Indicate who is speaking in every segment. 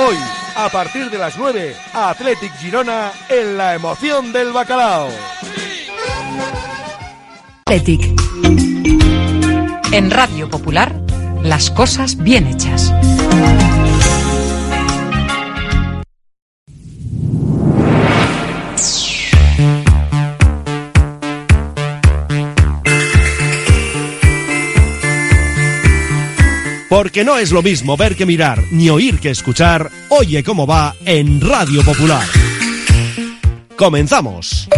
Speaker 1: Hoy, a partir de las 9, Athletic Girona en la emoción del bacalao.
Speaker 2: Athletic. En Radio Popular, las cosas bien hechas.
Speaker 3: Porque no es lo mismo ver que mirar, ni oír que escuchar. Oye cómo va en Radio Popular. Comenzamos.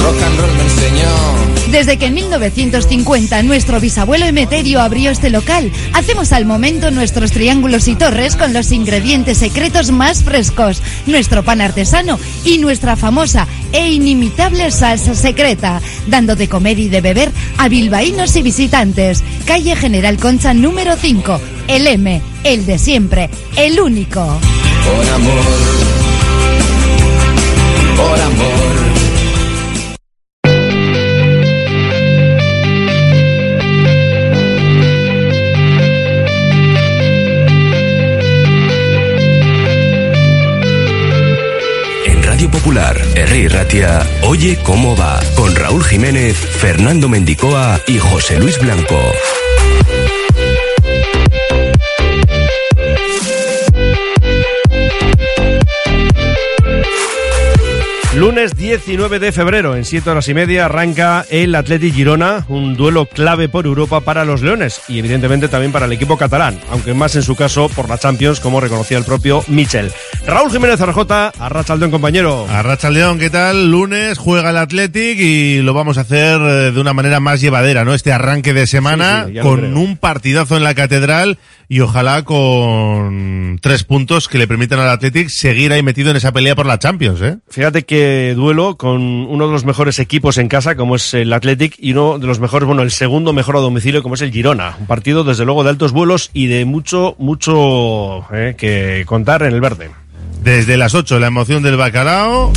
Speaker 4: rock and roll me enseñó.
Speaker 5: Desde que en 1950 nuestro bisabuelo Emeterio abrió este local, hacemos al momento nuestros triángulos y torres con los ingredientes secretos más frescos, nuestro pan artesano y nuestra famosa e inimitable salsa secreta, dando de comer y de beber a bilbaínos y visitantes. Calle General Concha número 5, el M, el de siempre, el único.
Speaker 4: Por amor, por amor.
Speaker 6: R. Ratia, Oye cómo va, con Raúl Jiménez, Fernando Mendicoa y José Luis Blanco.
Speaker 3: Lunes 19 de febrero, en 7 horas y media, arranca el Atleti Girona, un duelo clave por Europa para los Leones y evidentemente también para el equipo catalán, aunque más en su caso por la Champions, como reconocía el propio Michel. Raúl Jiménez Arjota, Arrachaldeón compañero.
Speaker 7: Arracha León, ¿qué tal? Lunes juega el Athletic y lo vamos a hacer eh, de una manera más llevadera, ¿no? Este arranque de semana
Speaker 3: Sí, sí,
Speaker 7: con un partidazo en la catedral y ojalá con tres puntos que le permitan al Athletic seguir ahí metido en esa pelea por la Champions, ¿eh?
Speaker 3: Fíjate que duelo con uno de los mejores equipos en casa, como es el Athletic, y uno de los mejores, bueno, el segundo mejor a domicilio, como es el Girona. Un partido, desde luego, de altos vuelos y de mucho, mucho eh, que contar en el verde.
Speaker 7: Desde las 8, la emoción del bacalao,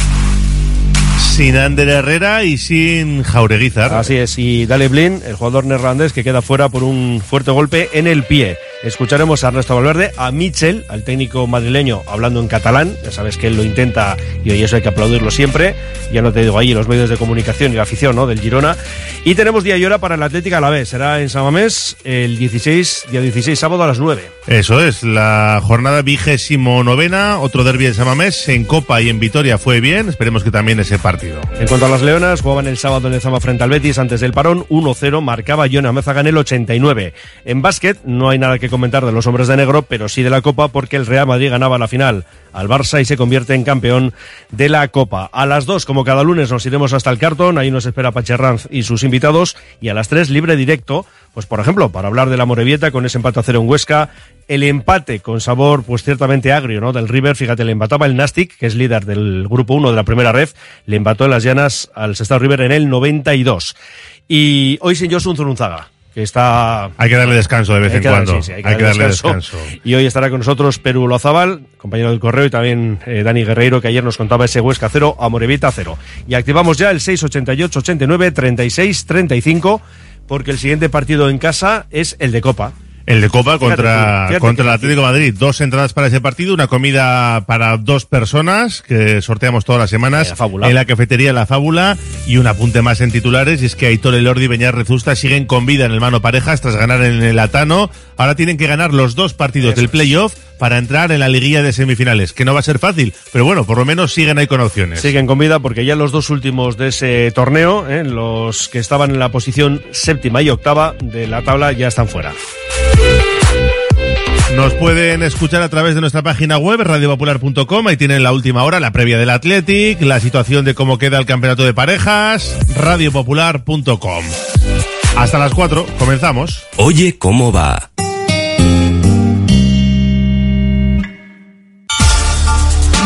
Speaker 7: sin Ander Herrera y sin Jaureguizar.
Speaker 3: Así es, y Dale Blin, el jugador neerlandés que queda fuera por un fuerte golpe en el pie. Escucharemos a Ernesto Valverde, a Michel, al técnico madrileño, hablando en catalán. Ya sabes que él lo intenta y hoy eso hay que aplaudirlo siempre. Ya no te digo ahí los medios de comunicación y la afición ¿no? del Girona. Y tenemos día y hora para el Atlética a la vez. Será en Samamés el 16, día 16, sábado a las 9.
Speaker 7: Eso es, la jornada vigésimo novena, otro derbi de Samamés, en Copa y en Vitoria fue bien, esperemos que también ese partido.
Speaker 3: En cuanto a las Leonas, jugaban el sábado en el Zama frente al Betis antes del parón, 1-0, marcaba Jonah Mezaga en el 89. En básquet no hay nada que comentar de los hombres de negro, pero sí de la Copa porque el Real Madrid ganaba la final al Barça y se convierte en campeón de la Copa. A las 2, como cada lunes, nos iremos hasta el cartón, ahí nos espera Pacherranz y sus invitados, y a las 3, libre directo, pues por ejemplo, para hablar de la Morevieta con ese empate a cero en Huesca, el empate con sabor pues ciertamente agrio, ¿no? Del River, fíjate, le empataba el Nastic, que es líder del grupo 1 de la primera ref, le empató en las llanas al Sestao River en el 92. Y hoy sin Josun Zurunzaga, que está
Speaker 7: Hay que darle descanso de vez en cuando.
Speaker 3: sí, sí, hay que darle descanso. Y hoy estará con nosotros Perú Lozabal, compañero del correo, y también eh, Dani Guerreiro, que ayer nos contaba ese Huesca 0 a Morevita 0. Y activamos ya el 688 89 36 35, porque el siguiente partido en casa es el de Copa.
Speaker 7: El de Copa
Speaker 3: Fíjate
Speaker 7: contra,
Speaker 3: fíjate
Speaker 7: contra el. Atlético de Madrid. Dos entradas para ese partido, una comida para dos personas que sorteamos todas las semanas
Speaker 3: La
Speaker 7: en la cafetería La Fábula y un apunte más en titulares y es que Aitor Elordi y Beñar Rezusta siguen con vida en el mano parejas tras ganar en el Atano. Ahora tienen que ganar los dos partidos del playoff para entrar en la liguilla de semifinales, que no va a ser fácil, pero bueno, por lo menos siguen ahí con opciones.
Speaker 3: Siguen con vida porque ya los dos últimos de ese torneo, eh, los que estaban en la posición séptima y octava de la tabla, ya están fuera.
Speaker 7: Nos pueden escuchar a través de nuestra página web, radiopopular.com. Ahí tienen la última hora, la previa del Athletic, la situación de cómo queda el campeonato de parejas, radiopopular.com. Hasta las 4, comenzamos.
Speaker 6: Oye cómo va.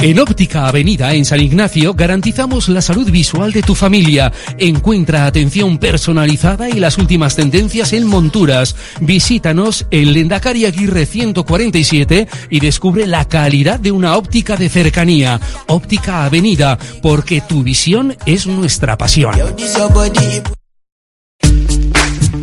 Speaker 8: En Óptica Avenida en San Ignacio garantizamos la salud visual de tu familia. Encuentra atención personalizada y las últimas tendencias en monturas. Visítanos en Lendakari Aguirre 147 y descubre la calidad de una óptica de cercanía. Óptica Avenida, porque tu visión es nuestra pasión.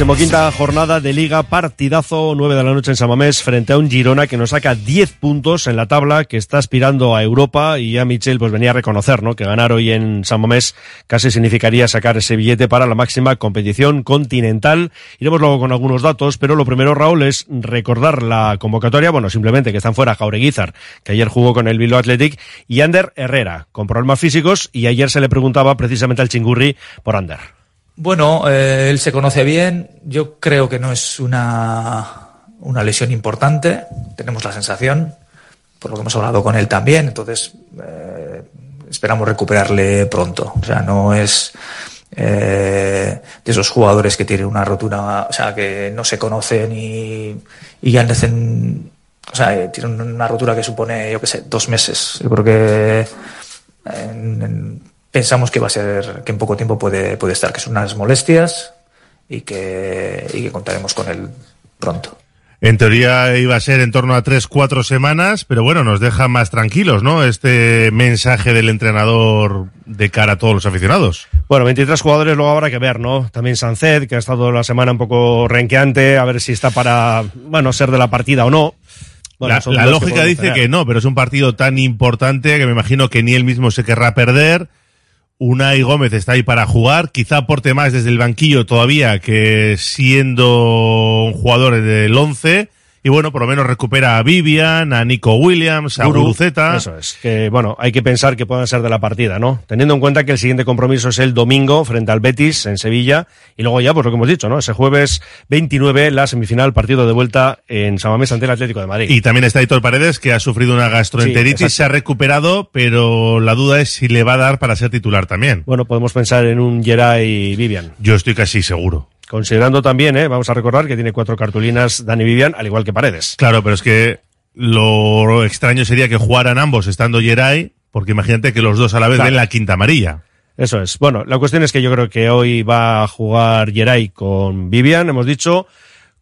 Speaker 3: Vigésimo quinta jornada de Liga, partidazo 9 de la noche en Samamés frente a un Girona que nos saca 10 puntos en la tabla, que está aspirando a Europa y ya Michel pues venía a reconocer, ¿no? Que ganar hoy en Samamés casi significaría sacar ese billete para la máxima competición continental. Iremos luego con algunos datos, pero lo primero, Raúl, es recordar la convocatoria, bueno, simplemente que están fuera Jaureguizar, que ayer jugó con el Bilbao Athletic, y Ander Herrera, con problemas físicos, y ayer se le preguntaba precisamente al Chingurri por Ander.
Speaker 9: Bueno, eh, él se conoce bien. Yo creo que no es una, una lesión importante. Tenemos la sensación, por lo que hemos hablado con él también. Entonces, eh, esperamos recuperarle pronto. O sea, no es eh, de esos jugadores que tienen una rotura, o sea, que no se conocen y, ya hacen, o sea, eh, tienen una rotura que supone, yo qué sé, dos meses. Yo creo que en- pensamos que va a ser, que en poco tiempo puede, puede estar, que son unas molestias y que, y que contaremos con él pronto.
Speaker 7: En teoría iba a ser en torno a tres, cuatro semanas, pero bueno, nos deja más tranquilos, ¿no? Este mensaje del entrenador de cara a todos los aficionados.
Speaker 3: Bueno, 23 jugadores luego habrá que ver, ¿no? También Sanced, que ha estado la semana un poco renqueante, a ver si está para, bueno, ser de la partida o no. Bueno,
Speaker 7: la
Speaker 3: que
Speaker 7: lógica dice
Speaker 3: tener.
Speaker 7: que no, pero es un partido tan importante que me imagino que ni él mismo se querrá perder. Unai Gómez está ahí para jugar, quizá aporte más desde el banquillo todavía que siendo un jugador del 11. Y bueno, por lo menos recupera a Vivian, a Nico Williams, a
Speaker 3: Guru,
Speaker 7: Guruceta.
Speaker 3: Eso es. Que bueno, hay que pensar que puedan ser de la partida, ¿no? Teniendo en cuenta que el siguiente compromiso es el domingo frente al Betis en Sevilla. Y luego ya, pues lo que hemos dicho, ¿no? Ese jueves 29, la semifinal, partido de vuelta en Samamés ante el Atlético de Madrid.
Speaker 7: Y también está Hitor Paredes, que ha sufrido una gastroenteritis, se ha recuperado, pero la duda es si le va a dar para ser titular también.
Speaker 3: Bueno, podemos pensar en un Geray Vivian.
Speaker 7: Yo estoy casi seguro.
Speaker 3: Considerando también, ¿eh? Vamos a recordar que tiene cuatro cartulinas Dani Vivian, al igual que Paredes.
Speaker 7: Claro, pero es que lo extraño sería que jugaran ambos estando Geray, porque imagínate que los dos a la vez
Speaker 3: Claro.
Speaker 7: ven la quinta amarilla.
Speaker 3: Eso es. Bueno, la cuestión es que yo creo que hoy va a jugar Geray con Vivian, hemos dicho,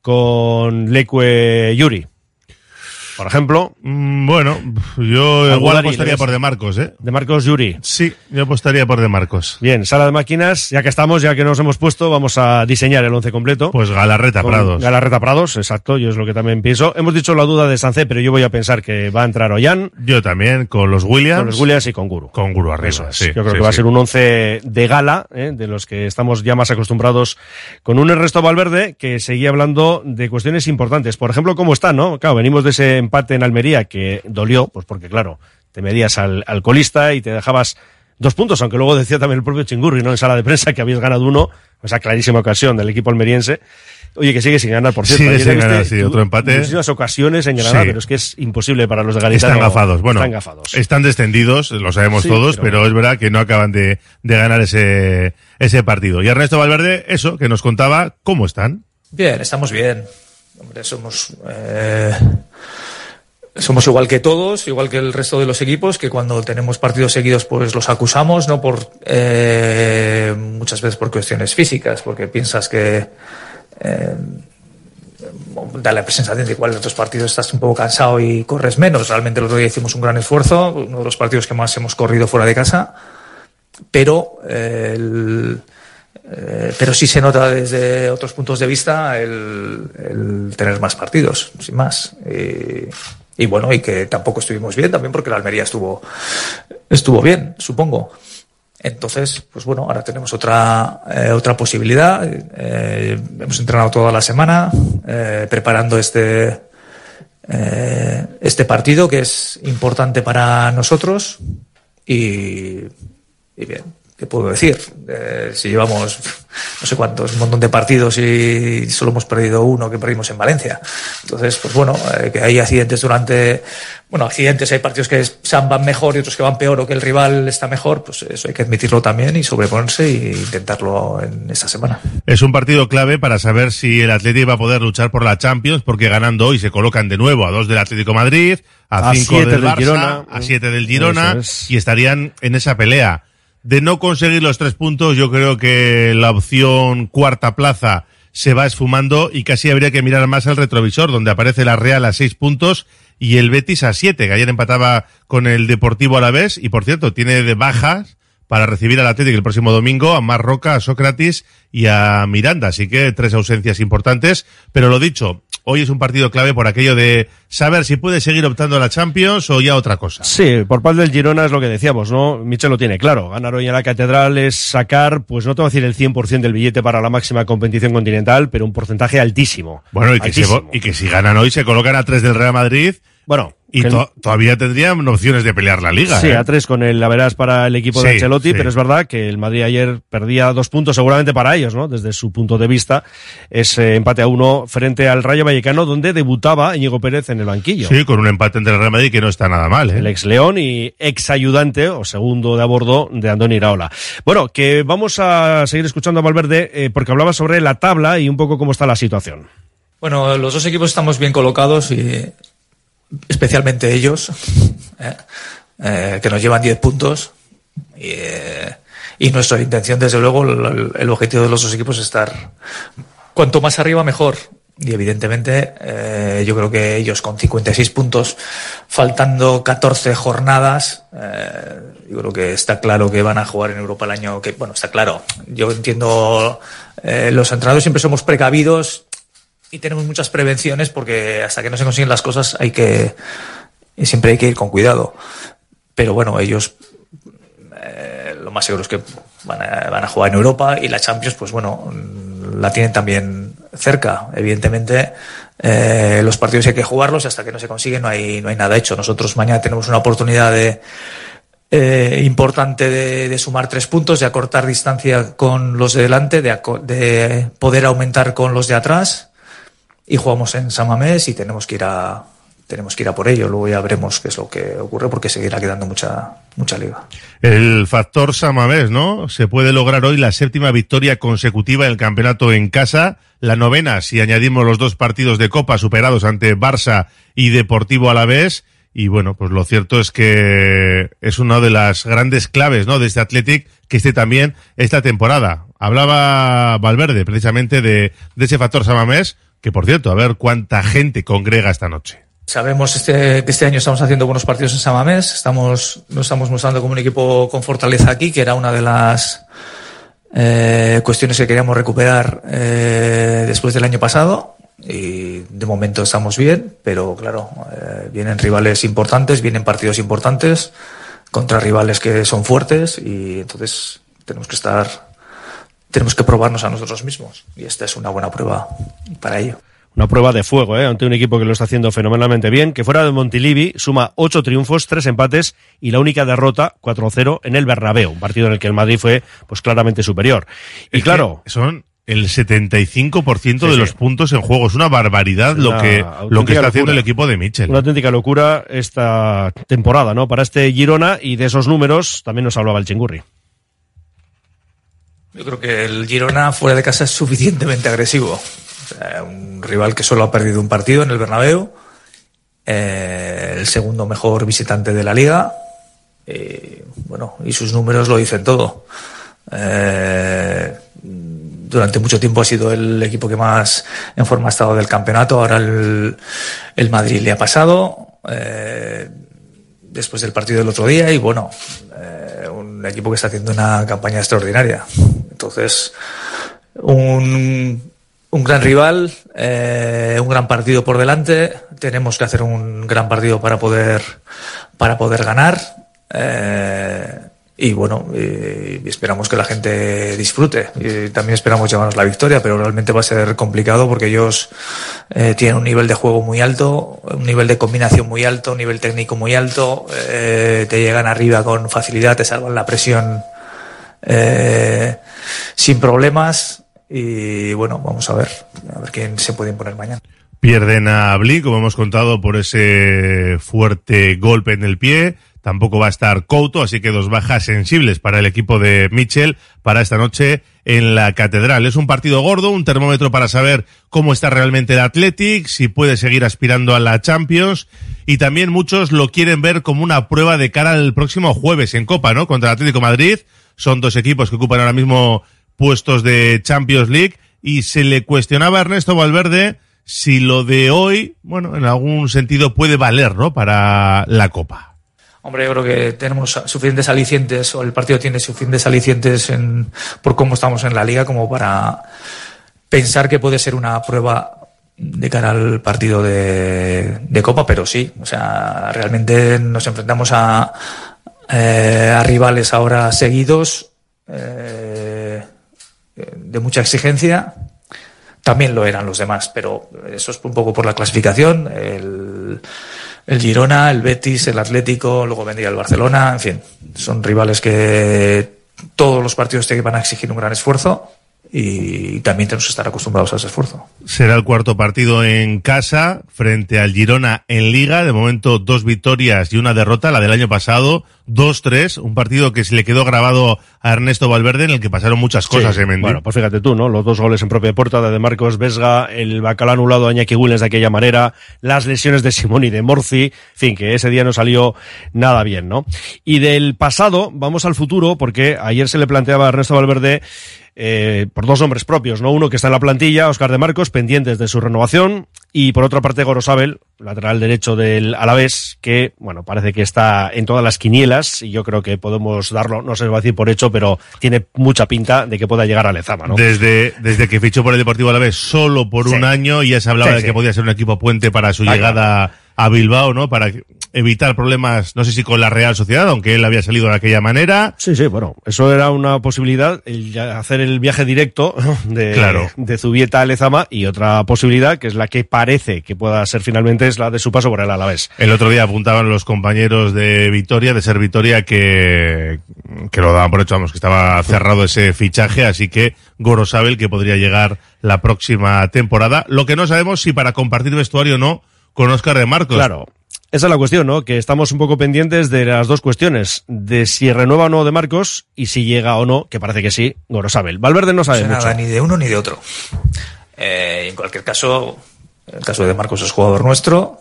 Speaker 3: con Leque Yuri. Por ejemplo.
Speaker 7: Mm, bueno, yo igual apostaría por De Marcos, ¿eh?
Speaker 3: De Marcos Yuri.
Speaker 7: Sí, yo apostaría por De Marcos.
Speaker 3: Bien, sala de máquinas, ya que estamos, ya que nos hemos puesto, vamos a diseñar el once completo.
Speaker 7: Pues Galarreta Prados.
Speaker 3: Galarreta Prados, exacto, yo es lo que también pienso. Hemos dicho la duda de Sancé, pero yo voy a pensar que va a entrar Ollán,
Speaker 7: Yo también, con los Williams.
Speaker 3: con los Williams y con Guru.
Speaker 7: Con Guru arriba,
Speaker 3: Eso es.
Speaker 7: sí,
Speaker 3: Yo creo
Speaker 7: sí,
Speaker 3: que va a ser un once de gala, ¿eh? de los que estamos ya más acostumbrados, con un Ernesto Valverde que seguía hablando de cuestiones importantes. Por ejemplo, cómo está, ¿no? Claro, venimos de ese empate en Almería que dolió, pues porque claro, te medías al, al colista y te dejabas dos puntos, aunque luego decía también el propio Chingurri, ¿no? En sala de prensa que habías ganado uno, esa clarísima ocasión del equipo almeriense. Oye, que sigue sin ganar, por cierto.
Speaker 7: Sigue sin ganar, sí, otro empate.
Speaker 3: Muchísimas ocasiones en Granada,
Speaker 7: Sí.
Speaker 3: pero es que es imposible para los de Garitano.
Speaker 7: Están gafados. Bueno,
Speaker 3: Están gafados.
Speaker 7: están descendidos, lo sabemos
Speaker 3: Sí,
Speaker 7: todos,
Speaker 3: pero-
Speaker 7: pero... es verdad que no acaban de, de ganar ese, ese partido. Y Ernesto Valverde, eso, que nos contaba cómo están.
Speaker 9: Bien, estamos bien. Hombre, somos. eh, somos igual que todos, igual que el resto de los equipos, que cuando tenemos partidos seguidos, pues los acusamos, no por. eh, muchas veces por cuestiones físicas, porque piensas que. eh, da la sensación de igual en otros partidos estás un poco cansado y corres menos. Realmente el otro día hicimos un gran esfuerzo, uno de los partidos que más hemos corrido fuera de casa, pero eh, eh, pero sí se nota desde otros puntos de vista el, tener más partidos, sin más. Y bueno, y que tampoco estuvimos bien, también porque la Almería estuvo, estuvo bien, supongo. Entonces, pues bueno, ahora tenemos otra, eh, otra posibilidad. Eh, hemos entrenado toda la semana eh, preparando este, eh, este partido que es importante para nosotros y, y bien, ¿qué puedo decir? Eh, si llevamos no sé cuántos, un montón de partidos y solo hemos perdido uno que perdimos en Valencia. Entonces, pues bueno, eh, que hay accidentes durante, bueno, accidentes, hay partidos que Sam van mejor y otros que van peor o que el rival está mejor, pues eso hay que admitirlo también y sobreponerse e intentarlo en esta semana.
Speaker 7: Es un partido clave para saber si el Atlético va a poder luchar por la Champions, porque ganando hoy se colocan de nuevo a dos del Atlético Madrid, a,
Speaker 3: A
Speaker 7: cinco
Speaker 3: siete
Speaker 7: del
Speaker 3: del
Speaker 7: Barça,
Speaker 3: Girona.
Speaker 7: a siete del Girona,
Speaker 3: es.
Speaker 7: y estarían en esa pelea. De no conseguir los tres puntos, yo creo que la opción cuarta plaza se va esfumando y casi habría que mirar más al retrovisor, donde aparece la Real a seis puntos y el Betis a siete, que ayer empataba con el Deportivo a la vez, y por cierto, tiene de bajas para recibir al Atlético el próximo domingo a Marroca, a Sócrates y a Miranda. Así que tres ausencias importantes. Pero lo dicho, hoy es un partido clave por aquello de saber si puede seguir optando a la Champions o ya otra cosa.
Speaker 3: Sí, por parte del Girona es lo que decíamos, ¿no? Michel lo tiene claro. Ganar hoy en la Catedral es sacar, pues no te voy a decir el 100% del billete para la máxima competición continental, pero un porcentaje altísimo.
Speaker 7: Bueno, y que, y que si ganan hoy se colocan a tres del Real Madrid.
Speaker 3: Bueno,
Speaker 7: y to- todavía tendrían opciones de pelear la liga.
Speaker 3: Sí,
Speaker 7: ¿eh?
Speaker 3: a tres con el la verás para el equipo de Ancelotti,
Speaker 7: sí.
Speaker 3: pero es verdad que el Madrid ayer perdía dos puntos seguramente para ellos, ¿no? Desde su punto de vista, ese empate a uno frente al Rayo Vallecano, donde debutaba Íñigo Pérez en el banquillo.
Speaker 7: Sí, con un empate entre el Real Madrid que no está nada mal. ¿eh?
Speaker 3: El ex León y ex ayudante o segundo de a bordo de Andoni Iraola. Bueno, que vamos a seguir escuchando a Valverde eh, porque hablaba sobre la tabla y un poco cómo está la situación.
Speaker 9: Bueno, los dos equipos estamos bien colocados y especialmente ellos, ¿eh? Eh, que nos llevan 10 puntos. Y, eh, y nuestra intención, desde luego, el, objetivo de los dos equipos es estar cuanto más arriba, mejor. Y evidentemente, yo creo que ellos con 56 puntos, faltando 14 jornadas, yo creo que está claro que van a jugar en Europa el año que, bueno, está claro. Yo entiendo, los entrenadores siempre somos precavidos y tenemos muchas prevenciones porque hasta que no se consiguen las cosas hay que, siempre hay que ir con cuidado. Pero bueno, ellos eh, lo más seguro es que van a, van a jugar en Europa y la Champions, pues bueno, mm, la tienen también cerca. Evidentemente, eh, los partidos hay que jugarlos y hasta que no se consiguen no hay, no hay nada hecho. Nosotros mañana tenemos una oportunidad de, eh, importante de, sumar tres puntos, de acortar distancia con los de delante, de, de poder aumentar con los de atrás y jugamos en San Mamés y tenemos que ir a tenemos que ir a por ello. Luego ya veremos qué es lo que ocurre porque seguirá quedando mucha mucha liga.
Speaker 7: El factor Samamés, ¿no? Se puede lograr hoy la séptima victoria consecutiva en el campeonato en casa, la novena si añadimos los dos partidos de Copa superados ante Barça y Deportivo Alavés Y bueno, pues lo cierto es que es una de las grandes claves, ¿no? De este Athletic que esté también esta temporada. Hablaba Valverde precisamente de, de ese factor Samamés, que por cierto, a ver cuánta gente congrega esta noche.
Speaker 9: Sabemos este, que este año estamos haciendo buenos partidos en Samamés, estamos, nos estamos mostrando como un equipo con fortaleza aquí, que era una de las eh, cuestiones que queríamos recuperar eh, después del año pasado. Y de momento estamos bien, pero claro, eh, vienen rivales importantes, vienen partidos importantes contra rivales que son fuertes y entonces tenemos que estar, tenemos que probarnos a nosotros mismos y esta es una buena prueba para ello.
Speaker 3: Una prueba de fuego, ¿eh? ante un equipo que lo está haciendo fenomenalmente bien, que fuera de Montilivi suma ocho triunfos, tres empates y la única derrota, 4-0, en el Bernabéu, un partido en el que el Madrid fue pues claramente superior. Y
Speaker 7: Es
Speaker 3: claro,
Speaker 7: son el 75%
Speaker 3: Sí,
Speaker 7: de
Speaker 3: sí.
Speaker 7: los puntos en juego. Es una barbaridad lo
Speaker 3: Una
Speaker 7: que, lo que está haciendo el equipo de Mitchell.
Speaker 3: una auténtica locura esta temporada, ¿no? Para este Girona y de esos números también nos hablaba el Chingurri.
Speaker 9: Yo creo que el Girona fuera de casa es suficientemente agresivo. Un rival que solo ha perdido un partido en el Bernabéu, eh, el segundo mejor visitante de la liga, bueno, y sus números lo dicen todo. Eh, durante mucho tiempo ha sido el equipo que más en forma ha estado del campeonato, ahora el, el Madrid le ha pasado. eh, después del partido del otro día y bueno, eh, un equipo que está haciendo una campaña extraordinaria. Entonces, un, un gran rival, eh, un gran partido por delante. Tenemos que hacer un gran partido para poder, para poder ganar. Eh, y bueno, y esperamos que la gente disfrute. Y también esperamos llevarnos la victoria, pero realmente va a ser complicado porque ellos eh, tienen un nivel de juego muy alto, un nivel de combinación muy alto, un nivel técnico muy alto. eh, te llegan arriba con facilidad, te salvan la presión eh, sin problemas. Y bueno, vamos a ver, a ver quién se puede imponer mañana.
Speaker 7: Pierden a Bli, como hemos contado, por ese fuerte golpe en el pie. Tampoco va a estar Couto, así que dos bajas sensibles para el equipo de Mitchell para esta noche en la Catedral. Es un partido gordo, un termómetro para saber cómo está realmente el Athletic, si puede seguir aspirando a la Champions. Y también muchos lo quieren ver como una prueba de cara al próximo jueves en Copa, ¿no? Contra el Atlético Madrid. Son dos equipos que ocupan ahora mismo puestos de Champions League y se le cuestionaba a Ernesto Valverde si lo de hoy, bueno, en algún sentido puede valer, ¿no? Para la Copa.
Speaker 9: Hombre, yo creo que tenemos suficientes alicientes, o el partido tiene suficientes alicientes en, por cómo estamos en la liga, como para pensar que puede ser una prueba de cara al partido de, Copa, pero sí, o sea, realmente nos enfrentamos a, eh, rivales ahora seguidos, eh, de mucha exigencia. También lo eran los demás, pero eso es un poco por la clasificación. El, el Girona, el Betis, el Atlético, luego vendría el Barcelona, en fin, son rivales que todos los partidos te van a exigir un gran esfuerzo y también tenemos que estar acostumbrados a ese esfuerzo.
Speaker 7: Será el cuarto partido en casa frente al Girona en Liga. De momento, dos victorias y una derrota, la del año pasado, 2-3. Un partido que se le quedó grabado a Ernesto Valverde en el que pasaron muchas cosas,
Speaker 3: Sí,
Speaker 7: ¿eh, Mendy?
Speaker 3: Bueno, pues fíjate tú, ¿no? Los dos goles en propia puerta de De Marcos Vesga, el bacalao anulado a Iñaki Williams de aquella manera, las lesiones de Simón y de Morci, en fin, que ese día no salió nada bien, ¿no? Y del pasado, vamos al futuro, porque ayer se le planteaba a Ernesto Valverde eh, por dos nombres propios, ¿no? Uno que está en la plantilla, Oscar de Marcos, pendientes de su renovación, y por otra parte Gorosabel, lateral derecho del Alavés, que, bueno, parece que está en todas las quinielas, y yo creo que podemos darlo, no se va a decir por hecho, pero tiene mucha pinta de que pueda llegar a Lezama, ¿no?
Speaker 7: Desde, desde que fichó por el Deportivo Alavés solo por
Speaker 3: Sí.
Speaker 7: un año y ya se hablaba
Speaker 3: Sí,
Speaker 7: de
Speaker 3: sí.
Speaker 7: que podía ser un equipo puente para su llegada a Bilbao, ¿no? Para evitar problemas, no sé si con la Real Sociedad, aunque él había salido de aquella manera.
Speaker 3: Sí, sí, bueno, eso era una posibilidad, el ya- hacer el viaje directo de,
Speaker 7: Claro.
Speaker 3: de Zubieta a Lezama y otra posibilidad, que es la que parece que pueda ser finalmente, es la de su paso por el Alavés.
Speaker 7: El otro día apuntaban los compañeros de Vitoria, de ser Vitoria, que, que lo daban por hecho, vamos, que estaba cerrado ese fichaje, así que Gorosabel que podría llegar la próxima temporada. Lo que no sabemos si para compartir vestuario o no con Oscar de Marcos.
Speaker 3: Claro. Esa es la cuestión, ¿no? Que estamos un poco pendientes de las dos cuestiones, de si renueva o no de Marcos y si llega o no, que parece que sí, Gorosabel. Valverde no
Speaker 9: No
Speaker 3: sabe
Speaker 9: sé
Speaker 3: mucho.
Speaker 9: nada ni de uno ni de otro. Eh, en cualquier caso, el caso de Marcos es jugador nuestro.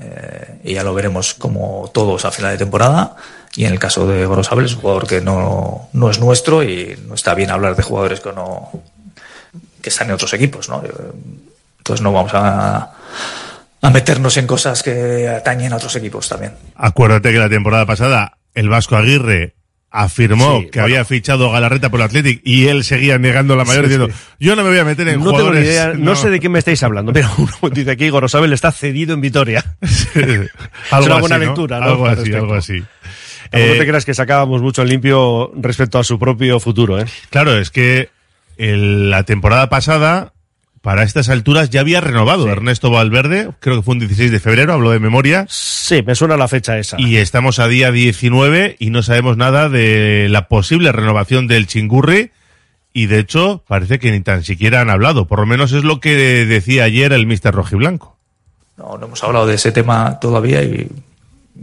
Speaker 9: eh, y ya lo veremos como todos a final de temporada. Y en el caso de Gorosabel es un jugador que no, no es nuestro y no está bien hablar de jugadores que no que están en otros equipos, ¿no? Entonces no vamos a, a meternos en cosas que atañen a otros equipos también.
Speaker 7: Acuérdate que la temporada pasada el Vasco Aguirre afirmó
Speaker 3: Sí,
Speaker 7: que
Speaker 3: bueno.
Speaker 7: había fichado Galarreta por el Athletic y él seguía negando la mayor
Speaker 3: Sí,
Speaker 7: diciendo
Speaker 3: sí.
Speaker 7: yo no me voy a meter en
Speaker 3: No tengo ni
Speaker 7: jugadores
Speaker 3: idea, no, sé de qué me estáis hablando, pero uno dice aquí Gorosabel está cedido en Vitoria.
Speaker 7: algo
Speaker 3: es una
Speaker 7: así,
Speaker 3: buena
Speaker 7: ¿no?
Speaker 3: lectura, ¿no?
Speaker 7: Algo
Speaker 3: Al
Speaker 7: así, algo así.
Speaker 3: Tampoco
Speaker 7: Eh,
Speaker 3: te creas que sacábamos mucho en limpio respecto a su propio futuro, ¿eh?
Speaker 7: Claro, es que el- la temporada pasada, para estas alturas, ya había renovado Ernesto Valverde, creo que fue un 16 de febrero, hablo de memoria.
Speaker 3: Sí, me suena la fecha esa.
Speaker 7: Y estamos a día 19 y no sabemos nada de la posible renovación del Chingurri. Y de hecho, parece que ni tan siquiera han hablado. Por lo menos es lo que decía ayer el Mister Rojiblanco.
Speaker 9: No, no hemos hablado de ese tema todavía y,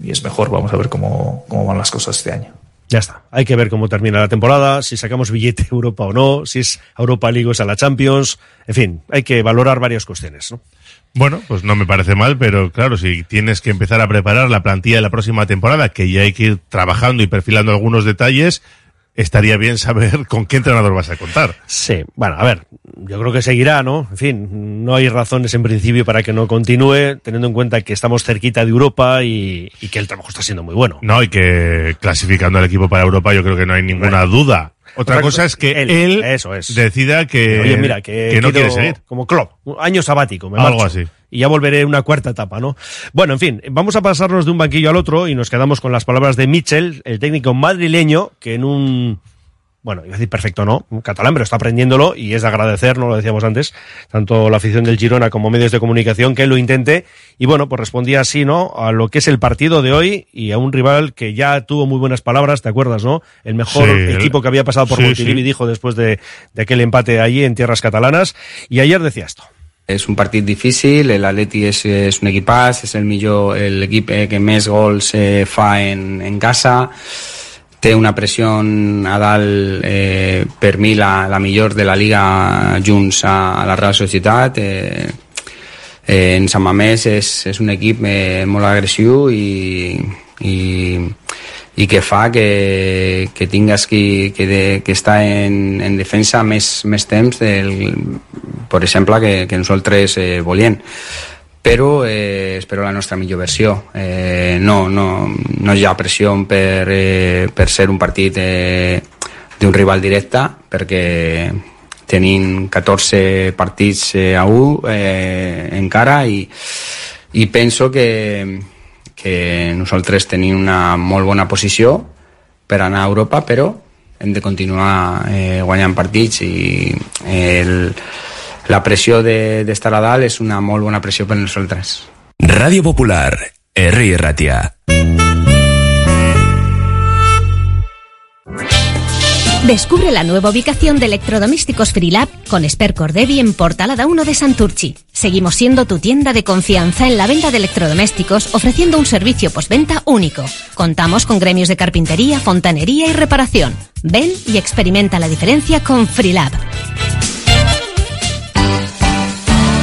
Speaker 9: y es mejor. Vamos a ver cómo, cómo van las cosas este año.
Speaker 3: Ya está. Hay que ver cómo termina la temporada, si sacamos billete Europa o no, si es Europa League o es a la Champions. En fin, hay que valorar varias cuestiones, ¿no?
Speaker 7: Bueno, pues no me parece mal, pero claro, si tienes que empezar a preparar la plantilla de la próxima temporada, que ya hay que ir trabajando y perfilando algunos detalles, estaría bien saber con qué entrenador vas a contar.
Speaker 3: Sí, bueno, a ver, yo creo que seguirá, ¿no? En fin, no hay razones en principio para que no continúe, teniendo en cuenta que estamos cerquita de Europa y, y que el trabajo está siendo muy bueno.
Speaker 7: No, y que clasificando al equipo para Europa yo creo que no hay ninguna duda. Otra,
Speaker 3: Otra
Speaker 7: cosa es que
Speaker 3: él,
Speaker 7: él,
Speaker 3: eso es.
Speaker 7: decida que,
Speaker 3: Oye, mira, que,
Speaker 7: no quiere seguir.
Speaker 3: Como Klopp, un año sabático, me
Speaker 7: Algo
Speaker 3: marcho.
Speaker 7: así.
Speaker 3: Y ya volveré una cuarta etapa, ¿no? Bueno, en fin, vamos a pasarnos de un banquillo al otro y nos quedamos con las palabras de Mitchell, el técnico madrileño, que en un bueno, iba a decir perfecto no, un catalán, pero está aprendiéndolo y es de agradecer, no lo decíamos antes, tanto la afición del Girona como medios de comunicación que él lo intente y bueno, pues respondía así, ¿no? A lo que es el partido de hoy y a un rival que ya tuvo muy buenas palabras, ¿te acuerdas, no? El mejor
Speaker 7: Sí,
Speaker 3: equipo que había pasado por
Speaker 7: sí,
Speaker 3: Montilivi
Speaker 7: sí.
Speaker 3: dijo después de, de aquel empate allí en tierras catalanas y ayer decía esto.
Speaker 10: És un partit difícil, l'Atleti és, és un equipàs, és el millor, l'equip eh, que més gols eh, fa en, en casa, té una pressió a dalt, eh, per mi la, la millor de la Liga junts a, a la Real Societat. Eh, eh, en Sant Mamés és, és un equip eh, molt agressiu i, i, i que fa que, que tingues que, que, de, que estar en, en defensa més, més temps, del, per exemple, que, que nosaltres eh, volien però eh, espero la nostra millor versió. Eh, no, no, no hi ha pressió per, eh, per ser un partit eh, d'un rival directe, perquè tenim 14 partits eh, a 1 eh, encara i, i penso que, que nosaltres tenim una molt bona posició per anar a Europa, però hem de continuar eh, guanyant partits i el, la pressió de- d'estar a dalt és una molt bona pressió per nosaltres.
Speaker 6: Radio Popular, Herri Ratia.
Speaker 11: Descubre la nueva ubicación de electrodomésticos Freelab con Spercor Devi en Portalada 1 de Santurchi. Seguimos siendo tu tienda de confianza en la venta de electrodomésticos, ofreciendo un servicio postventa único. Contamos con gremios de carpintería, fontanería y reparación. Ven y experimenta la diferencia con Freelab.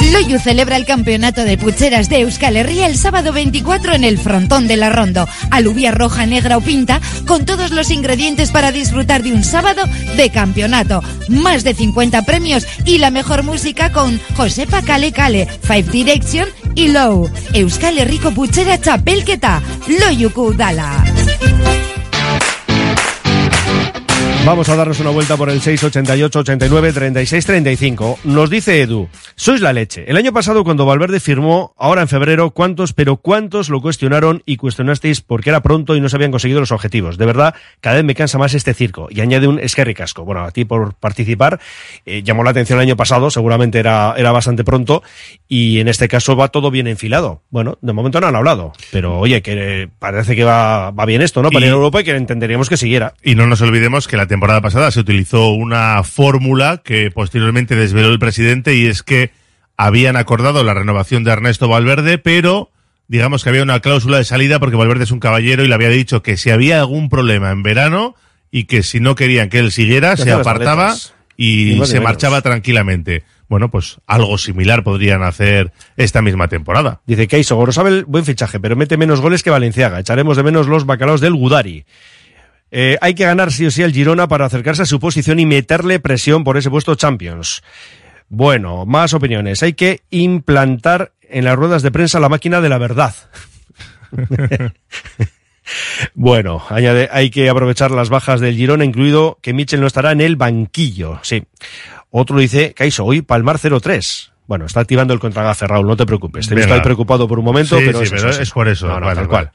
Speaker 5: Loyu celebra el campeonato de pucheras de Euskal Herria el sábado 24 en el frontón de la Rondo. Alubia roja, negra o pinta, con todos los ingredientes para disfrutar de un sábado de campeonato. Más de 50 premios y la mejor música con Josepa Kale Kale, Five Direction y Low. Euskal Herriko puchera txapelketa, Loyuku Dala.
Speaker 3: Vamos a darnos una vuelta por el 688 89 36 35. Nos dice Edu, sois la leche. El año pasado cuando Valverde firmó, ahora en febrero, ¿cuántos, pero cuántos lo cuestionaron y cuestionasteis porque era pronto y no se habían conseguido los objetivos? De verdad, cada vez me cansa más este circo. Y añade un esquerri casco. Bueno, a ti por participar, eh, llamó la atención el año pasado, seguramente era, era bastante pronto y en este caso va todo bien enfilado. Bueno, de momento no han hablado, pero oye, que eh, parece que va, va bien esto, ¿no? Para
Speaker 7: Y-
Speaker 3: ir a Europa y que entenderíamos que siguiera.
Speaker 7: Y no nos olvidemos que la temporada pasada se utilizó una fórmula que posteriormente desveló el presidente y es que habían acordado la renovación de Ernesto Valverde, pero digamos que había una cláusula de salida porque Valverde es un caballero y le había dicho que si había algún problema en verano y que si no querían que él siguiera, se apartaba y se
Speaker 3: menos.
Speaker 7: marchaba tranquilamente. Bueno, pues algo similar podrían hacer esta misma temporada.
Speaker 3: Dice Keiso, Gorosabel, buen fichaje, pero mete menos goles que Valenciaga. Echaremos de menos los bacalaos del Gudari. Eh, hay que ganar sí o sí al Girona para acercarse a su posición y meterle presión por ese puesto Champions. Bueno, más opiniones. Hay que implantar en las ruedas de prensa la máquina de la verdad. Bueno, añade, hay que aprovechar las bajas del Girona, incluido que Michel no estará en el banquillo. Sí. Otro dice, Kaiso, hoy Palmar 0-3. Bueno, está activando el contragafe, Raúl, no te preocupes. Te he visto
Speaker 7: Venga.
Speaker 3: ahí preocupado por un momento,
Speaker 7: Sí,
Speaker 3: pero,
Speaker 7: sí,
Speaker 3: es,
Speaker 7: pero
Speaker 3: eso,
Speaker 7: es por eso.
Speaker 3: No, no,
Speaker 7: Vale,
Speaker 3: tal
Speaker 7: vale.
Speaker 3: cual.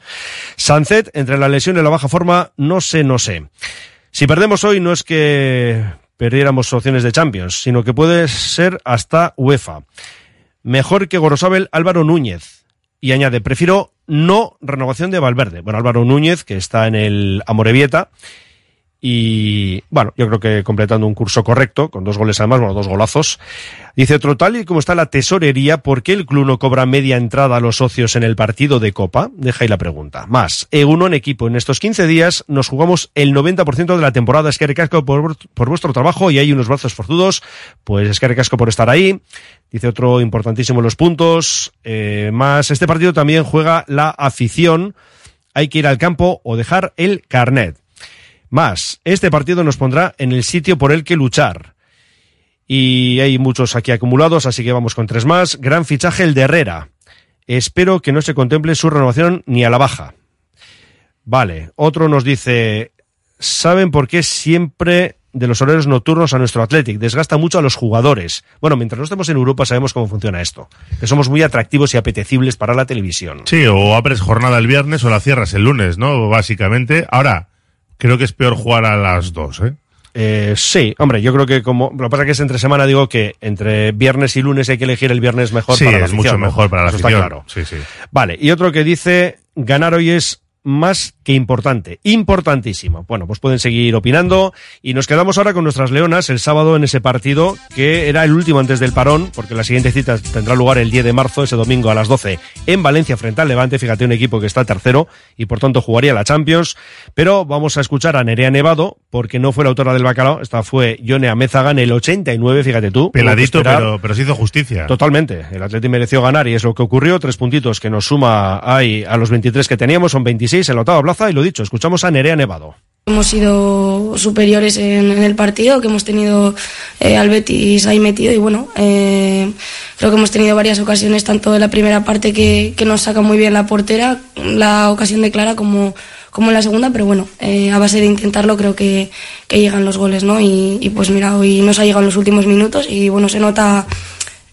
Speaker 3: Sancet, entre la lesión y la baja forma, no sé, no sé. Si perdemos hoy, no es que perdiéramos opciones de Champions, sino que puede ser hasta UEFA. Mejor que Gorosabel, Álvaro Núñez. Y añade, prefiero no renovación de Valverde. Bueno, Álvaro Núñez, que está en el Amorebieta. Y bueno, yo creo que completando un curso correcto, con dos goles además, bueno, dos golazos. Dice otro tal y como está la tesorería, ¿por qué el club no cobra media entrada a los socios en el partido de Copa? Deja ahí la pregunta. Más, uno en equipo, en estos 15 días nos jugamos el 90% de la temporada. Es que recasco por, por vuestro trabajo y hay unos brazos forzudos. Pues es que recasco por estar ahí. Dice otro importantísimo los puntos. Eh, más, este partido también juega la afición. Hay que ir al campo o dejar el carnet. Más, este partido nos pondrá en el sitio por el que luchar. Y hay muchos aquí acumulados, así que vamos con tres más. Gran fichaje el de Herrera. Espero que no se contemple su renovación ni a la baja. Vale, otro nos dice, ¿saben por qué siempre de los horarios nocturnos a nuestro Athletic? Desgasta mucho a los jugadores. Bueno, mientras no estemos en Europa sabemos cómo funciona esto. Que somos muy atractivos y apetecibles para la televisión.
Speaker 7: Sí, o abres jornada el viernes o la cierras el lunes, ¿no? Básicamente. Ahora, creo que es peor jugar a las dos, ¿eh?
Speaker 3: Eh, sí, hombre, yo creo que como lo que pasa que es entre semana, digo que entre viernes y lunes hay que elegir el viernes mejor
Speaker 7: Sí,
Speaker 3: para la
Speaker 7: es
Speaker 3: afición,
Speaker 7: mucho mejor para la
Speaker 3: Eso está
Speaker 7: afición.
Speaker 3: claro.
Speaker 7: Sí, sí.
Speaker 3: Vale, y otro que dice ganar hoy es más que importante, importantísimo. Bueno, pues pueden seguir opinando y nos quedamos ahora con nuestras leonas el sábado en ese partido que era el último antes del parón, porque la siguiente cita tendrá lugar el 10 de marzo, ese domingo a las 12 en Valencia frente al Levante, fíjate un equipo que está tercero y por tanto jugaría la Champions, pero vamos a escuchar a Nerea Nevado porque no fue la autora del bacalao, esta fue Yone Amézaga en el 89, fíjate tú.
Speaker 7: Peladito, pero, pero se hizo justicia.
Speaker 3: Totalmente. El Atlético mereció ganar y es lo que ocurrió. Tres puntitos que nos suma ahí a los 23 que teníamos, son 26 en la octava plaza y lo dicho, escuchamos a Nerea Nevado.
Speaker 12: Hemos sido superiores en, en el partido, que hemos tenido eh, al Betis ahí metido y bueno, eh, creo que hemos tenido varias ocasiones, tanto en la primera parte que, que nos saca muy bien la portera, la ocasión de Clara, como, como en la segunda, pero bueno, eh, a base de intentarlo creo que, que llegan los goles, ¿no? Y, y pues mira, hoy nos ha llegado en los últimos minutos y bueno, se nota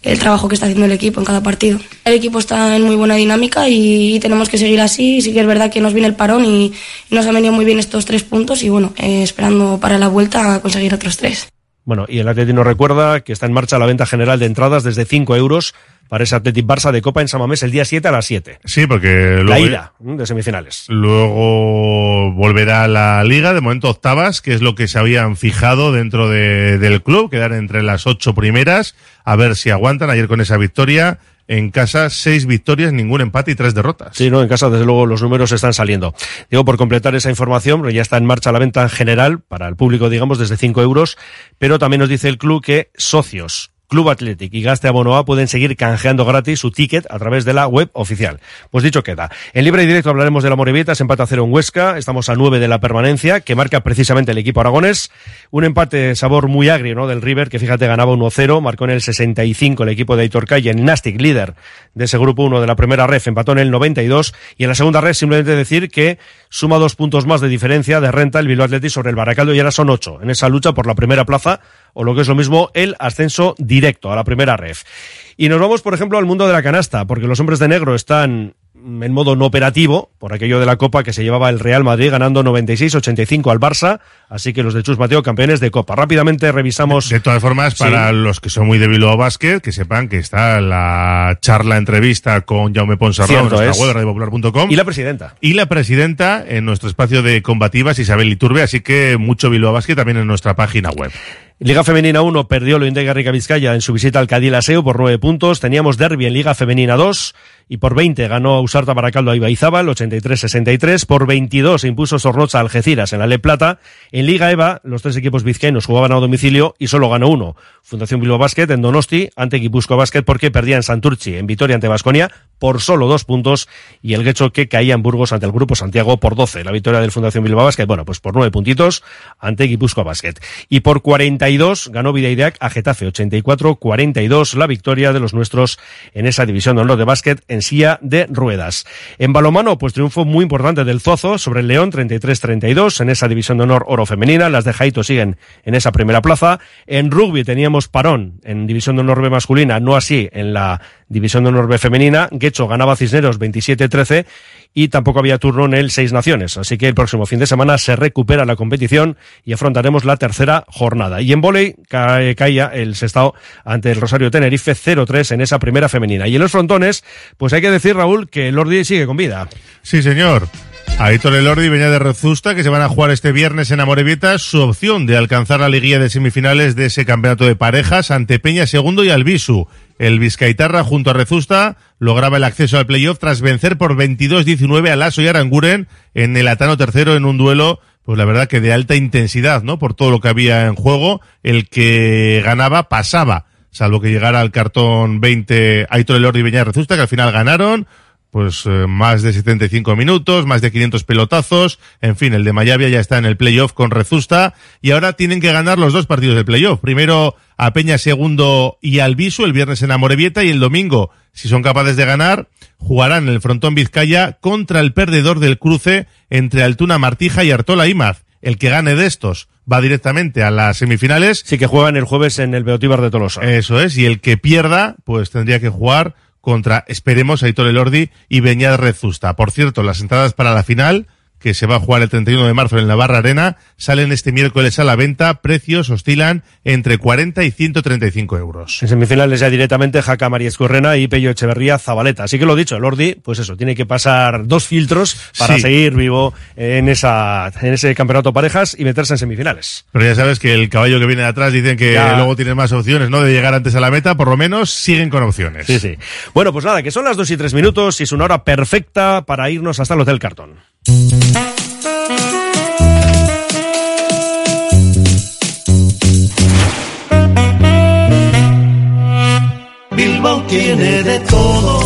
Speaker 12: el trabajo que está haciendo el equipo en cada partido. El equipo está en muy buena dinámica y, tenemos que seguir así. Sí que es verdad que nos viene el parón y, y nos han venido muy bien estos tres puntos y bueno, eh, esperando para la vuelta a conseguir otros tres.
Speaker 3: Bueno, y el Atleti nos recuerda que está en marcha la venta general de entradas desde 5 euros para ese Athletic Barça de Copa en Samamés el día 7 a las 7.
Speaker 7: Sí, porque
Speaker 3: La
Speaker 7: luego,
Speaker 3: ida ¿m? de semifinales.
Speaker 7: luego volverá la liga, de momento octavas, que es lo que se habían fijado dentro de- del club, quedar entre las ocho primeras, a ver si aguantan. Ayer con esa victoria, en casa seis victorias, ningún empate y tres derrotas.
Speaker 3: Sí, no, en casa desde luego los números están saliendo. Digo, por completar esa información, ya está en marcha la venta en general para el público, digamos, desde 5 euros, pero también nos dice el club que socios, Club Athletic y Gaste Abonoa pueden seguir canjeando gratis su ticket a través de la web oficial. Pues dicho queda. En libre y directo hablaremos de la Morevieta, se empate a cero en Huesca, estamos a 9 de la permanencia, que marca precisamente el equipo aragonés. Un empate sabor muy agrio, ¿no? Del River, que fíjate ganaba 1-0, marcó en el 65 el equipo de Aitor Calle, el Nastic líder de ese grupo 1 de la primera ref, empató en el 92 y en la segunda ref simplemente decir que suma dos puntos más de diferencia de renta el Bilbao Athletic sobre el Baracaldo y ahora son ocho en esa lucha por la primera plaza o lo que es lo mismo el ascenso directo a la primera ref. Y nos vamos, por ejemplo, al mundo de la canasta, porque los hombres de negro están en modo no operativo, por aquello de la Copa que se llevaba el Real Madrid ganando 96-85 al Barça, así que los de Chus Mateo campeones de Copa. Rápidamente revisamos...
Speaker 7: De todas formas,
Speaker 3: Sí.
Speaker 7: para los que son muy de Bilbao Basket, que sepan que está la charla entrevista con Jaume Ponsarnau en nuestra
Speaker 3: es.
Speaker 7: web, radiopopular.com.
Speaker 3: Y la presidenta.
Speaker 7: Y la presidenta en nuestro espacio de combativas, Isabel Iturbe, así que mucho Bilbao Basket también en nuestra página web.
Speaker 3: Liga Femenina 1 perdió lo Indega Rica Vizcaya en su visita al Cadil Aseo por 9 puntos. Teníamos derby en Liga Femenina 2 y por 20 ganó Usarta Baracaldo a Ibaizábal, 83-63. Por 22 impuso Sorrocha a Algeciras en la Le Plata. En Liga EVA, los tres equipos vizcaínos jugaban a domicilio y solo ganó uno. Fundación Bilbao Basket en Donosti ante Guipúzcoa Basket porque perdía en Santurchi, en Vitoria ante Basconia por solo dos puntos y el Guecho que caía en Burgos ante el Grupo Santiago por 12. La victoria del Fundación Bilbao Basket, bueno, pues por nueve puntitos ante Guipúzcoa Basket. Y por 42 ganó Vidaideac a Getafe, 84-42 la victoria de los nuestros en esa división de honor de básquet en silla de ruedas. En balomano, pues triunfo muy importante del Zozo sobre el León, 33-32 en esa división de honor oro femenina. Las de Jaito siguen en esa primera plaza. En rugby teníamos parón en división de honor B masculina, no así en la división de honor B femenina. Guecho ganaba Cisneros 27-13 y tampoco había turno en el Seis Naciones. Así que el próximo fin de semana se recupera la competición y afrontaremos la tercera jornada. Y en volei cae, caía el sextao ante el Rosario Tenerife 0-3 en esa primera femenina. Y en los frontones, pues hay que decir, Raúl, que el Ordi sigue con vida.
Speaker 7: Sí, señor. Aitor Elordi y Beñá de Rezusta, que se van a jugar este viernes en Amorebieta, su opción de alcanzar la liguilla de semifinales de ese campeonato de parejas ante Peña Segundo y Albisu. El Vizcaitarra junto a Rezusta lograba el acceso al playoff tras vencer por 22-19 a Lasso y Aranguren en el Atano tercero en un duelo pues la verdad que de alta intensidad, ¿no? Por todo lo que había en juego, el que ganaba pasaba, salvo que llegara al cartón 20 Aitor Elordi y Beñá de Rezusta, que al final ganaron, pues eh, más de 75 minutos, más de 500 pelotazos, en fin, el de Mayavia ya está en el playoff con Rezusta y ahora tienen que ganar los dos partidos del playoff. Primero a Peña segundo y al Visu el viernes en Amorebieta y el domingo, si son capaces de ganar, jugarán en el frontón Vizcaya contra el perdedor del cruce entre Altuna Martija y Artola Imaz. El que gane de estos va directamente a las semifinales.
Speaker 3: Sí, que juegan el jueves en el Beotíbar de Tolosa.
Speaker 7: Eso es, y el que pierda, pues tendría que jugar contra, esperemos, Aitor Elordi y Beñat Rezusta. Por cierto, las entradas para la final, que se va a jugar el 31 de marzo en la Barra Arena, salen este miércoles a la venta. Precios oscilan entre 40 y 135 euros.
Speaker 3: En semifinales ya directamente Jaca María Escurrena y Pello Echeverría Zabaleta. Así que lo dicho, el Ordi, pues eso, tiene que pasar dos filtros para
Speaker 7: Sí.
Speaker 3: seguir vivo en esa en ese campeonato parejas y meterse en semifinales.
Speaker 7: Pero ya sabes que el caballo que viene de atrás dicen que
Speaker 3: Ya.
Speaker 7: luego tiene más opciones, ¿no? De llegar antes a la meta, por lo menos siguen con opciones.
Speaker 3: Sí, sí. Bueno, pues nada, que son las dos y tres minutos y es una hora perfecta para irnos hasta el Hotel Cartón.
Speaker 13: Bilbao tiene de todo.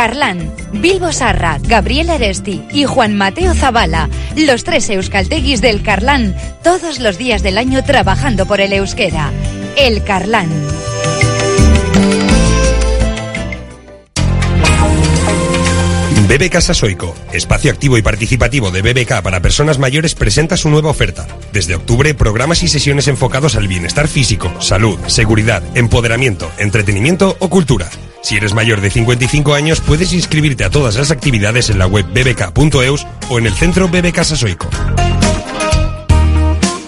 Speaker 5: Carlán, Bilbo Sarra, Gabriel Aresti y Juan Mateo Zavala, los tres euskalteguis del Carlán, todos los días del año trabajando por el euskera. El Carlán.
Speaker 14: BBK Sasoico, espacio activo y participativo de BBK para personas mayores, presenta su nueva oferta. Desde octubre, programas y sesiones enfocados al bienestar físico, salud, seguridad, empoderamiento, entretenimiento o cultura. Si eres mayor de 55 años, puedes inscribirte a todas las actividades en la web bbk.eus o en el centro BBK Sasoico.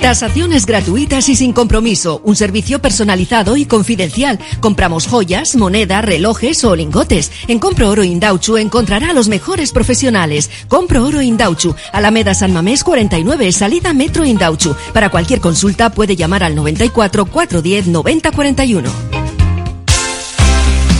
Speaker 15: Tasaciones gratuitas y sin compromiso. Un servicio personalizado y confidencial. Compramos joyas, moneda, relojes o lingotes. En Compro Oro Indauchu encontrará a los mejores profesionales. Compro Oro Indauchu. Alameda San Mamés 49, salida Metro Indauchu. Para cualquier consulta puede llamar al 94 410 9041.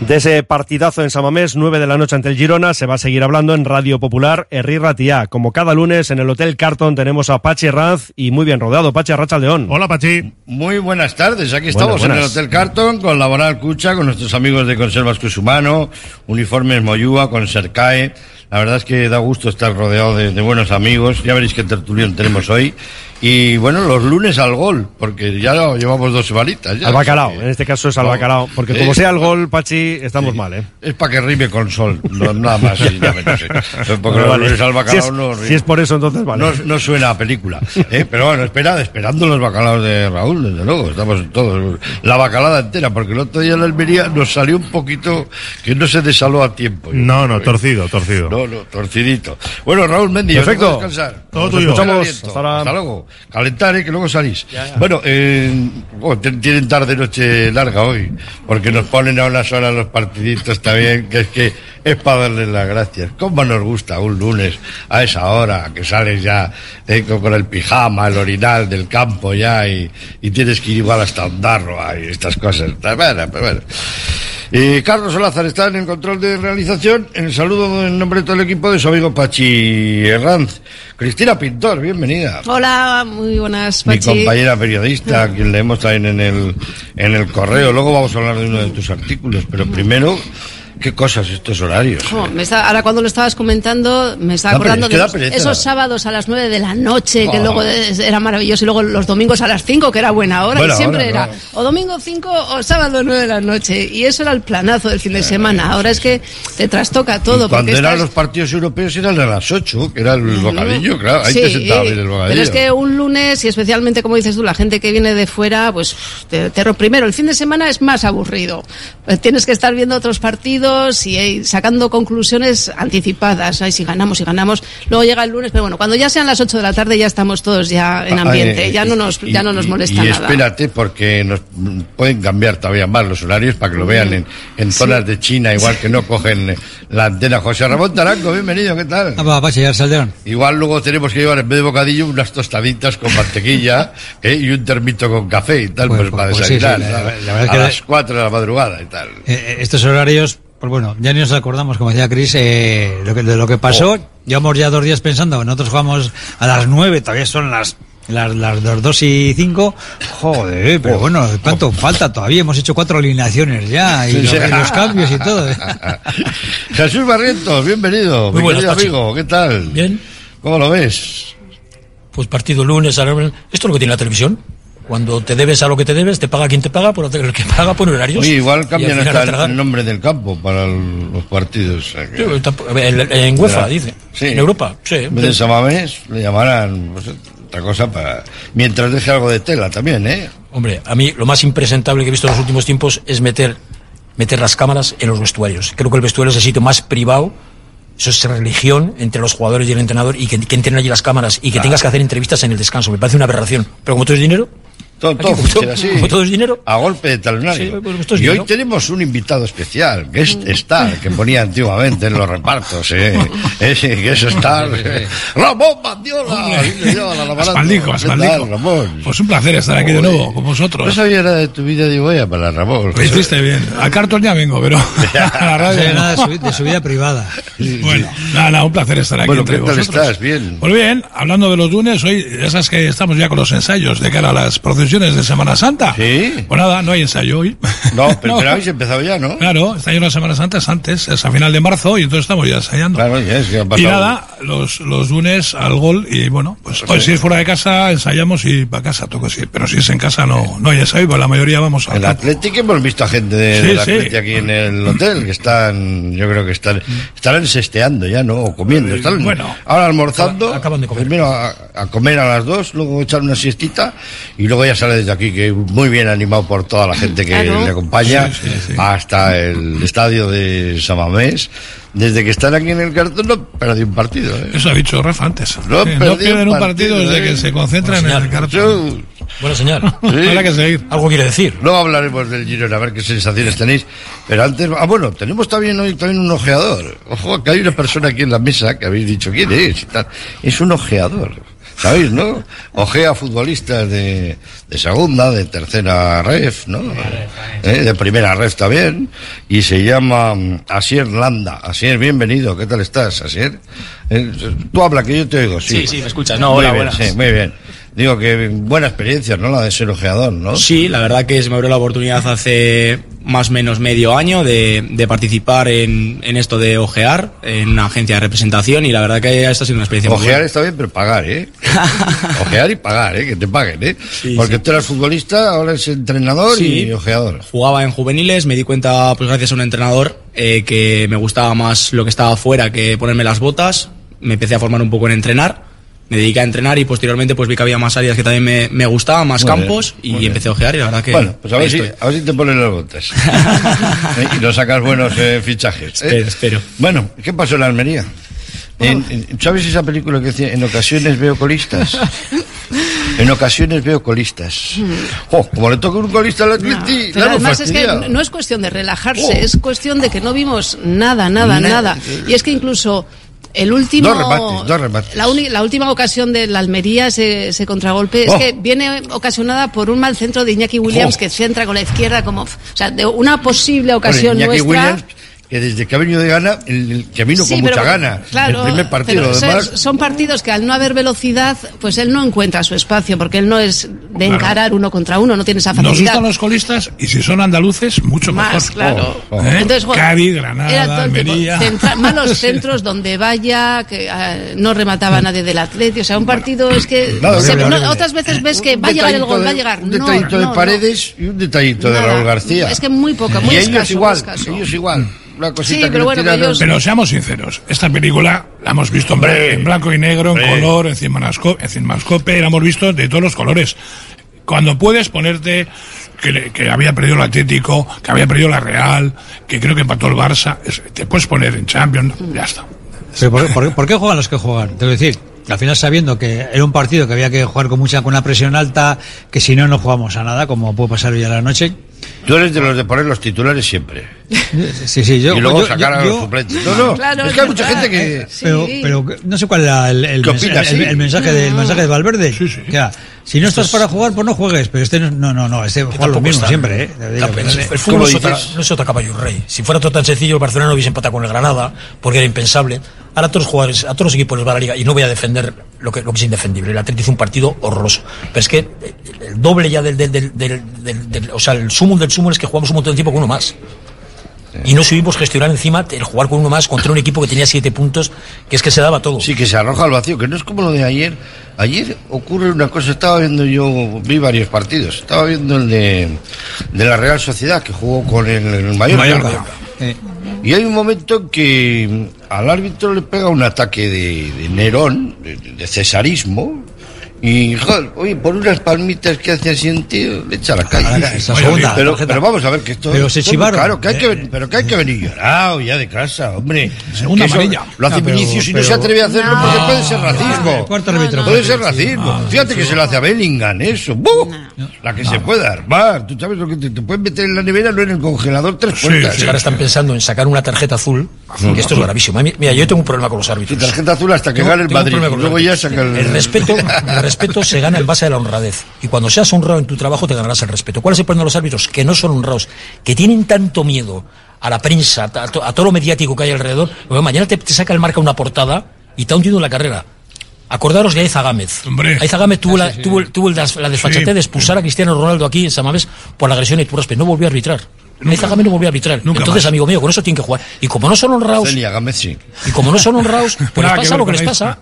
Speaker 3: De ese partidazo en Samamés, 9 de la noche ante el Girona, se va a seguir hablando en Radio Popular, Herri Ratia. Como cada lunes en el Hotel Carton tenemos a Pachi Ranz y muy bien rodeado. Pachi Arracha León.
Speaker 7: Hola, Pachi.
Speaker 16: Muy buenas tardes. Aquí estamos
Speaker 3: Buenas,
Speaker 16: en el. Hotel Carton con Laboral Cucha, con nuestros amigos de Conservas Cusumano, Uniformes Moyúa, con Sercae. La verdad es que da gusto estar rodeado de, de buenos amigos. Ya veréis qué tertulión tenemos hoy. Y bueno, los lunes al gol, porque ya llevamos dos semanitas. Ya,
Speaker 3: Al bacalao, en este caso es al
Speaker 16: No.
Speaker 3: bacalao. Porque como sea el gol, Pachi, estamos mal, ¿eh?
Speaker 16: Es para que rime con sol, no- nada más. y ya menos, eh. Porque los
Speaker 3: Vale.
Speaker 16: lunes al bacalao
Speaker 3: si es,
Speaker 16: no
Speaker 3: si es por eso, entonces vale.
Speaker 16: no, no suena a película. ¿eh? Pero bueno, espera, esperando los bacalaos de Raúl, desde luego. Estamos todos. La bacalada entera, porque el otro día en la Almería nos salió un poquito que no se desaló a tiempo.
Speaker 7: No, no, torcido, torcido.
Speaker 16: No, no, torcidito. Bueno, Raúl Mendy, ¿os
Speaker 3: Perfecto.
Speaker 7: Todo tuyo.
Speaker 3: Hasta.
Speaker 16: Hasta luego. Calentar, ¿eh? que luego salís. Bueno, eh, oh, tienen tarde noche larga hoy, porque nos ponen a unas horas los partiditos también, que es que es para darles las gracias. ¿Cómo nos gusta un lunes a esa hora, que sales ya eh, con, con el pijama, el orinal del campo ya, y, y tienes que ir igual hasta Ondarroa y estas cosas? Bueno, pues bueno. Eh, Carlos Solázar está en el control de realización. En el saludo en nombre de todo el equipo de su amigo Pachi Herranz. Cristina Pintor, bienvenida.
Speaker 17: Hola, muy buenas,
Speaker 16: Mi
Speaker 17: Pachi.
Speaker 16: compañera periodista, a quien leemos también en el, en el correo. Luego vamos a hablar de uno de tus artículos, pero primero, ¿qué cosas estos horarios?
Speaker 17: Jo, me está- ahora cuando lo estabas comentando, me estaba
Speaker 16: Da
Speaker 17: acordando de los- esos sábados a las 9 de la noche, que
Speaker 16: Oh.
Speaker 17: luego era maravilloso, y luego los domingos a las 5, que era buena hora,
Speaker 16: Buena
Speaker 17: y siempre
Speaker 16: hora,
Speaker 17: era
Speaker 16: claro.
Speaker 17: o domingo 5 o sábado 9 de la noche, y eso era el planazo del fin de semana. Ahora es que te trastoca todo.
Speaker 16: Cuando eran
Speaker 17: estás-
Speaker 16: los partidos europeos eran a las 8, que era el bocadillo, claro. Ahí
Speaker 17: Sí,
Speaker 16: te sentaba bien el bocadillo.
Speaker 17: Pero es que un lunes, y especialmente como dices tú, la gente que viene de fuera, pues te, te ro- primero, el fin de semana es más aburrido. Tienes que estar viendo otros partidos y eh, sacando conclusiones anticipadas. Ay, si ganamos, si ganamos. Luego llega el lunes, pero bueno, cuando ya sean las 8 de la tarde ya estamos todos ya en
Speaker 16: Ah,
Speaker 17: ambiente.
Speaker 16: eh,
Speaker 17: ya no
Speaker 16: y-
Speaker 17: nos,
Speaker 16: y-
Speaker 17: ya no nos
Speaker 16: y-
Speaker 17: molesta
Speaker 16: y
Speaker 17: nada.
Speaker 16: espérate, porque nos pueden cambiar todavía más los horarios para que lo vean en, en zonas de China, igual que no cogen la antena. José Ramón Taranco, bienvenido, ¿qué tal?
Speaker 18: Va, Pachi, ya Saldeón.
Speaker 16: Igual luego tenemos que llevar en vez de bocadillo unas tostaditas con mantequilla ¿eh? y un termito con café y tal, pues,
Speaker 18: Pues-
Speaker 16: para
Speaker 18: pues
Speaker 16: desayunar. a las 4 de la madrugada y tal.
Speaker 18: Eh, estos horarios, pues bueno, ya ni nos acordamos, como decía Chris, eh, lo que, de lo que pasó.
Speaker 16: Oh.
Speaker 18: Llevamos ya dos días pensando, nosotros jugamos a las nueve, todavía son las las, las dos, dos y cinco. Joder, pero bueno, ¿cuánto falta todavía? Hemos hecho cuatro alineaciones ya, y,
Speaker 16: Sí,
Speaker 18: los,
Speaker 16: sí.
Speaker 18: y los cambios y todo.
Speaker 16: Jesús Barrientos, bienvenido.
Speaker 19: Muy
Speaker 16: mi
Speaker 19: buenas,
Speaker 16: amigo, ¿qué tal?
Speaker 19: Bien.
Speaker 16: ¿Cómo lo ves?
Speaker 19: Pues partido lunes, esto es lo que tiene la televisión. Cuando te debes a lo que te debes, te paga quien te paga, por el que paga pone horarios.
Speaker 16: Oye, igual cambian hasta el, nombre del campo para el- los partidos. o sea
Speaker 19: Sí, En UEFA,
Speaker 16: ¿Verdad?
Speaker 19: dice.
Speaker 16: Sí.
Speaker 19: En Europa, sí.
Speaker 16: En vez de Samamés, le llamarán pues, otra cosa para. Mientras deje algo de tela también, ¿eh?
Speaker 19: Hombre, a mí lo más impresentable que he visto en los últimos tiempos es meter, meter las cámaras en los vestuarios. Creo que el vestuario es el sitio más privado. Eso es religión entre los jugadores y el entrenador y que, que entren allí las cámaras y que tengas que hacer entrevistas en el descanso. Me parece una aberración. Pero como todo es dinero,
Speaker 16: Todo, todo funciona
Speaker 19: todo-
Speaker 16: así.
Speaker 19: como todo es dinero.
Speaker 16: A golpe de talonario.
Speaker 19: Sí, pues es
Speaker 16: y hoy tenemos un invitado especial, que es Star, que ponía antiguamente en los repartos. ¿eh? Ese, que es Star. Ramón Bandiola. Bandiola, la
Speaker 20: Aspaldico,
Speaker 16: ¿Qué tal,
Speaker 20: Aspaldico.
Speaker 16: Ramón?
Speaker 20: Pues un placer estar aquí de nuevo con vosotros.
Speaker 16: No sabía nada de tu vida, digo, vaya, para Ramón.
Speaker 20: Lo hiciste bien. Al cartón ya vengo, pero a la
Speaker 18: No
Speaker 20: radio
Speaker 18: sé
Speaker 20: no.
Speaker 18: nada de su, de su vida privada.
Speaker 20: Bueno, nada, nada, un placer estar aquí
Speaker 16: Bueno,
Speaker 20: entre
Speaker 16: ¿qué tal
Speaker 20: vosotros.
Speaker 16: estás? Bien.
Speaker 20: Pues bien, hablando de los lunes, hoy ya sabes que estamos ya con los ensayos de cara a las procesiones de Semana Santa.
Speaker 16: Sí.
Speaker 20: Pues nada, no hay ensayo hoy.
Speaker 16: No, pero, pero habéis empezado ya, ¿no?
Speaker 20: Claro, este año la Semana Santa es antes, es a final de marzo y entonces estamos ya ensayando.
Speaker 16: Claro, ya es que ha
Speaker 20: Y
Speaker 16: pasado.
Speaker 20: nada, los, los lunes al gol y bueno, pues hoy si es fuera de casa ensayamos y para casa toco sí, pero si es en casa no, no hay ensayo, pues la mayoría vamos a...
Speaker 16: En el Atlético hemos visto a gente de,
Speaker 20: Sí,
Speaker 16: del
Speaker 20: sí.
Speaker 16: Atleti aquí en el hotel que están, yo creo que están, estarán sesteando ya, ¿no? O comiendo. Están
Speaker 20: Bueno.
Speaker 16: ahora almorzando. Acaban de comer. Primero a, a comer a las dos, luego echar una siestita y luego ya sale desde aquí, que muy bien animado por toda la gente que
Speaker 20: Claro.
Speaker 16: le acompaña
Speaker 20: Sí, sí, sí.
Speaker 16: hasta el estadio de Samamés. Desde que están aquí en el cartón no perdí un partido, ¿eh?
Speaker 20: Eso ha dicho Rafa antes.
Speaker 16: No
Speaker 20: no pierden un partido desde
Speaker 16: ¿eh?
Speaker 20: que se concentran en el cartón.
Speaker 19: Buena señal.
Speaker 16: Sí.
Speaker 20: Habrá que seguir.
Speaker 19: Algo quiere decir.
Speaker 16: Luego hablaremos del Girona, a ver qué sensaciones tenéis. Pero antes, ah, bueno, tenemos también hoy también un ojeador. Ojo, que hay una persona aquí en la mesa que habéis dicho quién es y tal. Es un ojeador. ¿Sabéis, no? Ojea futbolistas de, de segunda, de tercera ref, ¿no? Eh, De primera ref también. Y se llama mm, Asier Landa. Asier, bienvenido. ¿Qué tal estás, Asier? Eh, tú habla, que yo te oigo, sí.
Speaker 21: Sí, sí, me escuchas. No,
Speaker 16: Muy
Speaker 21: hola,
Speaker 16: bien,
Speaker 21: buenas.
Speaker 16: sí, muy bien. Digo que buena experiencia, ¿no? La de ser ojeador, ¿no?
Speaker 21: Sí, la verdad que se me abrió la oportunidad hace más o menos medio año de, de participar en, en esto de ojear en una agencia de representación y la verdad que esta ha sido una experiencia muy
Speaker 16: Ojear
Speaker 21: buena.
Speaker 16: está bien, pero pagar, ¿eh? ojear y pagar, ¿eh? Que te paguen, ¿eh? Porque tú eras futbolista, ahora eres entrenador
Speaker 21: Sí.
Speaker 16: y ojeador.
Speaker 21: Jugaba en juveniles, me di cuenta, pues gracias a un entrenador, eh, que me gustaba más lo que estaba afuera que ponerme las botas. Me empecé a formar un poco en entrenar. Me dediqué a entrenar y posteriormente pues vi que había más áreas que también me, me gustaban, más
Speaker 16: Muy bien,
Speaker 21: campos
Speaker 16: muy
Speaker 21: y
Speaker 16: bien.
Speaker 21: empecé a ojear y la verdad que...
Speaker 16: Bueno, pues a ver, si, a ver si te ponen las botas. ¿Eh? y no sacas buenos eh, fichajes. ¿eh?
Speaker 21: Espero, espero.
Speaker 16: Bueno, ¿qué pasó en la Almería? En- en- ¿Sabes esa película que decía, en ocasiones veo colistas? En ocasiones veo colistas. Oh, como le toca un colista al Atleti,
Speaker 17: Pero
Speaker 16: hemos
Speaker 17: además es que no es cuestión de relajarse,
Speaker 16: Oh.
Speaker 17: es cuestión de que no vimos nada, nada,
Speaker 16: Nada.
Speaker 17: nada. Y es que incluso el último...
Speaker 16: Dos remates, dos remates.
Speaker 17: La, última ocasión de la Almería, ese, ese contragolpe,
Speaker 16: Oh.
Speaker 17: es que viene ocasionada por un mal centro de Iñaki Williams
Speaker 16: Oh.
Speaker 17: que centra con la izquierda como... O sea, de una posible
Speaker 16: Bueno,
Speaker 17: ocasión
Speaker 16: Iñaki
Speaker 17: nuestra...
Speaker 16: Williams, que desde que ha venido de gana, el, el que vino
Speaker 17: Sí,
Speaker 16: con
Speaker 17: pero,
Speaker 16: mucha gana.
Speaker 17: Claro,
Speaker 16: el primer partido,
Speaker 17: pero son-
Speaker 16: además.
Speaker 17: son partidos que al no haber velocidad, pues él no encuentra su espacio, porque él no es de
Speaker 20: Claro.
Speaker 17: encarar uno contra uno, no tiene esa
Speaker 20: Nos
Speaker 17: facilidad.
Speaker 20: gustan los colistas y si son andaluces, mucho
Speaker 17: Más,
Speaker 20: mejor.
Speaker 17: claro.
Speaker 20: Oh, oh. ¿Eh?
Speaker 17: Entonces, bueno,
Speaker 20: Cádiz,
Speaker 17: Era todo
Speaker 20: Granada, Almería.
Speaker 17: centra- malos centros donde vaya, que eh, no remataba nadie del Atleti. O sea, un partido es que.
Speaker 16: Nada,
Speaker 17: se- no, otras veces ves que va a llegar el gol,
Speaker 16: de-
Speaker 17: va a llegar.
Speaker 16: Un
Speaker 17: No,
Speaker 16: detallito de
Speaker 17: no, no.
Speaker 16: Paredes y un detallito de. Raúl García.
Speaker 17: Es que muy poca, muy
Speaker 16: y igual,
Speaker 17: escaso.
Speaker 16: ellos igual. Una cosita
Speaker 17: Sí,
Speaker 16: que
Speaker 17: pero bueno, pero ellos-
Speaker 20: Pero seamos sinceros, esta película la hemos visto en,
Speaker 16: Hombre,
Speaker 20: en blanco y negro, en
Speaker 16: hombre.
Speaker 20: color, en cinemascope, en cinemascope, la hemos visto de todos los colores. Cuando puedes ponerte que, había perdido el Atlético, que había perdido la Real, que creo que empató el Barça, te puedes poner en Champions, ya está.
Speaker 18: Pero ¿por, por, por qué juegan los que juegan? Te voy a decir, al final sabiendo que era un partido que había que jugar con mucha con una presión alta, que si no no jugamos a nada, como puede pasar hoy a la noche.
Speaker 16: Tú eres de los de poner los titulares siempre.
Speaker 18: Sí, sí, yo
Speaker 16: y luego
Speaker 18: yo-
Speaker 16: sacar
Speaker 18: yo-
Speaker 16: a los
Speaker 18: yo-
Speaker 16: suplentes. No, no.
Speaker 17: Claro,
Speaker 16: es
Speaker 17: es
Speaker 16: que hay mucha gente que.
Speaker 17: eh, sí.
Speaker 18: Pero, pero no sé cuál era el, el,
Speaker 16: ¿Qué
Speaker 18: mensaje,
Speaker 16: opinas,
Speaker 18: el-
Speaker 16: sí?
Speaker 18: el mensaje de, el mensaje de Valverde. Que era, si no estás para jugar, pues no juegues. Pero este no, no, no, este juega lo mismo
Speaker 19: está,
Speaker 18: siempre. ¿eh?
Speaker 19: Digo, el, fútbol no, no es otro caballo rey. Si fuera todo tan sencillo, el Barcelona no hubiese empatado con el Granada, porque era impensable. Ahora a todos los jugadores, a todos los equipos les va a la liga y no voy a defender lo que, lo que es indefendible. El Atlético hizo un partido horroroso. Pero es que eh, el doble ya del, del, del, del, o sea, el sumo del sumo es que jugamos un montón de tiempo con uno más. Y no subimos gestionar encima el jugar con uno más contra un equipo que tenía siete puntos, que es que se daba todo.
Speaker 16: Sí, que se arroja al vacío, que no es como lo de ayer. Ayer ocurre una cosa, estaba viendo yo, vi varios partidos, estaba viendo el de, de la Real Sociedad que jugó con el,
Speaker 18: mayor
Speaker 16: Y hay un momento en que al árbitro le pega un ataque de, de Nerón, de cesarismo, y, joder, oye, por unas palmitas que hace así un tío, le echa la calle.
Speaker 18: Esa segunda,
Speaker 16: pero, pero, vamos a ver que esto.
Speaker 18: Pero se chivaron.
Speaker 16: Claro, que hay que,
Speaker 18: eh,
Speaker 16: pero que hay que venir llorado ya de casa, hombre.
Speaker 20: Segunda amarilla.
Speaker 16: Lo hace
Speaker 18: ah,
Speaker 16: Vinicius y no se atreve a hacerlo porque puede ser racismo.
Speaker 18: Ah,
Speaker 16: puede, ser ah, racismo. Fíjate que se lo hace a Bellingham, eso. ¡Buh! La que se pueda armar. Tú sabes lo que te, te pueden meter en la nevera, no en el congelador, tres sí, puertas.
Speaker 19: Ahora están pensando en sacar una tarjeta azul, esto es gravísimo. Mira, yo tengo un problema con los árbitros.
Speaker 16: Tarjeta azul hasta que gane el Madrid. Luego ya saca el.
Speaker 19: respeto respeto se gana en base a la honradez. Y cuando seas honrado en tu trabajo, te ganarás el respeto. ¿Cuál es el problema de los árbitros? Que no son honrados, que tienen tanto miedo a la prensa, a, todo lo mediático que hay alrededor. Bueno, mañana te, saca el marca una portada y te ha hundido en la carrera. Acordaros de Aiza Gámez. Aiza Gámez tuvo, la, sí, desfachatez de expulsar a Cristiano Ronaldo aquí en Samamés por la agresión y tu No volvió a arbitrar. Mesa Gámez no volvió a arbitrar.
Speaker 16: Nunca
Speaker 19: Entonces,
Speaker 16: más.
Speaker 19: amigo mío, con eso tienen que jugar. Y como no son honrados.
Speaker 16: Senia,
Speaker 19: Y como no son honrados, pues les pasa lo que les pasa.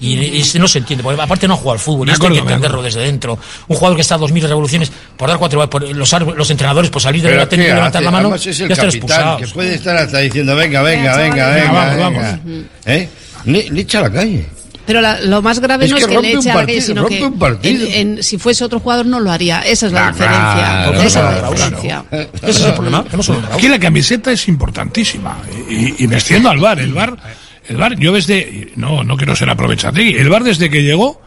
Speaker 19: Y, y, no se entiende. Porque aparte no ha jugado al fútbol. Y esto hay que entenderlo desde dentro. Un jugador que está a 2.000 revoluciones por dar cuatro. Por, los, los entrenadores, por salir de la técnica y levantar la mano.
Speaker 16: Es el
Speaker 19: ya están expulsados.
Speaker 16: Que puede estar hasta diciendo, venga, venga, venga, venga.
Speaker 20: venga,
Speaker 16: venga, venga. Vamos, vamos. ¿Eh? Le, le echa a la calle.
Speaker 17: Pero la, lo más grave no es que le eche a la calle, sino que si fuese otro jugador no lo haría. Esa es la
Speaker 16: ah,
Speaker 17: diferencia. Esa es la diferencia.
Speaker 19: Eh, ese es el problema.
Speaker 20: Aquí la camiseta es importantísima. Y, y me extiendo al bar. El bar, el bar, yo desde. No, no quiero ser aprovechate. El bar desde que llegó.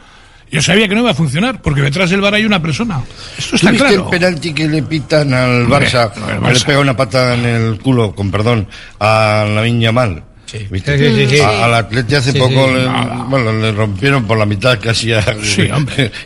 Speaker 20: Yo sabía que no iba a funcionar, porque detrás del bar hay una persona. Esto está claro.
Speaker 16: el penalti que le pitan al Barça?
Speaker 20: No, no,
Speaker 16: Barça. Le pega una pata en el culo, con perdón, a la viña mal
Speaker 18: Sí. ¿Viste?
Speaker 16: A, al atleta hace poco le, bueno, le rompieron por la mitad casi a,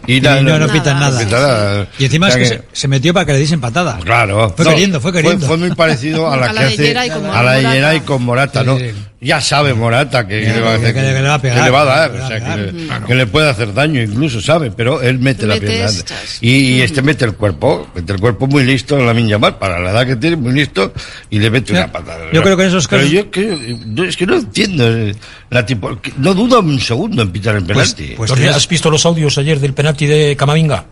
Speaker 16: y, nada,
Speaker 18: y, no, pitan nada. Y encima es que, se metió para que le diesen patada.
Speaker 16: Claro.
Speaker 18: Fue queriendo, fue queriendo.
Speaker 16: Fue, muy parecido a la, que hace a la Yeray con Morata, ¿no? Ya sabe Morata que, le, va a
Speaker 18: pegar,
Speaker 16: dar,
Speaker 18: que, le,
Speaker 16: puede hacer daño, incluso sabe, pero él mete la pierna. Y, y, mm. este mete el cuerpo, mete el cuerpo muy listo en la miña para la edad que tiene, muy listo, y le mete una patada.
Speaker 18: Yo creo que en esos casos.
Speaker 16: Es que no entiendo. Eh, la tipo, no duda un segundo en pitar el
Speaker 18: pues,
Speaker 16: penalti.
Speaker 18: Pues,
Speaker 19: pues
Speaker 18: ¿Has
Speaker 19: visto los audios ayer del penalti de Camavinga?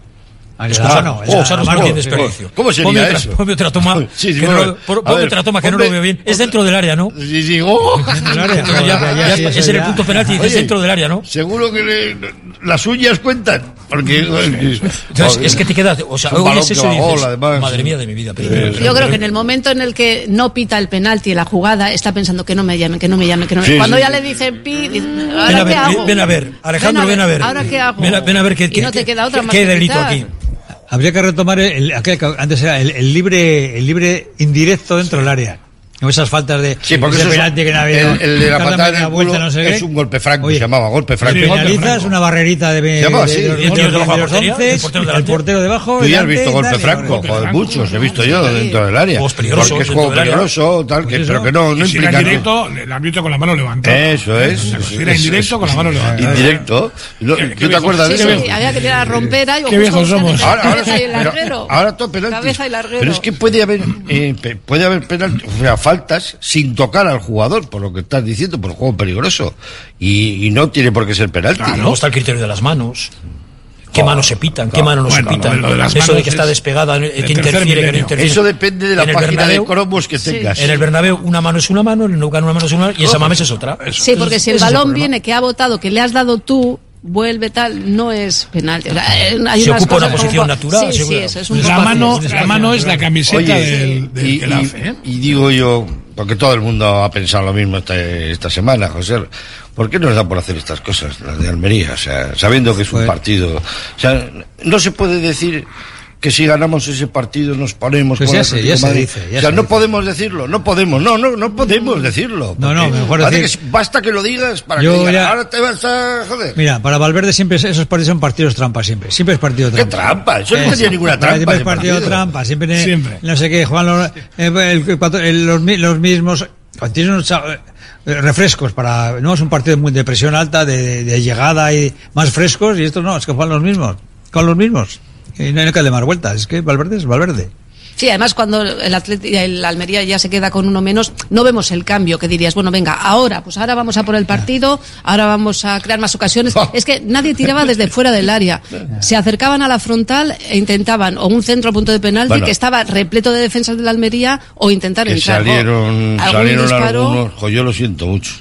Speaker 19: Excusa
Speaker 18: no, oh,
Speaker 19: desperdicio.
Speaker 16: ¿Cómo sería
Speaker 19: ponme
Speaker 16: eso?
Speaker 19: Otra, ponme otra toma,
Speaker 16: sí, sí,
Speaker 19: que no, por, ponme otra toma que
Speaker 16: ponme, no
Speaker 19: lo veo bien. Es dentro del área, ¿no?
Speaker 16: Sí, sí, oh.
Speaker 18: del área.
Speaker 19: No, ya,
Speaker 18: ya, ya, sí,
Speaker 19: es en el punto penalti, es dentro del área, ¿no?
Speaker 16: Seguro que le, las uñas cuentan. Porque
Speaker 19: Entonces, es que te quedas, o sea, oyes eso y dices, madre mía de mi vida. Pero, pero,
Speaker 17: yo creo que en el momento en el que no pita el penalti en la jugada, está pensando que no me llamen, que no me llamen, que no me Cuando ya le dicen pi, ¿ahora qué hago?
Speaker 19: Ven a ver, Alejandro, ven a ver.
Speaker 17: ¿Ahora qué hago?
Speaker 19: Ven a ver qué delito aquí.
Speaker 18: Habría que retomar el, aquel, antes era el, el, libre el libre indirecto dentro del área. O esas faltas de
Speaker 16: sí, porque
Speaker 18: ese penalti que no ha.
Speaker 16: El, el de la patada
Speaker 18: de
Speaker 16: la
Speaker 18: vuelta, no sé
Speaker 16: es un golpe franco,
Speaker 18: Oye,
Speaker 16: se llamaba golpe franco.
Speaker 18: Penalizas una barrerita de, de, los
Speaker 16: 11, el
Speaker 19: portero
Speaker 18: debajo.
Speaker 16: Tú ya has visto golpe franco, joder, muchos he visto yo dentro del área. Porque es juego peligroso, tal, pero que no, no implica. Era
Speaker 20: indirecto, el árbitro con la mano levantada.
Speaker 16: Eso es.
Speaker 20: Era indirecto con la mano levantada.
Speaker 16: Indirecto. ¿Tú te acuerdas de eso?
Speaker 17: Había que tirar la rompera.
Speaker 20: Qué viejos somos.
Speaker 16: Ahora todo penalti. Pero es que puede haber penalti. O sea, faltas sin tocar al jugador, por lo que estás diciendo, por un juego peligroso. Y, y, no tiene por qué ser penalti.
Speaker 19: ¿no? Luego está el criterio de las manos. ¿Qué manos se pitan? ¿Qué manos no se pitan? Eso de que está despegada, que interfiere, que no interfiere.
Speaker 16: Eso depende de la página
Speaker 19: Bernabéu, de
Speaker 16: cromos que tengas.
Speaker 19: En el Bernabéu una mano es una mano, en el Nucan una mano es una mano y esa mames es otra.
Speaker 17: Sí, porque si el balón viene que ha votado, que le has dado tú, vuelve tal, no es penalti.
Speaker 19: Se ocupa una posición natural.
Speaker 17: Sí,
Speaker 20: la, mano, la mano es la camiseta del, del ¿eh?
Speaker 16: y, digo yo, porque todo el mundo ha pensado lo mismo esta, esta semana, José, ¿por qué nos da por hacer estas cosas, las de Almería? O sea, sabiendo que es un
Speaker 18: pues-
Speaker 16: partido... O sea, no se puede decir que si ganamos ese partido nos ponemos
Speaker 18: Pues
Speaker 16: con
Speaker 18: ya
Speaker 16: el
Speaker 18: se-
Speaker 16: Atlético
Speaker 18: ya se
Speaker 16: de Madrid.
Speaker 18: dice, ya
Speaker 16: o sea,
Speaker 18: se
Speaker 16: no
Speaker 18: dice.
Speaker 16: podemos decirlo, no podemos, no, no, no podemos decirlo.
Speaker 18: No, no, mejor decir-
Speaker 16: que basta que lo digas para
Speaker 18: Yo
Speaker 16: que digan,
Speaker 18: ya-
Speaker 16: ahora te vas a joder.
Speaker 18: Mira, para Valverde siempre es- esos partidos son partidos trampa siempre. Siempre es partido
Speaker 16: ¿Qué
Speaker 18: trampa.
Speaker 16: trampa? Eso no tenía ninguna trampa.
Speaker 18: Siempre es partido,
Speaker 16: partido.
Speaker 18: trampa. Siempre,
Speaker 16: Siempre.
Speaker 18: no sé qué, Juan los, eh, el- el- el- los, mi- los mismos. tienes unos eh, refrescos para. No es un partido muy de presión alta, de, de llegada y más frescos. Y estos no, es que juegan los mismos. Con los mismos. Y no hay que darle más vueltas. Es que Valverde es Valverde.
Speaker 17: Sí, además cuando el, Atleti- el Almería ya se queda con uno menos, no vemos el cambio que dirías, bueno, venga, ahora, pues ahora vamos a por el partido, ahora vamos a crear más ocasiones. Es que nadie tiraba desde fuera del área. Se acercaban a la frontal e intentaban o un centro a punto de penalti
Speaker 16: Bueno.
Speaker 17: que estaba repleto de defensas del Almería o intentar
Speaker 16: que
Speaker 17: entrar.
Speaker 16: salieron, salieron
Speaker 17: disparo.
Speaker 16: algunos, jo, yo lo siento mucho.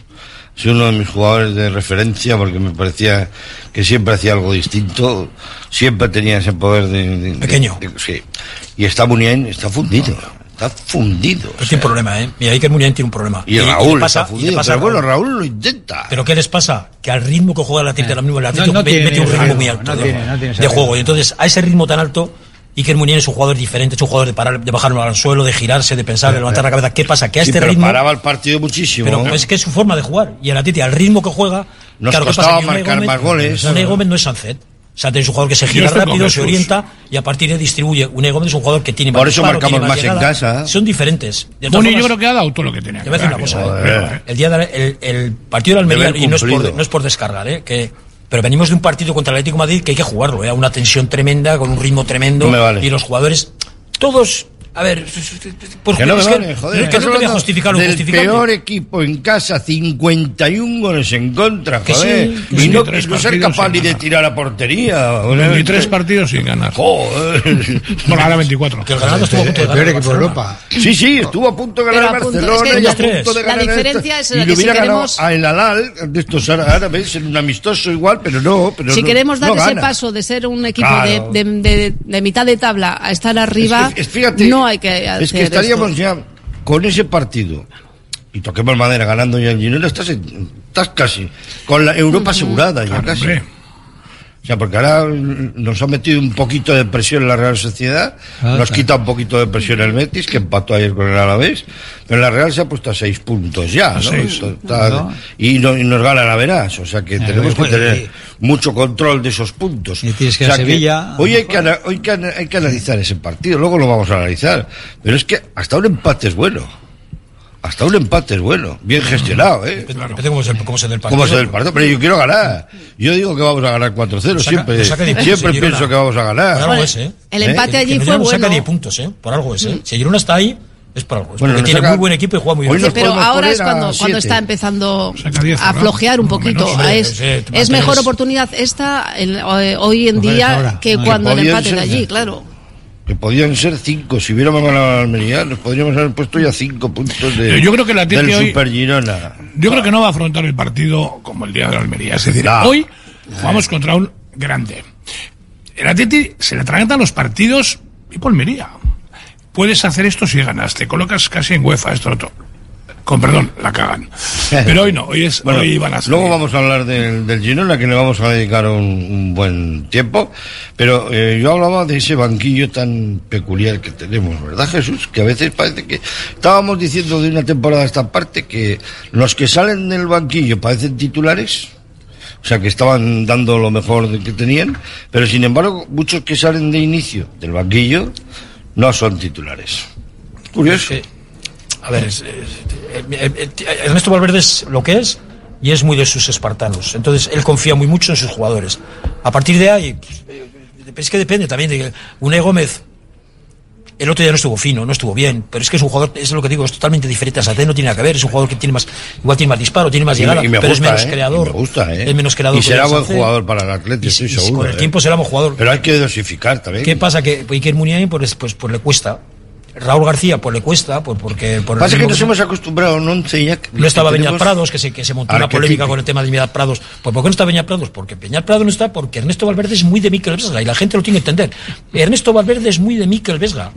Speaker 16: Soy uno de mis jugadores de referencia porque me parecía que siempre hacía algo distinto, siempre tenía ese poder de... de-
Speaker 19: Pequeño.
Speaker 16: de- sí. Y está Muniain, está fundido, está fundido.
Speaker 19: Pero tiene un problema, ¿eh? Mira, Iker Muniain tiene un problema.
Speaker 16: Y Raúl
Speaker 19: pasa-
Speaker 16: está
Speaker 19: y
Speaker 16: fundido,
Speaker 19: pasa
Speaker 16: pero bueno,
Speaker 19: Raúl.
Speaker 16: Lo intenta.
Speaker 19: ¿Pero qué les pasa? Que al ritmo que juega el Atlético, ahora mismo el Atlético
Speaker 18: no tiene
Speaker 19: mete un ritmo muy alto
Speaker 18: no
Speaker 19: de,
Speaker 18: tiene- no tiene ese
Speaker 19: de
Speaker 18: ritmo.
Speaker 19: juego. Y entonces, a ese ritmo tan alto, Iker Muniain es un jugador diferente, es un jugador de parar, de bajarlo al suelo, de girarse, de pensar, de levantar la cabeza. ¿Qué pasa? Que a
Speaker 16: Sí,
Speaker 19: este
Speaker 16: pero
Speaker 19: ritmo...
Speaker 16: paraba el partido muchísimo.
Speaker 19: Pero es que es su forma de jugar. Y el Atlético, al ritmo que juega...
Speaker 16: Nos
Speaker 19: claro, ¿qué
Speaker 16: costaba
Speaker 19: pasa? Que Unai
Speaker 16: marcar
Speaker 19: Gómez-
Speaker 16: más goles.
Speaker 19: Unai Gómez no es Sancet. Sancet es un jugador que se gira rápido, se orienta y a partir de distribuye. Unai Gómez es un jugador que tiene
Speaker 16: Por
Speaker 19: más
Speaker 16: eso
Speaker 19: disparo,
Speaker 16: marcamos más en casa.
Speaker 19: Son diferentes.
Speaker 20: Bueno, yo creo que ha dado todo lo que tenía
Speaker 19: te voy a decir una
Speaker 20: dar,
Speaker 19: cosa. ¿eh? el día de la- el, el partido de Almería, y no es, por, no es por descargar, ¿eh? que, pero venimos de un partido contra el Atlético de Madrid que hay que jugarlo, ¿eh? una tensión tremenda, con un ritmo tremendo,
Speaker 16: No me vale.
Speaker 19: y los jugadores, todos, a ver, pues,
Speaker 16: que no me
Speaker 19: es
Speaker 16: vale,
Speaker 19: que,
Speaker 16: joder.
Speaker 19: es que no te voy a justificar lo
Speaker 16: del peor equipo en casa, 51 goles en contra,
Speaker 19: Que
Speaker 16: joder.
Speaker 19: sí,
Speaker 16: y no, no ser capaz ni de tirar a portería.
Speaker 20: 23 partidos sin ganar.
Speaker 16: Joder.
Speaker 20: Bueno, ahora 24.
Speaker 19: Que el Granada estuvo a punto de
Speaker 18: El
Speaker 19: ganar
Speaker 18: peor
Speaker 19: al
Speaker 18: equipo de. Europa.
Speaker 16: Sí, sí, estuvo a punto de ganar Barcelona y a punto de
Speaker 17: La
Speaker 16: ganar a
Speaker 17: diferencia es
Speaker 16: y
Speaker 17: que si
Speaker 16: hubiera
Speaker 17: queremos-
Speaker 16: ganado a El Alal de estos árabes en un amistoso igual, pero no. Pero
Speaker 17: si
Speaker 16: no-
Speaker 17: queremos dar
Speaker 16: no
Speaker 17: ese
Speaker 16: gana.
Speaker 17: paso de ser un equipo de, mitad de tabla a estar arriba,
Speaker 16: fíjate,
Speaker 17: no hay que hacer
Speaker 16: Es que estaríamos
Speaker 17: esto.
Speaker 16: ya con ese partido y toquemos madera ganando ya el Girona, estás, en- estás casi con la Europa asegurada ya
Speaker 20: Claro,
Speaker 16: casi. O sea, porque ahora nos ha metido un poquito de presión en la Real Sociedad,
Speaker 18: Ah,
Speaker 16: nos quita un poquito de presión el Betis, que empató ayer con el Alavés, pero la Real se ha puesto a seis puntos ya, ¿no?
Speaker 20: seis.
Speaker 16: Está-
Speaker 18: No.
Speaker 16: Y, no- y nos gana la Verás, o sea que tenemos que tener
Speaker 18: y-
Speaker 16: mucho control de esos puntos.
Speaker 18: Y tienes que
Speaker 16: O sea
Speaker 18: Sevilla,
Speaker 16: hoy hay que, hoy que ana- hay que analizar ese partido, luego lo vamos a analizar, pero es que hasta un empate es bueno. Hasta un empate es bueno, bien gestionado, ¿eh?
Speaker 19: Depende cómo se, cómo se dé el partido.
Speaker 16: ¿Cómo se del partido? Pero yo quiero ganar. Yo digo que vamos a ganar 4-0.
Speaker 19: Saca-
Speaker 16: Siempre, siempre
Speaker 19: Girona.
Speaker 16: pienso que vamos a
Speaker 19: Por
Speaker 16: ganar.
Speaker 19: algo es, ¿eh?
Speaker 17: El
Speaker 16: ¿Eh?
Speaker 17: empate allí
Speaker 19: que
Speaker 17: fue
Speaker 19: Girona saca
Speaker 17: bueno.
Speaker 19: 10 puntos, ¿eh? Por algo es, ¿eh? Si Girona está ahí, es por algo. Es
Speaker 16: Bueno,
Speaker 19: porque tiene
Speaker 16: saca-
Speaker 19: muy buen equipo y juega muy bien.
Speaker 17: pero ahora es cuando, cuando está empezando
Speaker 20: diez,
Speaker 17: a flojear un
Speaker 20: lo menos.
Speaker 17: poquito.
Speaker 19: Hombre,
Speaker 17: es
Speaker 19: sí,
Speaker 17: es mejor oportunidad esta en- eh, hoy en día
Speaker 18: ahora.
Speaker 17: que cuando el empate de allí, claro.
Speaker 16: Que podían ser 5. Si hubiéramos ganado a Almería, nos podríamos haber puesto ya 5 puntos de,
Speaker 20: Yo creo que Atleti
Speaker 16: del
Speaker 20: hoy-
Speaker 16: Super Girona.
Speaker 20: Yo creo que no va a afrontar el partido como el día de la Almería. Es decir,
Speaker 16: No.
Speaker 20: hoy jugamos contra un grande. El Atleti se le atragantan los partidos y por Almería. Puedes hacer esto si ganas, te colocas casi en UEFA, esto otro. Con perdón, la cagan. Pero hoy no, hoy es
Speaker 16: Bueno,
Speaker 20: hoy van a
Speaker 16: luego vamos a hablar del, del Girona, que le vamos a dedicar un, un buen tiempo. Pero eh, yo hablaba de ese banquillo tan peculiar que tenemos, ¿verdad, Jesús? Que a veces parece que estábamos diciendo de una temporada a esta parte que los que salen del banquillo parecen titulares. O sea, que estaban dando lo mejor de que tenían, pero sin embargo, muchos que salen de inicio del banquillo no son titulares. Curioso.
Speaker 19: Es que, a ver, es- es- eh, eh, eh, Ernesto Valverde es lo que es y es muy de sus espartanos. Entonces, él confía muy mucho en sus jugadores. A partir de ahí, pues, es que depende también de Unai Gómez. El otro día no estuvo fino, no estuvo bien, pero es que es un jugador, es lo que digo, es totalmente diferente a Saté, no tiene nada que ver, es un jugador que tiene más, igual tiene más disparo, tiene más llegada,
Speaker 16: y me
Speaker 19: pero es menos
Speaker 16: ¿eh?
Speaker 19: creador.
Speaker 16: Y me gusta, ¿eh?
Speaker 19: Es menos creador.
Speaker 16: Y será buen jugador para el Atlético, estoy seguro.
Speaker 19: Con el
Speaker 16: ¿eh?
Speaker 19: tiempo será buen jugador.
Speaker 16: Pero hay que dosificar también.
Speaker 19: ¿Qué pasa? Que Iker Muniain, pues, pues, pues le cuesta. Raúl García, pues le cuesta, pues porque... Por
Speaker 16: Pasa que nos
Speaker 19: que-
Speaker 16: hemos acostumbrado ya. que-
Speaker 19: no estaba
Speaker 16: tenemos
Speaker 19: Prados, que se, que se montó una polémica
Speaker 16: arquetipo.
Speaker 19: con el tema de Beñat Prados. Pues ¿por qué no está Beñat Prados? Porque Beñat Prados no está porque Ernesto Valverde es muy de Mikel Vesga y la gente lo tiene que entender. Ernesto Valverde es muy de Mikel Vesga.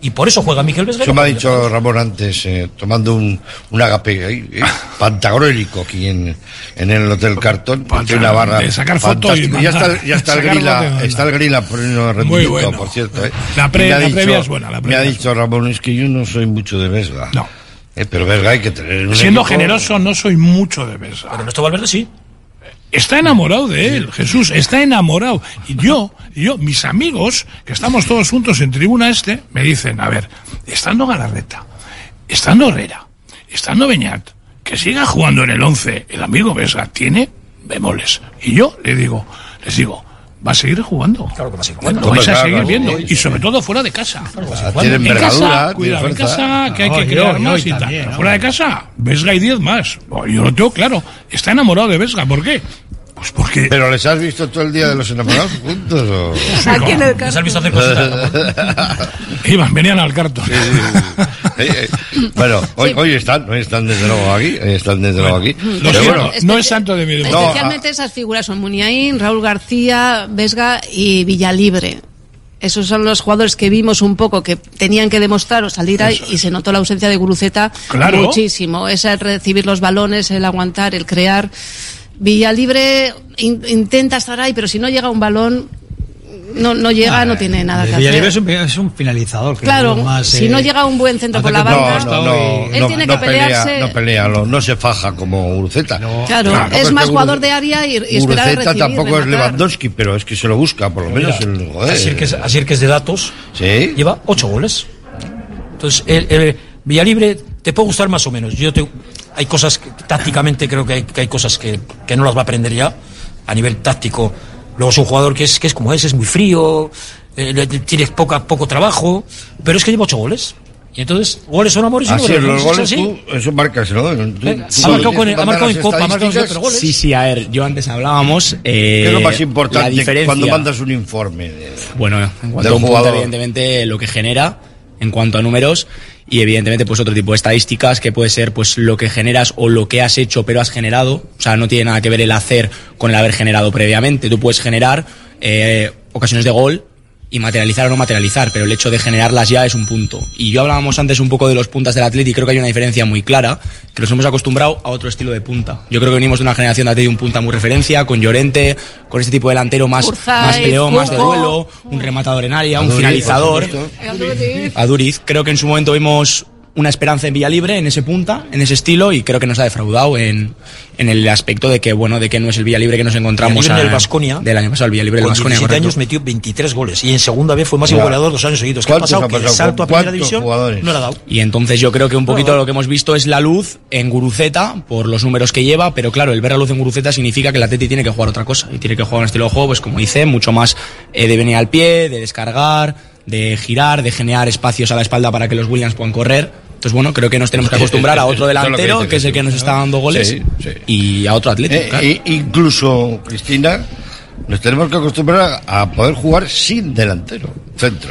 Speaker 19: Y por eso juega Miguel Vesga.
Speaker 16: Eso me ha dicho Ramón antes, eh, tomando un, un agape ahí, eh, pantagruélico aquí en, en el Hotel Cartón. Tiene una barra
Speaker 20: de sacar fotos y
Speaker 16: ya está, el- ya está el grila, está el grila poniendo rendimiento,
Speaker 20: bueno.
Speaker 16: por cierto. eh.
Speaker 20: La pre- la previa es buena, la
Speaker 16: me ha dicho Ramón, es que yo no soy mucho de Vesga.
Speaker 20: No.
Speaker 16: Eh, pero Vesga hay que tener un
Speaker 20: Siendo
Speaker 16: equipo-
Speaker 20: generoso, no soy mucho de Vesga.
Speaker 19: Pero Ernesto Valverde sí.
Speaker 20: Está enamorado de él, Jesús, está enamorado. Y yo, yo, mis amigos, que estamos todos juntos en tribuna este, me dicen, a ver, estando Galarreta, estando Herrera, estando Beñat, que siga jugando en el 11, el amigo Vesga tiene bemoles. Y yo le digo, les digo, va a seguir jugando.
Speaker 19: Claro que va a seguir
Speaker 20: Lo
Speaker 19: jugando.
Speaker 20: vais a
Speaker 16: Claro,
Speaker 20: seguir
Speaker 16: claro,
Speaker 20: viendo.
Speaker 16: sí,
Speaker 20: Y sobre todo fuera de casa.
Speaker 16: Tiene
Speaker 20: En
Speaker 16: envergadura,
Speaker 20: casa,
Speaker 16: tiene
Speaker 20: cuidado, en casa, que hay que
Speaker 18: yo-
Speaker 20: crear
Speaker 18: yo
Speaker 20: más y tal.
Speaker 18: también,
Speaker 20: Pero
Speaker 18: ¿no?
Speaker 20: fuera de casa, Vesga y 10 más. Yo lo tengo claro. Está enamorado de Vesga. ¿Por qué? Pues porque...
Speaker 16: ¿Pero les has visto todo el día de los enamorados juntos? O?
Speaker 19: Aquí en el ¿Les has visto hacer cositas?
Speaker 20: Iban, venían al cartón.
Speaker 16: Eh, eh, bueno, hoy, hoy están, hoy están desde luego aquí, hoy están desde luego aquí. Pero bueno,
Speaker 20: no es santo de mi devoción.
Speaker 16: No,
Speaker 17: Especialmente esas figuras son Muniain, Raúl García, Vesga y Villalibre. Esos son los jugadores que vimos un poco que tenían que demostrar o salir ahí y se notó la ausencia de Guruceta
Speaker 20: Claro.
Speaker 17: muchísimo. Es el recibir los balones, el aguantar, el crear. Villalibre in- intenta estar ahí, pero si no llega un balón, no, no llega, no tiene nada que
Speaker 18: Villalibre es
Speaker 17: hacer.
Speaker 18: un, es un finalizador. que
Speaker 17: Claro,
Speaker 18: más,
Speaker 17: si
Speaker 18: eh,
Speaker 17: no llega un buen centro por la banda,
Speaker 16: no, no,
Speaker 17: él
Speaker 16: no,
Speaker 17: tiene
Speaker 16: no
Speaker 17: que
Speaker 16: pelea,
Speaker 17: pelearse.
Speaker 16: no pelea, no, no se faja como Uruceta.
Speaker 17: Claro, es más jugador de área y, y esperar a recibir,
Speaker 16: tampoco es. Lewandowski, pero es que se lo busca, por lo menos. el, joder.
Speaker 19: Así que, es, así que es de datos.
Speaker 16: Sí.
Speaker 19: Lleva ocho goles. Entonces, el, el Villalibre te puede gustar más o menos. Yo te, hay cosas, que, tácticamente creo que hay, que hay cosas que, que no las va a aprender ya, a nivel táctico. Luego es un jugador que es, que es como es, es muy frío, eh, tiene poca, poco trabajo, pero es que lleva ocho goles. Y entonces, goles son amores y
Speaker 16: Así
Speaker 19: goles.
Speaker 16: los goles
Speaker 19: así.
Speaker 16: tú, eso marcas, ¿no? Tú-
Speaker 19: Eh,
Speaker 16: tú
Speaker 19: ha marcado, con, ha marcado en Copa, ha marcado en goles.
Speaker 21: Sí, sí, a ver, yo antes hablábamos. Eh,
Speaker 16: ¿Qué es lo más
Speaker 21: La
Speaker 16: importante
Speaker 21: diferencia.
Speaker 16: cuando mandas un informe? de-
Speaker 21: Bueno, en cuanto a un punto, evidentemente, lo que genera en cuanto a números y evidentemente pues otro tipo de estadísticas que puede ser pues lo que generas o lo que has hecho pero has generado. O sea, no tiene nada que ver el hacer con el haber generado previamente. Tú puedes generar eh, ocasiones de gol y materializar o no materializar, pero el hecho de generarlas ya es un punto. Y yo hablábamos antes un poco de los puntas del Atleti y creo que hay una diferencia muy clara, que nos hemos acostumbrado a otro estilo de punta. Yo creo que venimos de una generación de Atleti un punta muy referencia, con Llorente, con este tipo de delantero más,
Speaker 17: Urzay,
Speaker 21: más peleón, más de duelo, un rematador en área, un
Speaker 16: Aduriz,
Speaker 21: finalizador.
Speaker 16: por supuesto.
Speaker 21: A Duriz, creo que en su momento vimos una esperanza en Villalibre, en ese punta, en ese estilo, y creo que nos ha defraudado en, en el aspecto de que, bueno, de que no es el Villalibre que nos encontramos
Speaker 19: en el
Speaker 21: a-
Speaker 19: Baskonia,
Speaker 21: del año pasado, el Villalibre del.
Speaker 19: 17
Speaker 21: correcto.
Speaker 19: años metió 23 goles y en segunda vez fue máximo
Speaker 21: Ya.
Speaker 19: goleador dos años seguidos. ¿Qué ha
Speaker 21: ¿Cuántos
Speaker 19: pasado?
Speaker 21: ha
Speaker 19: Que el salto a
Speaker 21: ¿Con
Speaker 19: primera división
Speaker 21: jugadores?
Speaker 19: no le ha dado.
Speaker 21: Y entonces yo creo que un poquito lo que hemos visto es la luz en Guruceta por los números que lleva, pero claro, el ver la luz en Guruceta significa que el Atleti tiene que jugar otra cosa y tiene que jugar un estilo de juego, pues como dice, mucho más eh, de venir al pie, de descargar, de girar, de generar espacios a la espalda para que los Williams puedan correr. Entonces bueno, creo que nos tenemos que acostumbrar a otro delantero que es el que nos está dando goles
Speaker 16: Sí, sí.
Speaker 21: y a otro Atleti.
Speaker 16: Eh,
Speaker 21: claro.
Speaker 16: e- incluso, Cristina, nos tenemos que acostumbrar a poder jugar sin delantero, centro.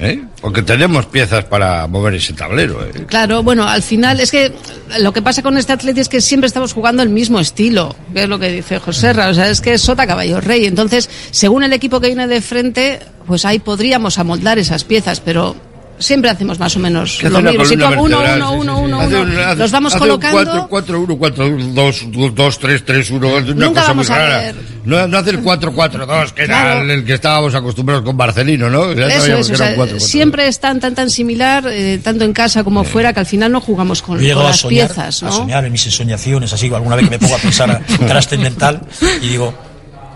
Speaker 16: ¿Eh? Porque tenemos piezas para mover ese tablero. ¿eh?
Speaker 17: Claro, bueno, al final es que lo que pasa con este Atleti es que siempre estamos jugando el mismo estilo, que es lo que dice José Ra, o sea, es que es sota caballo rey. Entonces, según el equipo que viene de frente, pues ahí podríamos amoldar esas piezas, pero siempre hacemos más o menos lo
Speaker 16: una
Speaker 17: mismo. Si tú
Speaker 16: columna
Speaker 17: uno, uno, uno, uno,
Speaker 16: Hace
Speaker 17: uno, los vamos colocando.
Speaker 16: 4, 1, 4, 2, 2, 3, 3, 1, una
Speaker 17: Nunca
Speaker 16: cosa muy
Speaker 17: vamos a
Speaker 16: rara. No, no hace el 4, 4, 2, que era
Speaker 17: Claro.
Speaker 16: el, el que estábamos acostumbrados con Marcelino, ¿no? Ya
Speaker 17: Eso
Speaker 16: sabíamos
Speaker 17: es,
Speaker 16: que
Speaker 17: o
Speaker 16: era
Speaker 17: sea,
Speaker 16: un 4, 4.
Speaker 17: siempre es tan, tan, tan similar, eh, tanto en casa como fuera, que al final no jugamos con,
Speaker 19: a
Speaker 17: las
Speaker 19: soñar,
Speaker 17: piezas,
Speaker 19: a
Speaker 17: ¿no?
Speaker 19: soñar en mis ensoñaciones, así, alguna vez que me pongo a pensar a- trascendental, y digo,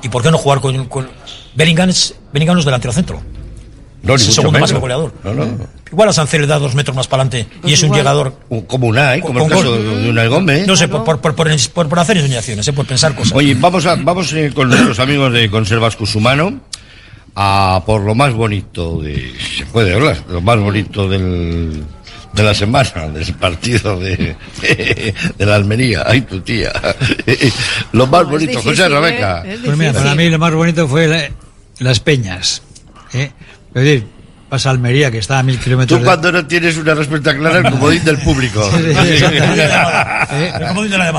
Speaker 19: ¿y por qué no jugar con, con Bellingham? Es, Bellingham es delantero centro.
Speaker 16: No,
Speaker 19: es el segundo
Speaker 16: menos.
Speaker 19: máximo goleador.
Speaker 16: No, no.
Speaker 19: Igual a Sancel le da dos metros más para adelante y es un
Speaker 16: igual.
Speaker 19: llegador.
Speaker 16: Como Unai, como el
Speaker 19: con
Speaker 16: caso
Speaker 19: gol.
Speaker 16: de Unai Gómez.
Speaker 19: No sé, por, por, por, por, hacer ensoñaciones, eh, por pensar cosas.
Speaker 16: Oye, vamos, a, vamos eh, con nuestros amigos de Conservas Cusumano a por lo más bonito de. Se puede hablar, lo más bonito del, de la semana, del partido de, de la Almería. Ay, tu tía. Lo más bonito, José Rebeca.
Speaker 18: Pues mira, para mí lo más bonito fue la- las peñas. ¿eh? Es decir, pasa Almería, que está a mil kilómetros
Speaker 16: Tú
Speaker 18: de-
Speaker 16: cuando no tienes una respuesta clara, el comodín del público.
Speaker 18: Sí, sí, exactamente. ¿Eh?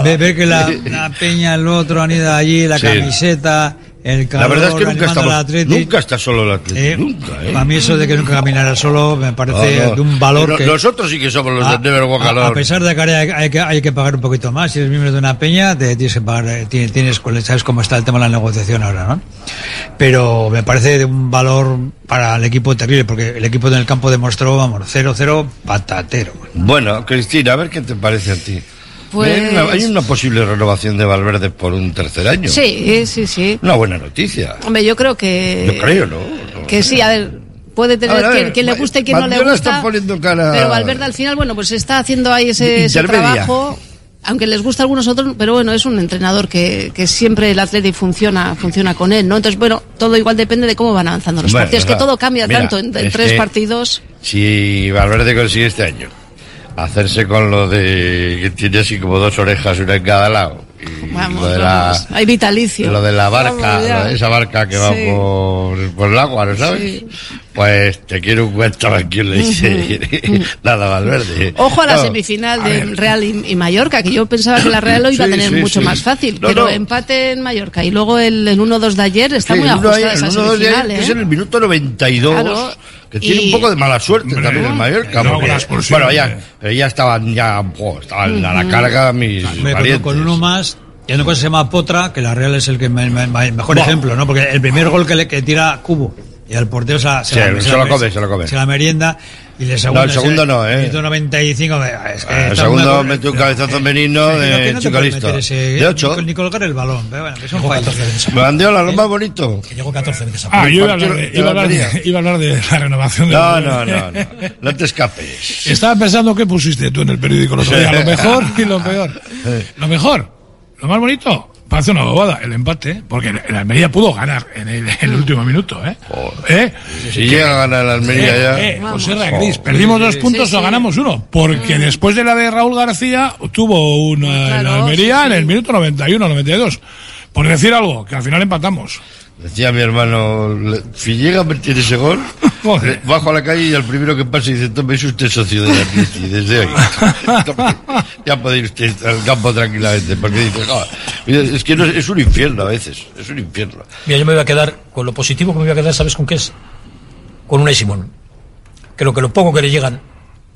Speaker 18: Ve, ve que la, la peña, el otro anida allí, la
Speaker 16: Sí.
Speaker 18: camiseta, el
Speaker 16: La verdad es que nunca, estamos, nunca está solo el Atlético.
Speaker 18: Eh,
Speaker 16: nunca, ¿eh?
Speaker 18: Para mí eso de que nunca caminara solo me parece
Speaker 16: No, no.
Speaker 18: de un valor
Speaker 16: No-
Speaker 18: que...
Speaker 16: Nosotros sí que somos los
Speaker 18: a,
Speaker 16: Never Walk
Speaker 18: a-
Speaker 16: Alone.
Speaker 18: a pesar de que hay, hay que, hay que pagar un poquito más, si eres miembro de una peña, te tienes que pagar, eh, tienes, tienes- sabes cómo está el tema de la negociación ahora, ¿no? Pero me parece de un valor para el equipo terrible, porque el equipo en el campo demostró, vamos, 0-0 patatero.
Speaker 16: Bueno, Cristina, a ver qué te parece a ti.
Speaker 17: Pues-
Speaker 16: Hay, una, hay una posible renovación de Valverde por un tercer año.
Speaker 17: Sí, sí, sí.
Speaker 16: Una buena noticia.
Speaker 17: Hombre, yo creo que.
Speaker 16: Yo creo, ¿no?
Speaker 17: Que sí, a ver. Puede tener
Speaker 16: ver,
Speaker 17: quien, le guste y quien no le gusta.
Speaker 16: está poniendo cara-
Speaker 17: Pero Valverde al final, bueno, pues está haciendo ahí ese, ese trabajo. Aunque les gusta a algunos otros, pero bueno, es un entrenador que, que siempre el Athletic funciona, funciona con él, ¿no? Entonces, bueno, todo igual depende de cómo van avanzando los
Speaker 16: Bueno,
Speaker 17: partidos, que
Speaker 16: claro.
Speaker 17: todo cambia
Speaker 16: Mira,
Speaker 17: tanto en, en
Speaker 16: es
Speaker 17: tres
Speaker 16: que-
Speaker 17: partidos.
Speaker 16: Si Valverde consigue este año hacerse con lo de que tiene así como dos orejas, una en cada lado. Y
Speaker 17: Vamos,
Speaker 16: lo de
Speaker 17: vamos.
Speaker 16: la,
Speaker 17: Hay vitalicio.
Speaker 16: lo de la barca,
Speaker 17: Vamos
Speaker 16: lo de esa barca que va
Speaker 17: Sí.
Speaker 16: por, por el agua, ¿no sabes?
Speaker 17: Sí.
Speaker 16: Pues te quiero un cuento a quien le dice nada Valverde.
Speaker 17: Ojo a la
Speaker 16: No,
Speaker 17: semifinal
Speaker 16: a
Speaker 17: de
Speaker 16: ver.
Speaker 17: Real y, y Mallorca, que yo pensaba que la Real lo iba a
Speaker 16: Sí,
Speaker 17: tener
Speaker 16: sí,
Speaker 17: mucho más fácil,
Speaker 16: No,
Speaker 17: pero
Speaker 16: no.
Speaker 17: empate en Mallorca y luego el, el 1-2 de ayer está muy ajustada esa
Speaker 16: el uno de ayer,
Speaker 17: semifinal,
Speaker 16: que es
Speaker 17: ¿eh?
Speaker 16: en el minuto 92,
Speaker 17: Claro.
Speaker 16: Que tiene
Speaker 17: Y-
Speaker 16: un poco de mala suerte también el Mallorca.
Speaker 20: no,
Speaker 16: porque-
Speaker 20: la
Speaker 16: bueno, ya, pero ya estaban, ya, jo, estaban a la carga mis
Speaker 18: Hombre, con, uno más, y hay una cosa que se llama Potra, que la Real es el que me- me- me- mejor ejemplo, ¿no? Porque el primer gol que, le, que tira Cubo y al portero se, la-
Speaker 16: Sí, se lo come, se lo come.
Speaker 18: Se la merienda y
Speaker 16: No,
Speaker 18: segundo.
Speaker 16: el segundo no, ¿eh?
Speaker 18: 195. Es que
Speaker 16: Ah, el segundo metió un cabezazo menino
Speaker 18: Pero que
Speaker 16: de
Speaker 18: no ese-
Speaker 16: De ocho.
Speaker 18: Ni, ni colgar el balón. Pero bueno, que son fallos.
Speaker 22: 14 veces.
Speaker 16: Bandiola, lo más bonito.
Speaker 22: Que llegó 14 veces a
Speaker 20: Ah, yo iba a hablar iba a hablar de- iba a hablar de la renovación de
Speaker 16: No, no, no, no. No te escapes.
Speaker 20: Estaba pensando qué pusiste tú en el periódico el otro día, lo mejor y lo peor. Lo mejor, lo más bonito, parece una bobada, el empate, porque el Almería pudo ganar en el, en el último minuto, ¿eh? ¿Eh?
Speaker 16: Si llega a ganar el Almería ya.
Speaker 20: eh, José Ragris, perdimos dos puntos o ganamos uno, porque después de la de Raúl García tuvo una en Almería en el minuto 91, 92. Por decir algo, que al final empatamos.
Speaker 16: Decía mi hermano, si llega a meter ese gol, le- bajo a la calle y al primero que pase dice, tome, es usted socio de Atleti desde hoy. Ya puede ir usted al campo tranquilamente, porque dice, "Ah, mira, es que no, es un infierno a veces, es un infierno.
Speaker 19: Mira, yo me voy a quedar con lo positivo que me voy a quedar, ¿sabes con qué es? Con una Simón. Creo que lo poco que le llegan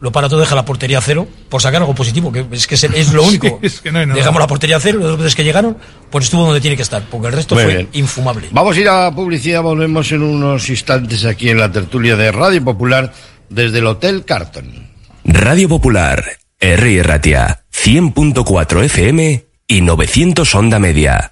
Speaker 19: lo para todo, deja la portería a cero, por sacar algo positivo, que es que es, es lo único.
Speaker 20: Sí, es que no hay nada.
Speaker 19: Dejamos la portería a cero, las dos veces que llegaron, pues estuvo donde tiene que estar, porque el resto
Speaker 16: Muy
Speaker 19: fue
Speaker 16: bien.
Speaker 19: infumable.
Speaker 16: Vamos a ir a publicidad, volvemos en unos instantes aquí en la tertulia de Radio Popular desde el Hotel Carton.
Speaker 23: Radio Popular, R. Ratia, 100.4 FM y 900 Onda Media.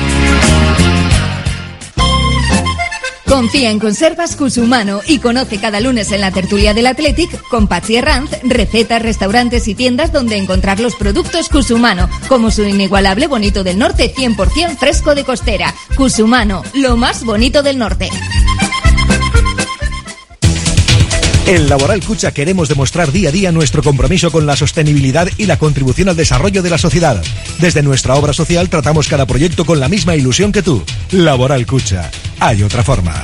Speaker 24: Confía en Conservas Cusumano y conoce cada lunes en la tertulia del Athletic con Patsy Herranz recetas, restaurantes y tiendas donde encontrar los productos Cusumano, como su inigualable bonito del norte 100% fresco de costera. Cusumano, lo más bonito del norte.
Speaker 25: En Laboral Cucha queremos demostrar día a día nuestro compromiso con la sostenibilidad y la contribución al desarrollo de la sociedad. Desde nuestra obra social tratamos cada proyecto con la misma ilusión que tú. Laboral Cucha. Hay otra forma.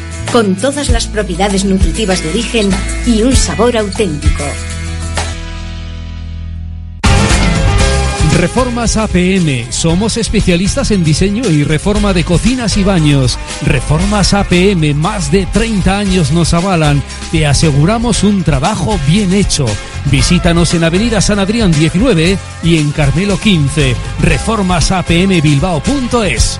Speaker 22: con todas las propiedades nutritivas de origen y un sabor auténtico.
Speaker 8: Reformas APM. Somos especialistas en diseño y reforma de cocinas y baños. Reformas APM, más de 30 años nos avalan. Te aseguramos un trabajo bien hecho. Visítanos en Avenida San Adrián 19 y en Carmelo 15. Reformasapmbilbao.es.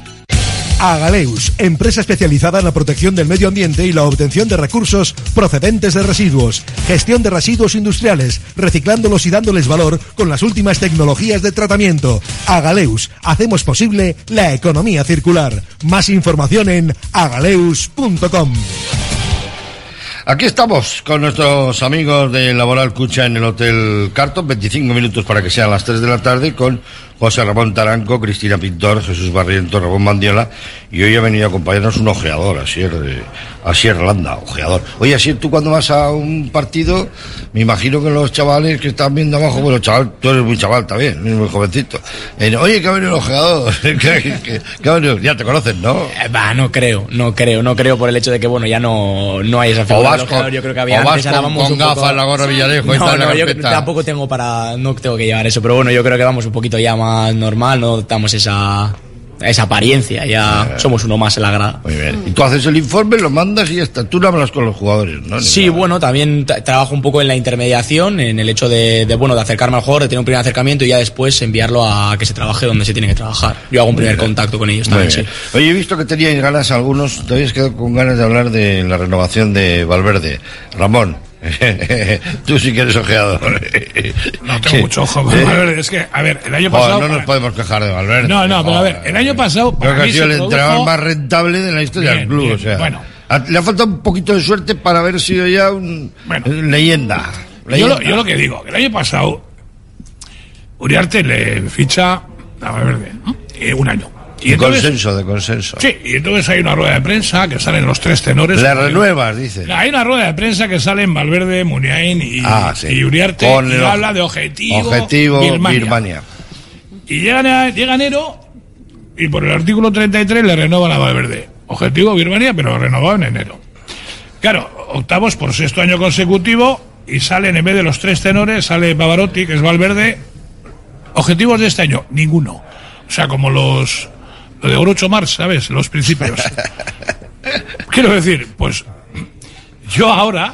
Speaker 25: Agaleus, empresa especializada en la protección del medio ambiente y la obtención de recursos procedentes de residuos, gestión de residuos industriales, reciclándolos y dándoles valor con las últimas tecnologías de tratamiento. Agaleus, hacemos posible la economía circular. Más información en agaleus.com.
Speaker 16: Aquí estamos con nuestros amigos de Laboral Cucha en el Hotel Carton, 25 minutos para que sean las 3 de la tarde, con José Ramón Taranco, Cristina Pintor, Jesús Barriento, Ramón Mandiola, y hoy ha venido a acompañarnos un ojeador, Asier, de, Asier Landa, ojeador. Oye, Asier, tú cuando vas a un partido, me imagino que los chavales que están viendo abajo, bueno, chaval, tú eres muy chaval también, muy jovencito. Eh, Oye, que ha venido el ojeador, que, que- que ha venido- ya te conocen, ¿no?
Speaker 21: Eh, Va, no creo, no creo, no creo por el hecho de que, bueno, ya no, no hay esa
Speaker 16: O
Speaker 21: figura del ojeador, yo creo que había
Speaker 16: o vas
Speaker 21: antes,
Speaker 16: con- con
Speaker 21: poco-
Speaker 16: gafas, la gorra Villarejo y
Speaker 21: no,
Speaker 16: la
Speaker 21: no, yo tampoco tengo para, no tengo que llevar eso, pero bueno, yo creo que vamos un poquito ya más normal, no damos esa, esa apariencia, ya somos uno más en la grada.
Speaker 16: Muy bien. Y tú haces el informe, lo mandas y ya está. Tú no hablas con los jugadores, ¿no? Ni
Speaker 21: Sí,
Speaker 16: nada.
Speaker 21: bueno, también tra- trabajo un poco en la intermediación, en el hecho de, de, bueno, de acercarme al jugador, de tener un primer acercamiento y ya después enviarlo a que se trabaje donde se tiene que trabajar. Yo hago un primer contacto con ellos también, sí.
Speaker 16: Oye, he visto que teníais ganas algunos, te habías quedado con ganas de hablar de la renovación de Valverde. Ramón, tú sí que eres ojeador.
Speaker 20: No tengo mucho ojo. Es que, a ver, el año
Speaker 16: Joder,
Speaker 20: pasado.
Speaker 16: no nos podemos quejar de Valverde.
Speaker 20: No, no, pero a ver, el año pasado.
Speaker 16: Creo que ha sido el
Speaker 20: produjo-
Speaker 16: entrenador más rentable de la historia del club.
Speaker 20: bien,
Speaker 16: o sea,
Speaker 20: bueno.
Speaker 16: le ha faltado un poquito de suerte para haber sido ya un leyenda.
Speaker 20: Yo
Speaker 16: leyenda.
Speaker 20: lo, yo lo que digo, que el año pasado Uriarte le ficha a Valverde ¿no? Eh, un año. Y
Speaker 16: de
Speaker 20: entonces,
Speaker 16: consenso, de consenso.
Speaker 20: sí, y entonces hay una rueda de prensa que salen los tres tenores.
Speaker 16: Le renuevas, dice.
Speaker 20: Hay una rueda de prensa que salen Valverde, Muniain y,
Speaker 16: Ah, sí.
Speaker 20: y Uriarte
Speaker 16: Con
Speaker 20: y
Speaker 16: el
Speaker 20: habla de objetivo,
Speaker 16: Objetivo
Speaker 20: Birmania.
Speaker 16: Birmania.
Speaker 20: Y llega, a- llega enero y por el artículo 33 le renuevan a Valverde. Objetivo Birmania, pero renovado en enero. Claro, octavos por sexto año consecutivo y salen en vez de los tres tenores, sale Pavarotti, que es Valverde. Objetivos de este año, ninguno. O sea, como los lo de Groucho Marx, ¿sabes? Los principios. Quiero decir, pues yo ahora,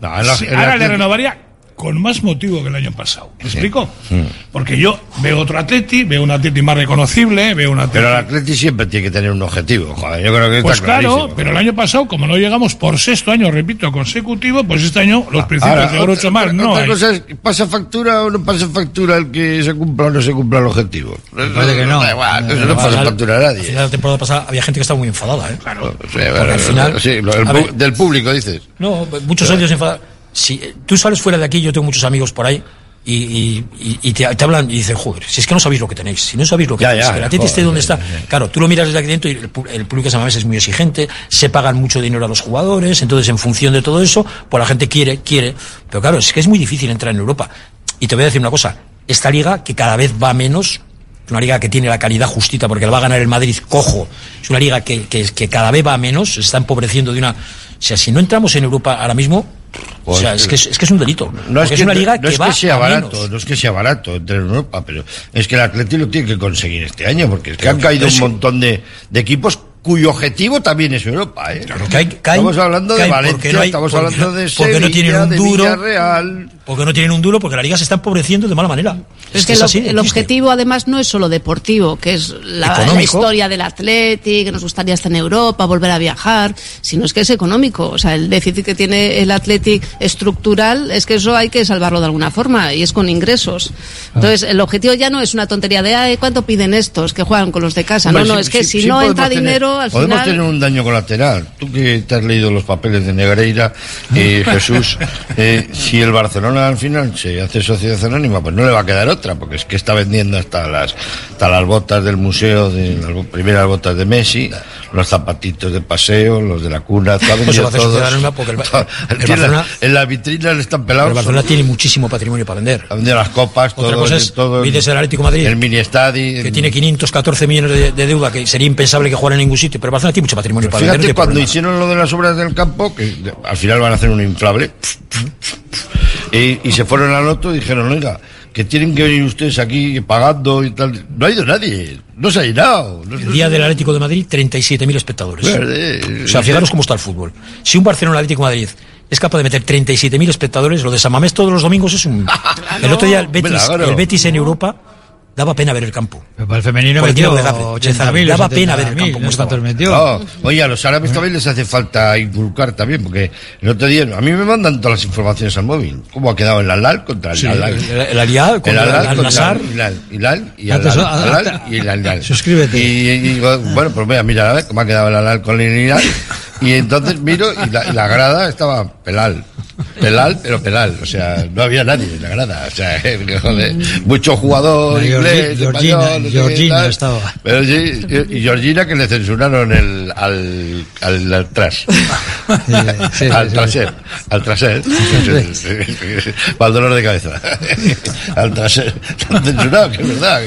Speaker 16: en la-
Speaker 20: sí,
Speaker 16: en la
Speaker 20: ahora le renovaría con más motivo que el año pasado. ¿Me explico?
Speaker 16: Mm.
Speaker 20: Porque yo veo otro Atleti, veo un Atleti más reconocible, veo un Atleti...
Speaker 16: Pero el Atleti siempre tiene que tener un objetivo, joder, yo creo que
Speaker 20: Pues
Speaker 16: está
Speaker 20: claro,
Speaker 16: clarísimo.
Speaker 20: pero el año pasado, como no llegamos por sexto año, repito, consecutivo, pues este año los principios
Speaker 16: Ahora,
Speaker 20: de Marx
Speaker 16: otra,
Speaker 20: no
Speaker 16: otra
Speaker 20: hay.
Speaker 16: cosa es, ¿pasa factura o no pasa factura el que se cumpla o no se cumpla el objetivo?
Speaker 18: parece que no.
Speaker 16: Da igual, eso no pasa factura a
Speaker 19: Al
Speaker 16: nadie.
Speaker 19: final de la temporada pasada había gente que estaba muy enfadada, ¿eh?
Speaker 16: Sí,
Speaker 19: Porque
Speaker 16: bueno,
Speaker 19: al final-
Speaker 16: sí, lo- el
Speaker 19: a
Speaker 16: pu-
Speaker 19: ver-
Speaker 16: del público dices.
Speaker 19: No, muchos socios enfadados. Si eh, tú sales fuera de aquí, yo tengo muchos amigos por ahí. Y, y- y- y te, te hablan y dicen, joder, si es que no sabéis lo que tenéis, si no sabéis lo que
Speaker 16: Ya,
Speaker 19: tenéis,
Speaker 16: ya,
Speaker 19: que la Atleti esté donde
Speaker 16: ya,
Speaker 19: está. Claro, tú lo miras desde aquí dentro y el, el público de es muy exigente, se pagan mucho dinero a los jugadores, entonces en función de todo eso, pues la gente quiere, quiere. Pero claro, es que es muy difícil entrar en Europa. Y te voy a decir una cosa, esta liga que cada vez va menos Es una liga que tiene la calidad justita porque la va a ganar el Madrid cojo. Es una liga que, que, que cada vez va menos, se está empobreciendo de una... O sea, si no entramos en Europa ahora mismo, o sea, es que es, es que es un delito.
Speaker 16: No es, que,
Speaker 19: una liga
Speaker 16: no
Speaker 19: que
Speaker 16: es
Speaker 19: va
Speaker 16: que sea barato,
Speaker 19: menos.
Speaker 16: no es que sea barato entrar en Europa, pero es que el Atleti lo tiene que conseguir este año, porque es que han caído un montón de, de equipos cuyo objetivo también es Europa. ¿eh?
Speaker 19: caen-
Speaker 16: estamos hablando de Valencia,
Speaker 19: no hay-
Speaker 16: estamos
Speaker 19: porque
Speaker 16: hablando
Speaker 19: no-
Speaker 16: de
Speaker 19: no
Speaker 16: Sevilla,
Speaker 19: tienen un
Speaker 16: de
Speaker 19: duro.
Speaker 16: Villarreal.
Speaker 19: Porque no tienen un duro, porque la liga se está empobreciendo de mala manera.
Speaker 17: Es que
Speaker 19: es así,
Speaker 17: el objetivo además no es solo deportivo, que es la, historia del Atleti, que nos gustaría estar en Europa, volver a viajar, sino es que es económico. O sea, el déficit que tiene el Athletic estructural es que eso hay que salvarlo de alguna forma y es con ingresos. Entonces, el objetivo ya no es una tontería de, ay, ¿cuánto piden estos que juegan con los de casa?
Speaker 16: Hombre,
Speaker 17: no, no, es que si no entra
Speaker 16: tener-
Speaker 17: dinero, al
Speaker 16: Podemos
Speaker 17: final...
Speaker 16: tener un daño colateral. Tú que te has leído los papeles de Negreira, eh, Jesús, eh, si el Barcelona al final se hace sociedad anónima, pues no le va a quedar otra, porque es que está vendiendo hasta las, hasta las botas del museo, de las primeras botas de Messi, los zapatitos de paseo, los de la cuna, está
Speaker 19: Pues
Speaker 16: vendiendo
Speaker 19: hacer
Speaker 16: todos.
Speaker 19: anónima porque el, el
Speaker 16: la-
Speaker 19: Barcelona,
Speaker 16: en la vitrina le están
Speaker 19: el
Speaker 16: pelados.
Speaker 19: Barcelona tiene muchísimo patrimonio para vender.
Speaker 16: Ha vendido las copas,
Speaker 19: Otra
Speaker 16: todo,
Speaker 19: cosa
Speaker 16: el-
Speaker 19: es,
Speaker 16: todo el-
Speaker 19: el Atlético Madrid,
Speaker 16: el mini estadio.
Speaker 19: que tiene 514 millones de, de deuda, que sería impensable que jugara en ningún sitio, pero el Barcelona tiene mucho patrimonio para vender.
Speaker 16: Fíjate cuando
Speaker 19: problema.
Speaker 16: hicieron lo de las obras del campo, que al final van a hacer un inflable, y, y se fueron al otro y dijeron, oiga, que tienen que venir ustedes aquí pagando y tal. No ha ido nadie, no se ha llenado. No,
Speaker 19: El día del Atlético de Madrid, 37.000 espectadores.
Speaker 16: Verde.
Speaker 19: O sea, fijaros cómo está el fútbol. Si un Barcelona Atlético de Madrid es capaz de meter 37.000 espectadores, lo de San Mamés todos los domingos es un... El otro día el Betis, el Betis en Europa daba pena ver el campo.
Speaker 18: Pero para el femenino
Speaker 19: Por el
Speaker 18: metió
Speaker 19: tiro de Gafe, de
Speaker 18: 80.000,
Speaker 19: Zaragoza. Daba pena ver el
Speaker 18: 70.000,
Speaker 19: campo. estaba.
Speaker 18: metió.
Speaker 16: No, oye, a los árabes también les hace falta inculcar también, porque el otro día, a mí me mandan todas las informaciones al móvil. ¿Cómo ha quedado el Alal contra el
Speaker 19: Sí,
Speaker 16: Al-Al?
Speaker 19: el- el Al-Hilal contra el
Speaker 16: Al-Al
Speaker 19: Al-Nassr.
Speaker 16: contra el Hilal y
Speaker 18: Antes,
Speaker 16: Al-Al, Al-Al y el Al-Al.
Speaker 18: Suscríbete.
Speaker 16: Y, y digo, bueno, pues mira, mira, a ver cómo ha quedado el Alal con el Hilal. Y entonces miro y la, y la grada estaba pelal. Pelal, pero pelal. O sea, no había nadie en la grada. O sea, que, joder, mucho jugador inglés,
Speaker 18: Georgina-
Speaker 16: español,
Speaker 18: Georgina
Speaker 16: tal.
Speaker 18: estaba.
Speaker 16: Pero sí, y, Georgina que le censuraron el, al, al, al tras.
Speaker 18: sí,
Speaker 16: al traser. Al traser. Para el dolor de cabeza. al traser. Han censurado, que es verdad.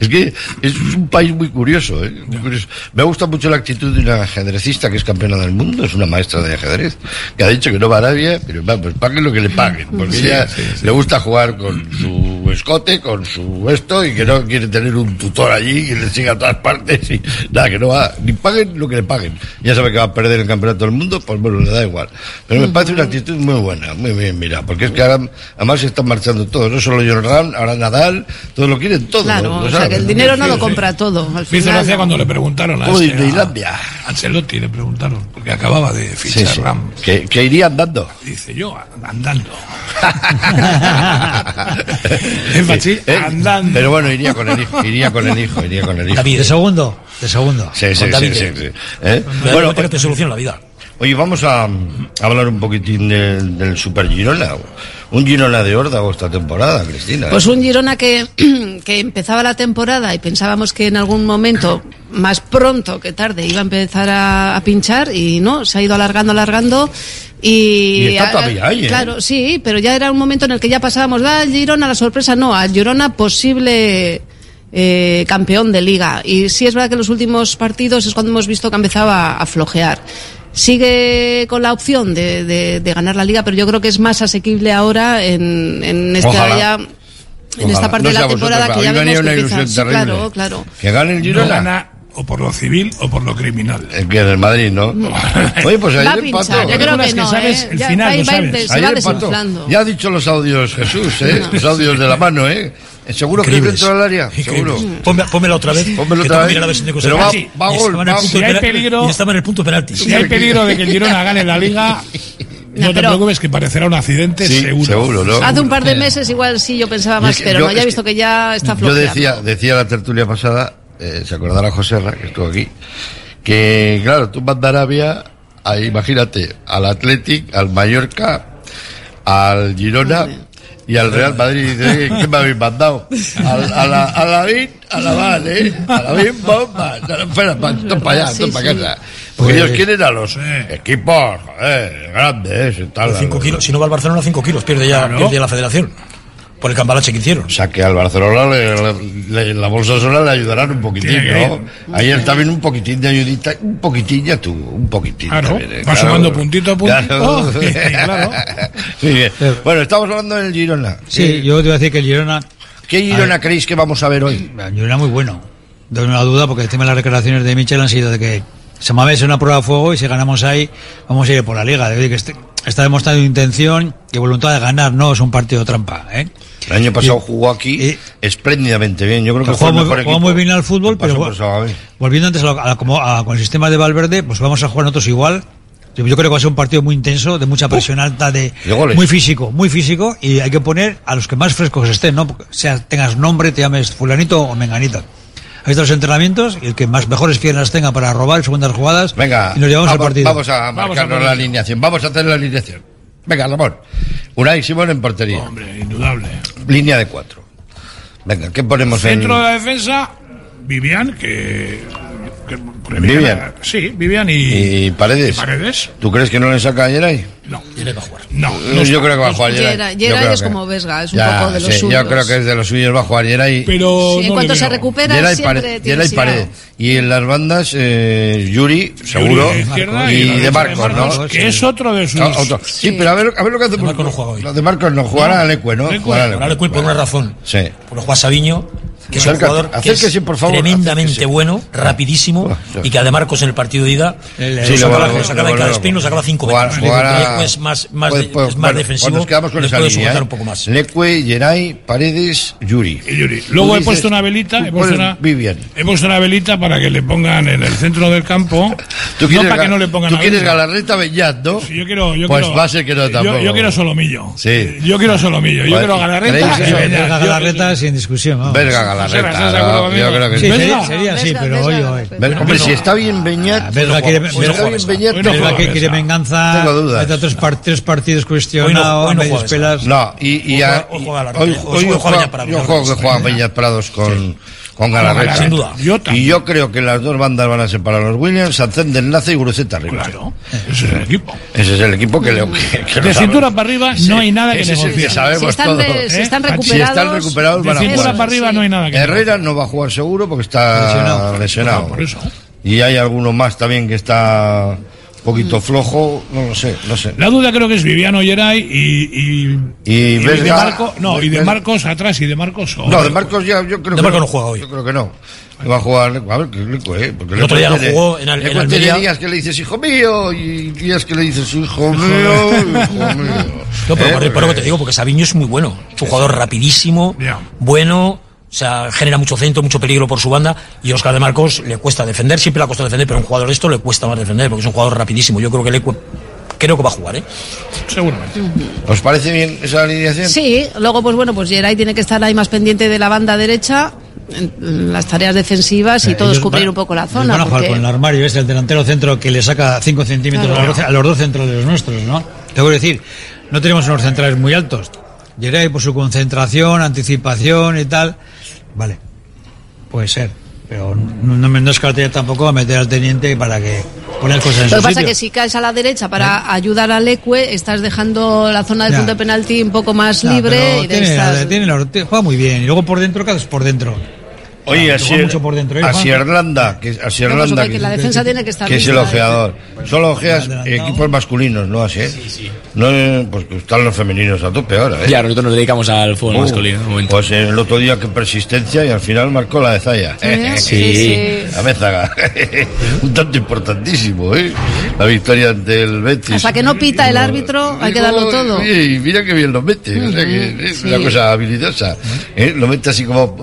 Speaker 16: Es que es un país muy curioso, ¿eh? Muy curioso. Me gusta mucho la actitud de una ajedrecista que es campeona del mundo, es una maestra de ajedrez, que ha dicho que no va a Arabia, pero va, pues paguen lo que le paguen, porque
Speaker 20: Sí,
Speaker 16: ella
Speaker 20: sí, sí.
Speaker 16: le gusta jugar con su escote, con su esto, y que no quiere tener un tutor allí que le siga a todas partes, y nada, que no va, ni paguen lo que le paguen. Ya sabe que va a perder el campeonato del mundo, pues bueno, le da igual. Pero me parece una actitud muy buena, muy bien, mira, porque es que ahora, además se están marchando todos, no solo John Ram, ahora Nadal, todos lo quieren todo.
Speaker 17: Claro,
Speaker 16: ¿no?
Speaker 17: o sea, que el dinero no lo
Speaker 16: Sí,
Speaker 17: compra todo. Al
Speaker 20: Me hizo
Speaker 17: final,
Speaker 20: gracia cuando le preguntaron a,
Speaker 16: Como
Speaker 20: este, a Ancelotti, le preguntaron, porque acababa de
Speaker 16: sí,
Speaker 20: fichar
Speaker 16: sí.
Speaker 20: Ram.
Speaker 16: Que, que iría andando.
Speaker 20: Dice yo, andando.
Speaker 16: Eh,
Speaker 20: andando.
Speaker 16: Pero bueno, iría con el hijo, iría con el hijo, iría con el hijo.
Speaker 18: De segundo, de segundo.
Speaker 16: Sí, sí, sí,
Speaker 19: David,
Speaker 16: sí,
Speaker 19: eh.
Speaker 16: sí. ¿Eh?
Speaker 19: Bueno, te soluciona la vida.
Speaker 16: oye, vamos a, a hablar un poquitín del, del Super Girona. Un Girona de órdago esta temporada, Cristina.
Speaker 17: Pues un Girona que, que empezaba la temporada y pensábamos que en algún momento, más pronto que tarde, iba a empezar a, a pinchar y no, se ha ido alargando, alargando. Y,
Speaker 16: Y está todavía ahí, ¿eh?
Speaker 17: Claro, sí, pero ya era un momento en el que ya pasábamos, al Girona la sorpresa, no, al Girona posible eh, campeón de liga. Y sí es verdad que en los últimos partidos es cuando hemos visto que empezaba a flojear. Sigue con la opción de, de- de ganar la liga, pero yo creo que es más asequible ahora en, en esta
Speaker 16: Ojalá.
Speaker 17: ya- en
Speaker 16: Ojalá.
Speaker 17: esta parte
Speaker 16: No
Speaker 17: de la temporada
Speaker 16: vosotros,
Speaker 17: que ya vemos que
Speaker 16: una
Speaker 17: empieza.
Speaker 16: ilusión
Speaker 17: Sí,
Speaker 16: terrible.
Speaker 17: claro, claro.
Speaker 16: Que gane el
Speaker 20: No
Speaker 16: Girona.
Speaker 20: gana o por lo civil o por lo criminal.
Speaker 16: El que en el Madrid, ¿no? Oye, pues ayer empató.
Speaker 17: yo creo que
Speaker 20: que
Speaker 17: no,
Speaker 20: sabes
Speaker 17: ¿eh?
Speaker 20: el
Speaker 17: Ya
Speaker 20: final,
Speaker 17: va-
Speaker 20: lo sabes.
Speaker 17: se va
Speaker 16: Ayer empató.
Speaker 17: desinflando.
Speaker 16: Ya ha dicho los audios Jesús, ¿eh? Los audios de la mano, ¿eh? ¿Seguro que es dentro del área?
Speaker 19: Increíbles.
Speaker 16: Seguro.
Speaker 19: Ponme, pónmela otra vez.
Speaker 16: Pónmelo otra vez.
Speaker 19: a ver si
Speaker 16: Pero va- va
Speaker 19: Y
Speaker 16: gol,
Speaker 19: estaba en el
Speaker 16: va-
Speaker 19: punto
Speaker 20: si
Speaker 19: de
Speaker 20: hay
Speaker 19: penalti-
Speaker 20: peligro-
Speaker 19: y estaba en el punto de penalti.
Speaker 20: Si hay peligro de que el Girona gane la liga, no te
Speaker 17: pero-
Speaker 20: preocupes que parecerá un accidente
Speaker 16: Sí,
Speaker 20: seguro.
Speaker 16: seguro, ¿no?
Speaker 17: Hace un par de meses igual sí yo pensaba más,
Speaker 16: es que
Speaker 17: pero
Speaker 16: yo-
Speaker 17: no, ya he visto
Speaker 16: que
Speaker 17: que ya está
Speaker 16: Yo
Speaker 17: flojeando.
Speaker 16: decía, decía la tertulia pasada, eh, se acordará José Ra, que estuvo aquí, que claro, tú mandas a Arabia, a, imagínate, al Athletic, al Mallorca, al Girona y al Real Madrid. Dice, "Eh, ¿qué me habéis mandado? A la, a la VIN, a la VAN, ¿eh? A la VIN, bomba. Esto para allá,
Speaker 17: Sí,
Speaker 16: esto para
Speaker 17: sí.
Speaker 16: casa. Porque
Speaker 18: Pues-
Speaker 16: ellos quieren a los equipos, joder, grandes tal.
Speaker 19: Cinco kilos, si no va al Barcelona, 5 kilos, pierde ya pierde la federación por el cambalache que hicieron.
Speaker 16: O sea, que al Barcelona le, la bolsa sola le ayudarán un poquitín, ¿no? Ayer también un poquitín de ayudita, un poquitín ya tuvo, un poquitín.
Speaker 20: Claro,
Speaker 16: ¿eh?
Speaker 20: va sumando puntito a puntito.
Speaker 16: Claro. Oh, claro. Bueno, estamos hablando del Girona.
Speaker 18: Sí, yo te iba a decir que el Girona...
Speaker 16: ¿Qué Girona creéis que vamos a ver hoy?
Speaker 18: Girona muy bueno. De una duda, porque el de las recreaciones de Michel han sido de que se me es una prueba de fuego y si ganamos ahí, vamos a ir por la liga. Debe De que este, está demostrando intención y voluntad de ganar, no es un partido de trampa. ¿eh?
Speaker 16: El año pasado jugó aquí espléndidamente bien. Yo creo que,
Speaker 18: que
Speaker 16: jugó,
Speaker 18: muy, bien al fútbol, pero volviendo antes a, lo, como a, con el sistema de Valverde, pues vamos a jugar nosotros igual. Yo, creo que va a ser un partido muy intenso, de mucha presión alta, de, muy físico, muy físico, y hay que poner a los que más frescos estén, ¿no? Sea, tengas nombre, te llames fulanito o menganita de los entrenamientos y el que más mejores piernas tenga para robar segundas jugadas.
Speaker 16: Venga,
Speaker 18: y nos llevamos
Speaker 16: vamos, al
Speaker 18: partido.
Speaker 16: Vamos a marcarnos la alineación. Vamos a hacer la alineación. Venga, Ramón. Unai Simón en portería.
Speaker 20: Hombre, indudable.
Speaker 16: Línea de cuatro. Venga, ¿qué ponemos
Speaker 20: Centro
Speaker 16: en...?
Speaker 20: Centro de la defensa, Vivian, que Vivian.
Speaker 16: Vivian.
Speaker 20: Sí, Vivian y,
Speaker 16: y Paredes.
Speaker 20: Y Paredes.
Speaker 16: ¿Tú crees que no le saca a Yeray?
Speaker 20: No.
Speaker 19: Yeray va a jugar.
Speaker 20: No,
Speaker 16: no yo creo que va a jugar
Speaker 17: Yeray.
Speaker 16: Yeray
Speaker 17: es
Speaker 16: que...
Speaker 17: como Vesga, es un
Speaker 16: ya,
Speaker 17: poco de los
Speaker 16: sí,
Speaker 17: suyos.
Speaker 16: Yo creo que es de los suyos, va a jugar Yeray.
Speaker 20: Pero
Speaker 17: sí, en no cuanto se recupera,
Speaker 16: Yeray
Speaker 17: siempre
Speaker 16: Yeray Paredes. Y en las bandas, eh, Yuri, seguro.
Speaker 20: Yuri
Speaker 16: y,
Speaker 20: y,
Speaker 16: de Marcos,
Speaker 20: de Marcos ¿no? Que es otro de sus.
Speaker 16: No, otro. Sí, pero a ver, a ver lo que hace.
Speaker 19: De Marcos no juega hoy.
Speaker 16: Lo de Marcos no jugará Alecue, ¿no?
Speaker 19: Alecue por una razón.
Speaker 16: Sí.
Speaker 19: Porque juega Sabiño que es un jugador que es
Speaker 16: por favor,
Speaker 19: tremendamente
Speaker 16: acérquese.
Speaker 19: bueno, ah. rapidísimo, ah, sí. y que además Marcos en el partido de ida
Speaker 16: sí, lo
Speaker 19: sacaba,
Speaker 16: lo
Speaker 19: sacaba cinco metros. Lecue es más, más,
Speaker 16: pues, pues,
Speaker 19: es más
Speaker 16: bueno,
Speaker 19: defensivo,
Speaker 16: nos quedamos con esa línea, eh.
Speaker 19: un poco más.
Speaker 16: Lecue, Geray, Paredes, Yuri.
Speaker 20: Y Yuri. Luego he puesto una velita, he puesto una,
Speaker 16: Vivian.
Speaker 20: he puesto una velita para que le pongan en el centro del campo,
Speaker 16: ¿Tú quieres, no
Speaker 20: para que no le pongan
Speaker 16: Tú quieres Galarreta Bellat, ¿no?
Speaker 20: Sí, yo quiero, yo
Speaker 16: pues va a ser que no tampoco.
Speaker 20: Yo, quiero Solomillo.
Speaker 16: Sí.
Speaker 20: Yo quiero Solomillo, yo
Speaker 16: pues,
Speaker 20: quiero Galarreta y
Speaker 18: Galarreta sin discusión.
Speaker 16: Verga la
Speaker 20: recta.
Speaker 16: Yo creo que
Speaker 18: sí. Sería así, pero hoy
Speaker 16: Hombre, si está bien ah, Beñat.
Speaker 18: Que quiere venganza.
Speaker 16: Tengo dudas.
Speaker 18: Tres partidos cuestionados, medias pelas.
Speaker 16: No, y
Speaker 19: hoy juega Beñat
Speaker 16: Prados con. Con Galarreta.
Speaker 19: Sin duda.
Speaker 16: Y yo creo que las dos bandas van a ser para los Williams, Sanzén del Nace y Guruceta arriba.
Speaker 20: Claro, ese es el equipo.
Speaker 16: Ese es el equipo que, le, que, que
Speaker 20: De cintura para arriba no hay nada que
Speaker 16: ese
Speaker 20: negociar.
Speaker 16: Es
Speaker 17: si están, recuperados, si están recuperados
Speaker 20: de cintura para arriba no hay nada que
Speaker 16: Herrera no va a jugar seguro porque está
Speaker 18: lesionado.
Speaker 16: Y hay alguno más también que está poquito flojo, no lo sé, no sé.
Speaker 20: La duda creo que es Viviano Geray y. Y,
Speaker 16: y,
Speaker 20: de Marco, No, y de Marcos atrás y de Marcos.
Speaker 16: No, de Marcos ya, yo creo
Speaker 19: de
Speaker 16: que.
Speaker 19: Marcos no, juega hoy.
Speaker 16: Yo creo que no. Va a jugar. A ver, qué rico, ¿eh? Porque
Speaker 19: el otro día
Speaker 16: lo
Speaker 19: jugó en, al, en Almería.
Speaker 16: días que le dices hijo mío y días que le dices hijo mío, hijo mío.
Speaker 19: No, pero,
Speaker 16: ¿eh?
Speaker 19: por, por, por, eh. te digo, porque Sabiño es muy bueno. Es un jugador rapidísimo, bueno o sea, genera mucho centro, mucho peligro por su banda y Oscar de Marcos le cuesta defender, siempre le ha costado defender, pero a un jugador de esto le cuesta más defender porque es un jugador rapidísimo. Yo creo que le creo que va a jugar, ¿eh?
Speaker 20: Seguramente.
Speaker 16: ¿Os parece bien esa alineación?
Speaker 17: Sí, luego pues bueno, pues Geray tiene que estar ahí más pendiente de la banda derecha en las tareas defensivas y todos cubrir un poco la zona.
Speaker 18: Van a jugar
Speaker 17: porque...
Speaker 18: con el armario, es el delantero centro que le saca 5 centímetros
Speaker 17: claro.
Speaker 18: a, los, a, los, dos centrales nuestros, ¿no? Te voy a decir, no tenemos unos centrales muy altos. Geray por su concentración, anticipación y tal Vale, puede ser. Pero no, me no descartaría tampoco a meter al teniente para que poner cosas en
Speaker 17: Lo que pasa es que si caes a la derecha para ayudar al Ecue, estás dejando la zona de
Speaker 18: ya.
Speaker 17: punto penalti un poco más libre. Y
Speaker 18: tiene,
Speaker 17: estar...
Speaker 18: tiene, juega muy bien. Y luego por dentro, ¿qué haces por dentro?
Speaker 16: Oye, así,
Speaker 18: mucho
Speaker 16: Irlanda, que, así Irlanda,
Speaker 17: que, la defensa tiene que estar.
Speaker 16: Que es el ojeador. Solo ojeas equipos masculinos, ¿no? Así. ¿eh? Sí, sí. No, pues están los femeninos a tope ahora. ¿eh?
Speaker 21: Ya, nosotros nos dedicamos al fútbol
Speaker 16: uh,
Speaker 21: masculino.
Speaker 16: Pues el otro día que persistencia y al final marcó la de Zaya.
Speaker 21: Sí, ¿eh? sí.
Speaker 16: La Un tanto importantísimo, ¿eh? La victoria ante el Betis.
Speaker 17: Hasta que no pita el árbitro, hay que darlo todo.
Speaker 16: Y mira que bien lo mete. O sea que es una cosa habilidosa. Lo mete así como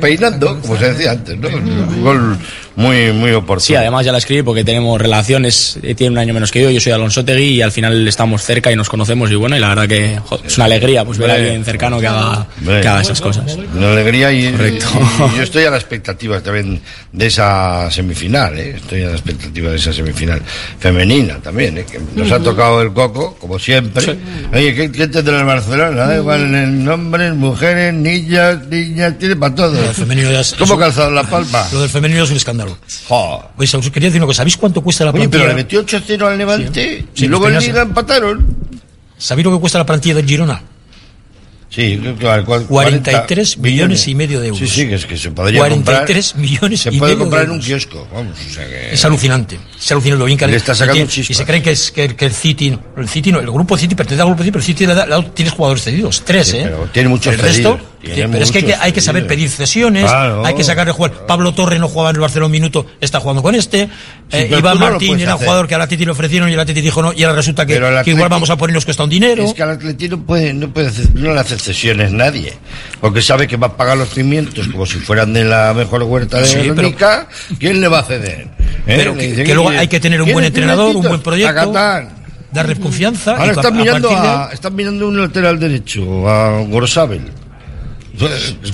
Speaker 16: peinando. Como se decía antes, ¿no? Un gol muy, muy oportuno.
Speaker 21: Sí, además ya la escribí porque tenemos relaciones, eh, tiene un año menos que yo, yo soy Alonso Tegui y al final estamos cerca y nos conocemos y bueno, y la verdad que es una alegría pues ver a alguien cercano que haga, que haga esas cosas.
Speaker 16: Una alegría y,
Speaker 21: Correcto.
Speaker 16: Y, y yo estoy a la expectativa también de esa semifinal, ¿eh? estoy a la expectativa de esa semifinal femenina también, ¿eh? que nos ha tocado el coco, como siempre. Oye, ¿qué, qué tendrá el Barcelona? Da igual en hombres, mujeres, niñas, niñas, tiene para
Speaker 19: todo. Femenino ya Gracias.
Speaker 16: ¿Cómo calzado la palma?
Speaker 19: Lo del femenino es un escándalo.
Speaker 16: Jo.
Speaker 19: Pues quería decir una cosa. ¿Sabéis cuánto cuesta la plantilla?
Speaker 16: Oye, pero le metió 8-0 al Levante
Speaker 19: sí,
Speaker 16: sí, luego en Liga empataron.
Speaker 19: ¿Sabéis lo que cuesta la plantilla del Girona?
Speaker 16: Sí, claro,
Speaker 19: 43 millones. y medio de euros.
Speaker 16: Sí, sí, que es que se podría
Speaker 19: 43
Speaker 16: comprar,
Speaker 19: millones y medio comprar de
Speaker 16: euros. en un kiosco, vamos, o sea que...
Speaker 19: Es alucinante es alucinante lo bien que
Speaker 16: Le está sacando
Speaker 19: y, tiene-
Speaker 16: chispas.
Speaker 19: y se creen que, es, que, que el City, el City no, el grupo City pertenece al grupo City, pero el City le da- le da- tienes jugadores cedidos, tres,
Speaker 16: Sí,
Speaker 19: ¿eh?
Speaker 16: pero tiene muchos
Speaker 19: el resto,
Speaker 16: cedidos,
Speaker 19: tiene-
Speaker 16: tiene
Speaker 19: pero es que hay, que
Speaker 16: muchos
Speaker 19: hay que saber pedir cesiones,
Speaker 16: Claro.
Speaker 19: hay que sacar de jugar. Pablo Torre no jugaba en el Barcelona un minuto, está jugando con este. Eh, Iván
Speaker 16: no
Speaker 19: Martín era un
Speaker 16: hacer.
Speaker 19: jugador que al Atleti le ofrecieron y el Atleti dijo no, y ahora resulta que, igual vamos a ponernos que está un dinero.
Speaker 16: Es que al Atleti no puede, no puede hacer- no le hace cesiones nadie, porque sabe que va a pagar los cimientos como si fueran de la mejor huerta de
Speaker 19: Sí,
Speaker 16: Guernica, ¿quién le va a ceder? ¿Eh?
Speaker 19: Pero que, luego
Speaker 16: "Oye,
Speaker 19: hay que tener un
Speaker 16: ¿quieres
Speaker 19: buen entrenador, un buen proyecto,
Speaker 16: Tacatán".
Speaker 19: darle confianza.
Speaker 16: Ahora están
Speaker 19: a
Speaker 16: mirando,
Speaker 19: de-
Speaker 16: a, están mirando un lateral derecho, a Gorosabel.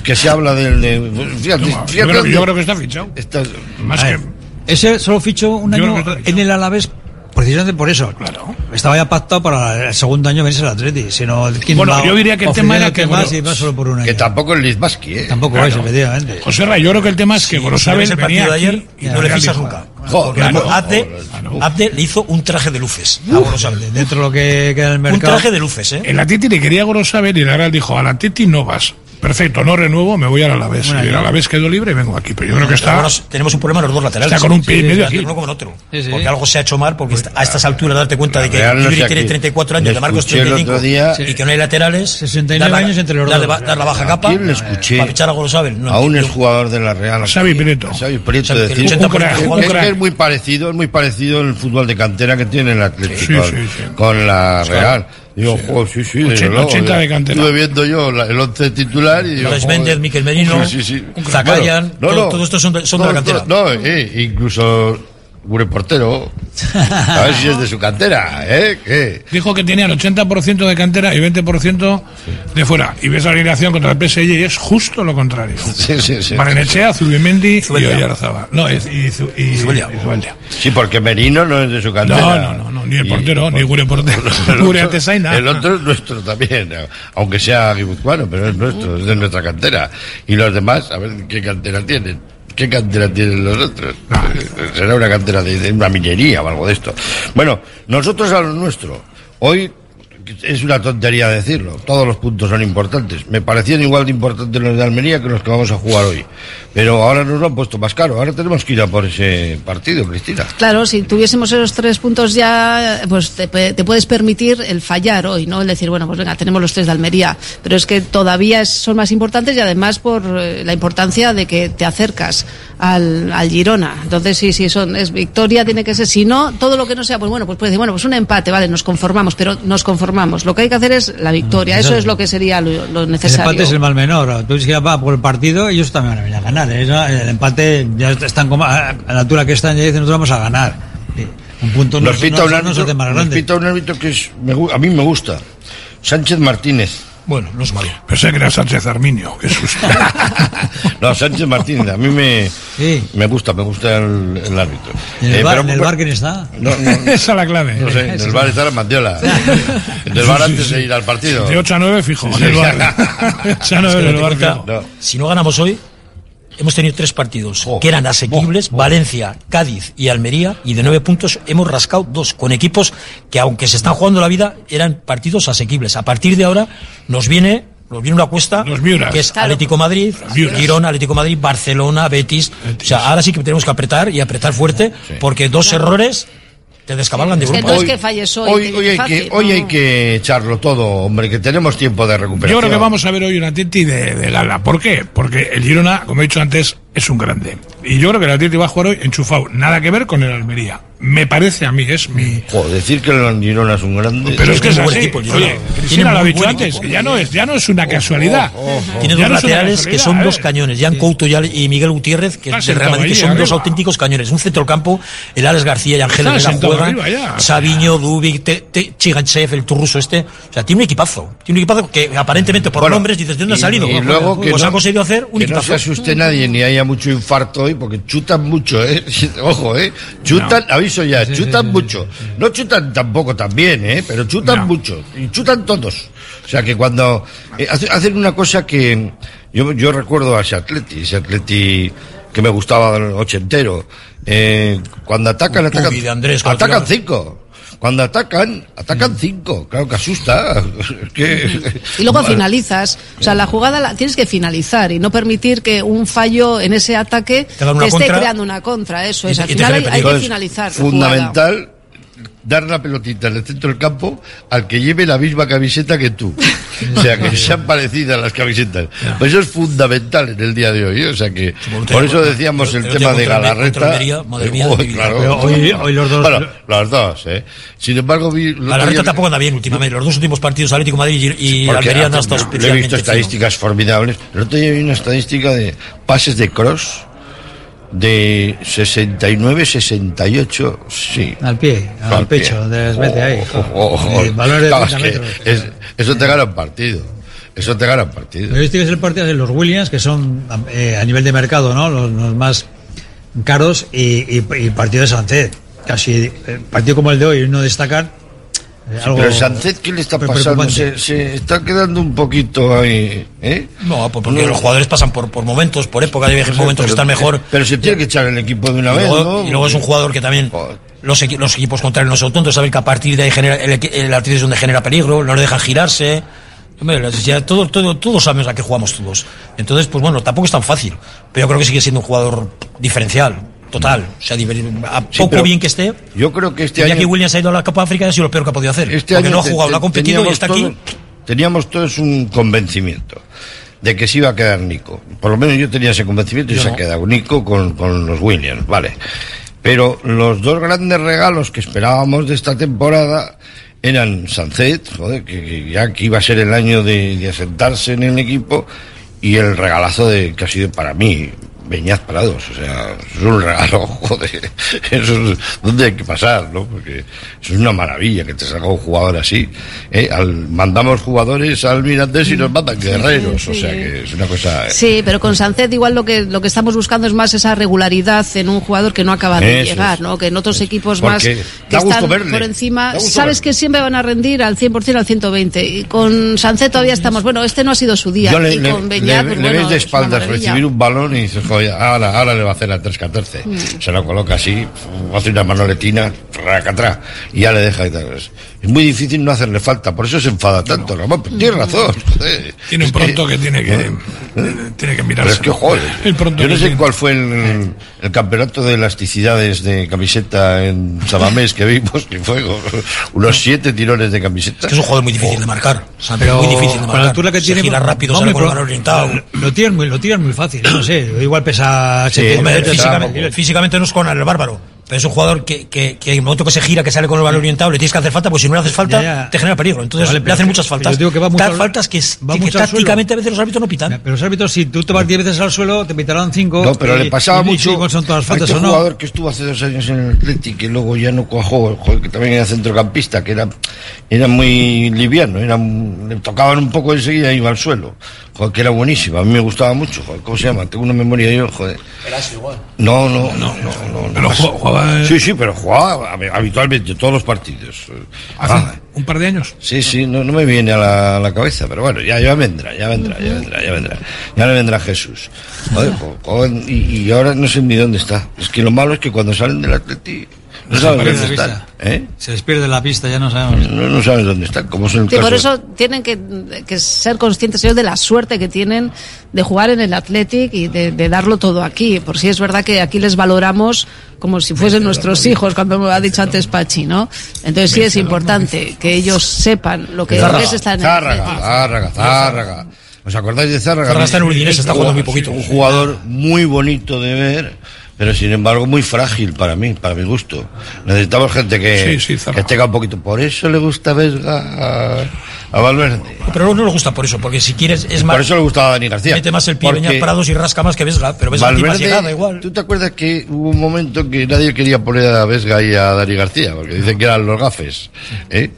Speaker 16: Que se habla del. De, fíjate,
Speaker 20: Yo creo,
Speaker 16: dónde-
Speaker 20: yo creo que está fichado.
Speaker 16: está-
Speaker 20: Más que.
Speaker 18: Ese solo fichó un
Speaker 20: Yo
Speaker 18: año en el Alavés precisamente por eso. Claro. Estaba ya pactado para el segundo año venirse al Atleti. Si no, ¿quién
Speaker 20: Bueno,
Speaker 18: va
Speaker 20: yo diría que el tema era que,
Speaker 18: más
Speaker 20: bueno,
Speaker 18: y más solo por un año.
Speaker 16: que tampoco es Lizbaski, ¿eh?
Speaker 18: Tampoco
Speaker 16: Claro.
Speaker 18: es, efectivamente.
Speaker 20: José Ra, yo creo que el tema es que
Speaker 19: Si
Speaker 20: Gorosabel
Speaker 19: ves el
Speaker 20: venía
Speaker 19: partido de
Speaker 20: aquí
Speaker 19: ayer y no le fichas nunca.
Speaker 16: Claro.
Speaker 19: Abde, Abde le hizo un traje de luces a Gorosabel.
Speaker 18: Dentro de lo que queda en el
Speaker 19: Un
Speaker 18: mercado.
Speaker 19: traje de luces, ¿eh?
Speaker 20: El Atleti le quería a Gorosabel y el Real dijo, al Atleti no vas. Perfecto, no renuevo, me voy al Alavés.
Speaker 19: Bueno,
Speaker 20: y el
Speaker 19: ya.
Speaker 20: Alavés quedó libre y vengo aquí. Pero yo creo que está...
Speaker 19: Tenemos un problema en los dos laterales.
Speaker 20: Está con un pie y medio aquí.
Speaker 19: uno como en otro.
Speaker 18: Sí, sí.
Speaker 19: Porque algo se ha hecho mal, porque a estas alturas darte cuenta de que Ibri tiene
Speaker 16: aquí.
Speaker 19: 34 años, de Marcos
Speaker 16: escuché el
Speaker 19: 35,
Speaker 16: otro día-
Speaker 19: y que no hay laterales.
Speaker 18: 69
Speaker 19: dar la-
Speaker 18: años entre los dos.
Speaker 19: dar la baja
Speaker 16: ¿A
Speaker 19: capa.
Speaker 16: quién le escuché?
Speaker 19: Para fichar a Gorosabel. No,
Speaker 16: a un exjugador de la Real.
Speaker 20: Xavi Prieto.
Speaker 16: Xavi Prieto
Speaker 19: Xavi,
Speaker 16: decir
Speaker 19: el 80%
Speaker 16: que-
Speaker 19: de
Speaker 16: que,
Speaker 19: jugadores.
Speaker 16: es que es muy parecido, es muy parecido el fútbol de cantera que tiene el Atlético
Speaker 20: Sí,
Speaker 16: con,
Speaker 20: sí, sí.
Speaker 16: con la Real. Digo, jo, sí, sí, desde
Speaker 20: 80,
Speaker 16: luego,
Speaker 20: 80
Speaker 16: ya.
Speaker 20: de cantera.
Speaker 16: Estuve viendo yo la- el once titular y digo.
Speaker 19: Méndez, Miquel Merino,
Speaker 16: Sí, sí, sí.
Speaker 19: Zakayan,
Speaker 16: Bueno,
Speaker 19: todo- todo esto son de- son de la cantera.
Speaker 16: No, eh, incluso Gure Portero. A ver si es de su cantera, ¿eh? ¿Qué?
Speaker 20: Dijo que tenía el 80% de cantera y 20% de fuera. Y ves la alineación contra el PSG y es justo lo contrario.
Speaker 16: Sí, sí, sí.
Speaker 20: Barrenechea, Zubimendi y. Oyarzabal. No, es, y, Zu- y, y.
Speaker 16: Sí, porque Merino no es de su cantera.
Speaker 20: No, no, no, no, ni el
Speaker 16: Y-
Speaker 20: portero, ni Gure portero.
Speaker 16: El
Speaker 20: Gure Artesaina.
Speaker 16: El otro es nuestro también, aunque sea guipuzcoano, pero es nuestro, es de nuestra cantera. Y los demás, a ver qué cantera tienen. ¿Qué cantera tienen los otros? Será una cantera de, de una minería o algo de esto. Bueno, nosotros a lo nuestro. Hoy es una tontería decirlo. Todos los puntos son importantes. Me parecían igual de importantes los de Almería que los que vamos a jugar hoy. Pero ahora nos lo han puesto más caro. Ahora tenemos que ir a por ese partido, Cristina.
Speaker 17: Claro, si tuviésemos esos tres puntos ya, pues te, te puedes permitir el fallar hoy, ¿no? El decir, bueno, pues venga, tenemos los tres de Almería. Pero es que todavía son más importantes y además por eh, la importancia de que te acercas al, al Girona. Entonces, sí, sí, son, es victoria, tiene que ser. Si no, todo lo que no sea, pues bueno, pues puedes decir, bueno, pues un empate, vale, nos conformamos, pero nos conformamos. Lo que hay que hacer es la victoria. Eso es lo que sería lo, lo
Speaker 18: El
Speaker 17: necesario.
Speaker 18: empate es el mal menor. Tú dices que va por el partido, ellos también van a venir a ganar. ¿eh? El empate ya están como, a la altura que están, ya dicen, nosotros vamos a ganar. Un punto no,
Speaker 16: Nos pita,
Speaker 18: no-
Speaker 16: un
Speaker 18: no nos
Speaker 16: árbitro,
Speaker 18: hace más
Speaker 16: nos
Speaker 18: grande.
Speaker 16: pita un árbitro que es, me a mí me gusta. Sánchez Martínez.
Speaker 19: Bueno, no es malo.
Speaker 20: Pensé que era Sánchez Arminio. Qué susto.
Speaker 16: No, Sánchez Martínez, a mí me,
Speaker 18: Sí.
Speaker 16: me gusta, me gusta el, el árbitro.
Speaker 18: ¿En el,
Speaker 16: Eh,
Speaker 18: bar,
Speaker 16: pero-
Speaker 18: en el bar quién está?
Speaker 16: No, no,
Speaker 20: Esa es la clave.
Speaker 16: no sé, en el bar está la Mandiola. En el bar antes de ir al partido.
Speaker 20: De 8 a 9 fijo. En el bar. De 8 a 9 en el bar
Speaker 19: cuenta,
Speaker 20: fijo.
Speaker 16: No.
Speaker 19: Si no ganamos hoy, hemos tenido tres partidos
Speaker 16: Oh,
Speaker 19: que eran asequibles, Valencia, Cádiz y Almería, y de nueve puntos hemos rascado dos, con equipos que aunque se están jugando la vida, eran partidos asequibles. A partir de ahora nos viene, nos viene una cuesta, que es Atlético Madrid. Girona, Atlético Madrid, Barcelona, Betis. O sea, ahora sí que tenemos que apretar y apretar fuerte, porque dos errores te descabalgan de grupo.
Speaker 17: no es que falles hoy.
Speaker 16: Hoy,
Speaker 17: que
Speaker 16: hoy, hay
Speaker 17: fácil,
Speaker 16: que, hoy
Speaker 17: no.
Speaker 16: hay que echarlo todo, hombre, que tenemos tiempo de recuperación.
Speaker 20: Yo creo que vamos a ver hoy un Atleti de, de gala. ¿Por qué? Porque el Girona, como he dicho antes, es un grande. Y yo creo que el Atleti va a jugar hoy enchufado. Nada que ver con el Almería. Me parece a mí, es mi...
Speaker 16: Joder, decir que el Girona es un grande.
Speaker 20: Pero es que es
Speaker 19: un buen
Speaker 20: así.
Speaker 19: equipo.
Speaker 20: Oye,
Speaker 19: Tiene
Speaker 20: Cristina lo ha dicho antes,
Speaker 19: equipo.
Speaker 20: que ya no es, ya no es una casualidad.
Speaker 19: Tiene
Speaker 20: Ya
Speaker 19: dos
Speaker 20: no es una
Speaker 19: laterales que son
Speaker 20: casualidad,
Speaker 19: dos
Speaker 20: ¿eh?
Speaker 19: cañones, Jan Couto y Miguel Gutiérrez, que del Real Madrid, que son dos
Speaker 20: arriba.
Speaker 19: auténticos cañones. Un centrocampo, el Alex García y Ángel Herrera
Speaker 20: sentado
Speaker 19: juegan,
Speaker 20: arriba.
Speaker 19: Sabiño, Te- Chiganchev, el turruso este. O sea, tiene un equipazo. Tiene un equipazo que aparentemente por
Speaker 16: Bueno,
Speaker 19: nombres dices, ¿de dónde ha salido?
Speaker 16: Y, luego que
Speaker 19: pues ha conseguido hacer un
Speaker 16: que no
Speaker 19: equipazo.
Speaker 16: se asuste nadie ni haya mucho infarto hoy, porque chutan mucho, ¿eh? Ojo, ¿eh? Chutan, aviso ya, chutan mucho. No chutan tampoco tan bien, ¿eh? Pero chutan
Speaker 20: No.
Speaker 16: mucho. Y chutan todos. O sea que cuando eh, hace- hacen una cosa que yo, yo recuerdo a ese atleti, ese atleti que me gustaba ochentero. Eh, cuando atacan, atacan,
Speaker 19: Andrés,
Speaker 16: atacan cinco. Cuando atacan, atacan cinco. Claro que asusta. Es que-
Speaker 17: Y luego finalizas. O sea, la jugada la tienes que finalizar y no permitir que un fallo en ese ataque
Speaker 16: Te
Speaker 17: te esté
Speaker 16: contra.
Speaker 17: creando una contra. Eso es. Al final hay, hay que finalizar. la
Speaker 16: Fundamental dar la pelotita en el centro del campo al que lleve la misma camiseta que tú. O sea, que sean parecidas las camisetas. Pues eso es fundamental en el día de hoy. ¿eh? O sea que por eso decíamos el tema de Galarreta.
Speaker 19: Hoy- los dos-
Speaker 16: Bueno, los dos, ¿eh? Sin embargo, vi.
Speaker 19: La Larreta tampoco anda bien últimamente. Los dos últimos partidos, Atlético Madrid y, Almería han estado
Speaker 16: he visto estadísticas formidables. El otro día vi una estadística de pases de cross de 69-68, sí.
Speaker 18: Al pie, al,
Speaker 16: Al pie.
Speaker 18: pecho, donde les mete ahí.
Speaker 16: Oh, oh,
Speaker 18: balones de
Speaker 16: claro,
Speaker 18: 30
Speaker 16: es que
Speaker 18: metros.
Speaker 16: es- eso te gana un partido. Eso te gana un partido.
Speaker 18: Pero este que es el partido de los Williams, que son eh, a nivel de mercado, ¿no? Los, los más caros, y, y, y partido de Sánchez. Casi eh, partido como el de hoy, no destacar. Eh,
Speaker 16: Sí, pero Sánchez, ¿qué le está pasando? Se, se está quedando un poquito ahí. ¿eh?
Speaker 19: No, pues porque
Speaker 16: No.
Speaker 19: los jugadores pasan por, por momentos, por época, hay
Speaker 16: Sí,
Speaker 19: momentos que están mejor.
Speaker 16: Pero se tiene que echar el equipo de una
Speaker 19: y
Speaker 16: vez,
Speaker 19: luego,
Speaker 16: ¿no?
Speaker 19: y luego es un jugador que también los, equi- los equipos contrarios no son tontos, saben que a partir de ahí genera, el, el es donde genera peligro, no le dejan girarse. Hombre, ya todo, todo, todos sabemos a qué jugamos todos. Entonces, pues bueno, tampoco es tan fácil. Pero yo creo que sigue siendo un jugador diferencial, total. O sea, a
Speaker 16: Sí,
Speaker 19: poco bien que esté.
Speaker 16: Yo creo que este año.
Speaker 19: aquí Williams ha ido a la Copa África ha sido lo peor que ha podido hacer.
Speaker 16: Este
Speaker 19: porque
Speaker 16: año
Speaker 19: no ha jugado, no ha competido y está aquí.
Speaker 16: Teníamos todos un convencimiento de que se iba a quedar Nico. Por lo menos yo tenía ese convencimiento y
Speaker 19: Yo
Speaker 16: se
Speaker 19: no.
Speaker 16: ha quedado Nico con, con los Williams, vale. Pero los dos grandes regalos que esperábamos de esta temporada eran Sancet, joder, que, que ya que iba a ser el año de, de asentarse en el equipo, y el regalazo de que ha sido para mí Beñaz Prados, o sea, es un regalo, joder, eso es donde hay que pasar, ¿no? Porque eso es una maravilla que te salga un jugador así. ¿eh? Al- mandamos jugadores al Mirandés y nos mandan guerreros, o sea que es una cosa. ¿eh?
Speaker 17: Sí, pero con Sánchez igual lo que lo que estamos buscando es más esa regularidad en un jugador que no acaba de
Speaker 16: Eso
Speaker 17: llegar. ¿no? Que en otros equipos
Speaker 16: Porque
Speaker 17: más que están
Speaker 16: verle,
Speaker 17: por encima, sabes
Speaker 16: verle.
Speaker 17: que siempre van a rendir al 100% al 120 y con Sánchez todavía estamos, bueno, este no ha sido su día
Speaker 16: Yo le,
Speaker 17: y
Speaker 16: le-
Speaker 17: con
Speaker 16: le-
Speaker 17: pues
Speaker 16: le
Speaker 17: bueno,
Speaker 16: ves de espaldas recibir un balón y dices, joder, ahora, ahora le va a hacer a 3-14.
Speaker 17: Mm.
Speaker 16: Se lo coloca así, hace una manoletina, racatrá, y ya le deja. y tal. Es muy difícil no hacerle falta, por eso se enfada tanto. Ramón, pero tienes razón. joder.
Speaker 20: Tiene un pronto que tiene que-
Speaker 16: ¿eh?
Speaker 20: Tiene que
Speaker 16: Pero
Speaker 20: mirarse.
Speaker 16: es que, joder,
Speaker 20: El pronto
Speaker 16: yo no sé
Speaker 20: tiene.
Speaker 16: cuál fue el, el campeonato de elasticidades de camiseta en Sabamés que vimos, que fue unos siete tirones de camiseta.
Speaker 19: Es que es un jugador muy difícil de marcar. O sea,
Speaker 18: Pero
Speaker 19: muy difícil de
Speaker 18: con
Speaker 19: marcar.
Speaker 18: la altura que
Speaker 19: Se
Speaker 18: tiene
Speaker 19: gira rápido,
Speaker 18: no,
Speaker 19: sale
Speaker 18: hombre,
Speaker 19: con el
Speaker 18: pero
Speaker 19: balón orientado.
Speaker 18: Lo, lo tiran muy, lo muy fácil, no sé, igual pesa
Speaker 19: Sí,
Speaker 18: 70
Speaker 19: hombre,
Speaker 18: metros,
Speaker 19: físicamente, no es con el bárbaro. Pero es un jugador que, que, que en el momento que se gira, que sale con el balón orientado, le tienes que hacer falta, porque si no le haces falta,
Speaker 18: Ya, ya.
Speaker 19: te genera peligro. Entonces
Speaker 18: Vale,
Speaker 19: le hacen
Speaker 18: que-
Speaker 19: muchas faltas.
Speaker 18: yo digo que va mucho
Speaker 19: Tal
Speaker 18: al-
Speaker 19: faltas que, es-
Speaker 18: va
Speaker 19: que
Speaker 18: mucho
Speaker 19: tácticamente a veces los árbitros no pitan.
Speaker 18: Pero los árbitros, si tú te vas 10 veces al suelo, te pitarán 5.
Speaker 16: No, pero le pasaba mucho
Speaker 18: son todas
Speaker 16: a
Speaker 18: faltas
Speaker 16: este
Speaker 18: o no.
Speaker 16: jugador que estuvo hace dos años en el Athletic y luego ya no cuajó, joder, que también era centrocampista, que era, era muy liviano, era, le tocaban un poco enseguida y iba al suelo. Joder, que era buenísimo, a mí me gustaba mucho, joder, ¿cómo se llama? Tengo una memoria yo, joder.
Speaker 19: igual.
Speaker 16: No, no, no, no, no.
Speaker 20: Pero
Speaker 16: no.
Speaker 20: ju- jugaba-
Speaker 16: Sí, sí, pero jugaba hab- habitualmente todos los partidos.
Speaker 20: Hace
Speaker 16: Ah,
Speaker 20: un par de años.
Speaker 16: Sí, sí, no, no me viene a la, a la cabeza, pero bueno, ya, ya vendrá, ya vendrá, ya vendrá, ya vendrá. Ya le vendrá Jesús. Joder, jo- joder, y, y ahora no sé ni dónde está. Es que lo malo es que cuando salen del Atleti no saben
Speaker 18: Desaparece
Speaker 16: dónde están. ¿eh?
Speaker 18: Se les pierde la pista, ya no sabemos.
Speaker 16: No, no saben dónde están, como el
Speaker 17: Sí,
Speaker 16: caso.
Speaker 17: por eso tienen que, que ser conscientes ellos de la suerte que tienen de jugar en el Athletic y de, de darlo todo aquí. Por si es verdad que aquí les valoramos como si fuesen nuestros hijos, cuando me ha dicho antes Pachi, ¿no? Entonces sí es importante que ellos sepan lo que
Speaker 16: Zárraga,
Speaker 17: es estar en el
Speaker 16: Zárraga,
Speaker 17: Athletic.
Speaker 16: Zárraga, Zárraga. ¿Os acordáis de Zárraga?
Speaker 19: Zárraga está en Udinese, está jugando muy poquito.
Speaker 16: Un jugador muy bonito de ver, pero sin embargo muy frágil para mí, para mi gusto. Necesitamos gente que,
Speaker 20: Sí, sí,
Speaker 16: que tenga un poquito. Por eso le gusta Vesga a, a Valverde.
Speaker 19: Pero no le gusta por eso, porque si quieres es más.
Speaker 16: Por eso le gustaba a Dani García.
Speaker 19: Mete más el pie Beñat Prados y rasca más que Vesga, pero Vesga
Speaker 16: Valverde,
Speaker 19: llegada igual.
Speaker 16: ¿tú te acuerdas que hubo un momento que nadie quería poner a Vesga y a Dani García? Porque dicen que eran los gafes. ¿eh?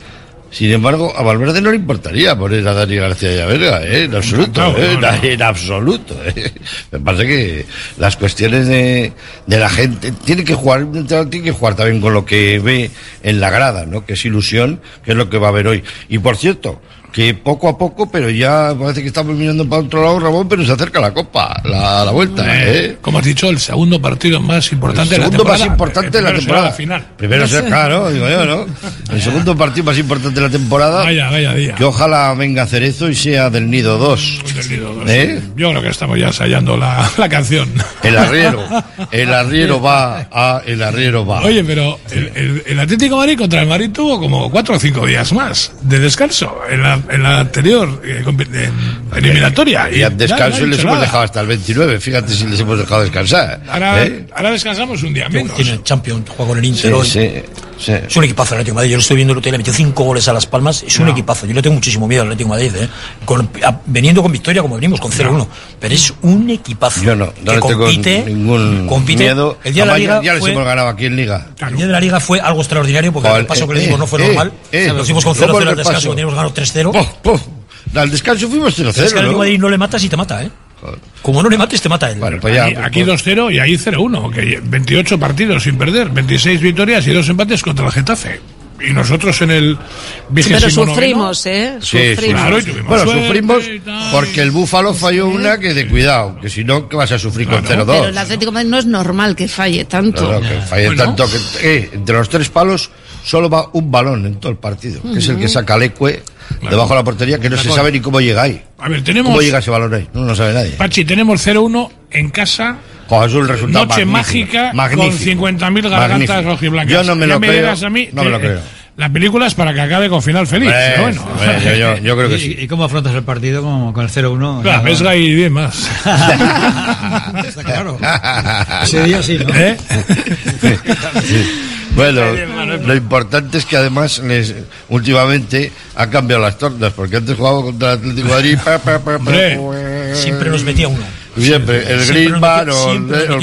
Speaker 16: Sin embargo, a Valverde no le importaría poner a Dani García y a Vesga, ¿eh? en absoluto,
Speaker 20: No, no,
Speaker 16: ¿eh?
Speaker 20: no.
Speaker 16: en absoluto. ¿eh? Me parece que las cuestiones de, de la gente tiene que jugar, tiene que jugar también con lo que ve en la grada, ¿no? Que es ilusión, que es lo que va a haber hoy. Y por cierto, que poco a poco, pero ya parece que estamos mirando para otro lado, Ramón, pero se acerca la Copa, la, la vuelta, ¿eh?
Speaker 20: Como has dicho, el segundo partido más importante
Speaker 16: El
Speaker 20: de la
Speaker 16: segundo
Speaker 20: temporada.
Speaker 16: más importante de la
Speaker 20: El
Speaker 16: temporada.
Speaker 20: será la final.
Speaker 16: Primero será, claro, digo yo, ¿no? El segundo partido más importante de la temporada.
Speaker 20: Vaya, vaya día.
Speaker 16: Que ojalá venga Cerezo y sea del Nido 2.
Speaker 20: Del Nido.
Speaker 16: ¿Eh?
Speaker 20: Yo creo que estamos ya ensayando la, la canción.
Speaker 16: El arriero. El arriero va a el arriero va.
Speaker 20: Oye, pero el, el- el Atlético de Madrid contra el Madrid tuvo como cuatro o cinco días más de descanso en la, en la anterior eh, compi- en- eliminatoria.
Speaker 16: Y al descanso les hemos
Speaker 20: nada.
Speaker 16: dejado hasta el 29. Fíjate si les hemos dejado descansar.
Speaker 20: Ahora,
Speaker 16: ¿eh?
Speaker 20: ahora descansamos un día menos.
Speaker 19: Tiene Champions, juega con el
Speaker 16: Sí,
Speaker 19: Inter hoy.
Speaker 16: sí, sí.
Speaker 19: Es un equipazo el Atlético de Madrid. Yo lo estoy viendo el otro día, le metió cinco goles a Las Palmas. Es un
Speaker 16: No.
Speaker 19: equipazo. Yo le tengo muchísimo miedo al Atlético de Madrid, ¿eh? Con- a- veniendo con victoria como venimos, con 0-1. Pero es un equipazo.
Speaker 16: Yo no, no
Speaker 19: que
Speaker 16: le tengo
Speaker 19: compite,
Speaker 16: ningún
Speaker 19: compite.
Speaker 16: miedo.
Speaker 19: El día de la
Speaker 16: ya-
Speaker 19: Liga
Speaker 16: ya, les
Speaker 19: fue-
Speaker 16: hemos ganado aquí en Liga.
Speaker 19: El día de la Liga fue algo extraordinario porque el paso que
Speaker 16: eh,
Speaker 19: le dimos no fue
Speaker 16: eh,
Speaker 19: normal.
Speaker 16: eh,
Speaker 19: lo hicimos con
Speaker 16: ¿cómo
Speaker 19: 0-0 al descanso, teníamos ganado 3-0.
Speaker 16: Al descanso fuimos 0-0.
Speaker 19: Es que
Speaker 16: ¿no?
Speaker 19: Madrid no le matas y te mata, ¿eh? Como no le mates, te mata él.
Speaker 16: Bueno, pues ya,
Speaker 20: Aquí, aquí 2-0 y ahí 0-1, que 28 partidos sin perder, 26 victorias y dos empates contra el Getafe. Y nosotros en el vigésimo
Speaker 17: Pero
Speaker 20: noveno-
Speaker 17: sufrimos, ¿eh?
Speaker 16: Sí,
Speaker 17: Sufrimos.
Speaker 20: Claro, y tuvimos
Speaker 16: Bueno,
Speaker 20: suerte
Speaker 16: sufrimos porque el Búfalo falló una que de cuidado, que si no, que vas a sufrir con
Speaker 17: Pero
Speaker 16: 0-2.
Speaker 17: el Atlético Madrid no es normal que falle tanto.
Speaker 16: No, no, que falle
Speaker 20: Bueno.
Speaker 16: tanto que eh, entre los tres palos solo va un balón en todo el partido, que es el que saca Lecue debajo de la portería, que no se sabe ni cómo llega ahí.
Speaker 20: A ver, tenemos,
Speaker 16: ¿Cómo llega ese balón ahí? No lo sabe nadie.
Speaker 20: Pachi, tenemos 0-1 en casa.
Speaker 16: Joder, es un resultado
Speaker 20: Noche
Speaker 16: magnífico,
Speaker 20: mágica
Speaker 16: magnífico,
Speaker 20: con 50.000 gargantas
Speaker 16: magnífico.
Speaker 20: rojiblancas.
Speaker 16: Yo no me
Speaker 20: Ya
Speaker 16: lo creo,
Speaker 20: dirás a mí,
Speaker 16: no me lo
Speaker 20: eh,
Speaker 16: creo.
Speaker 20: La película es para que acabe con final feliz. Pero bueno.
Speaker 16: hombre, yo, yo- yo creo que
Speaker 18: ¿Y,
Speaker 16: sí.
Speaker 18: y cómo afrontas el partido con, con el 0-1?
Speaker 20: La pesca y 10 más.
Speaker 18: Está claro. Ese día sí, ¿no?
Speaker 20: ¿Eh?
Speaker 16: Bueno, lo importante es que además les, últimamente ha cambiado las tornas, porque antes jugaba contra el Atlético de Madrid. pa, pa, pa, pa,
Speaker 19: Siempre nos metía uno.
Speaker 16: Siempre, el
Speaker 19: metía-
Speaker 16: o el, el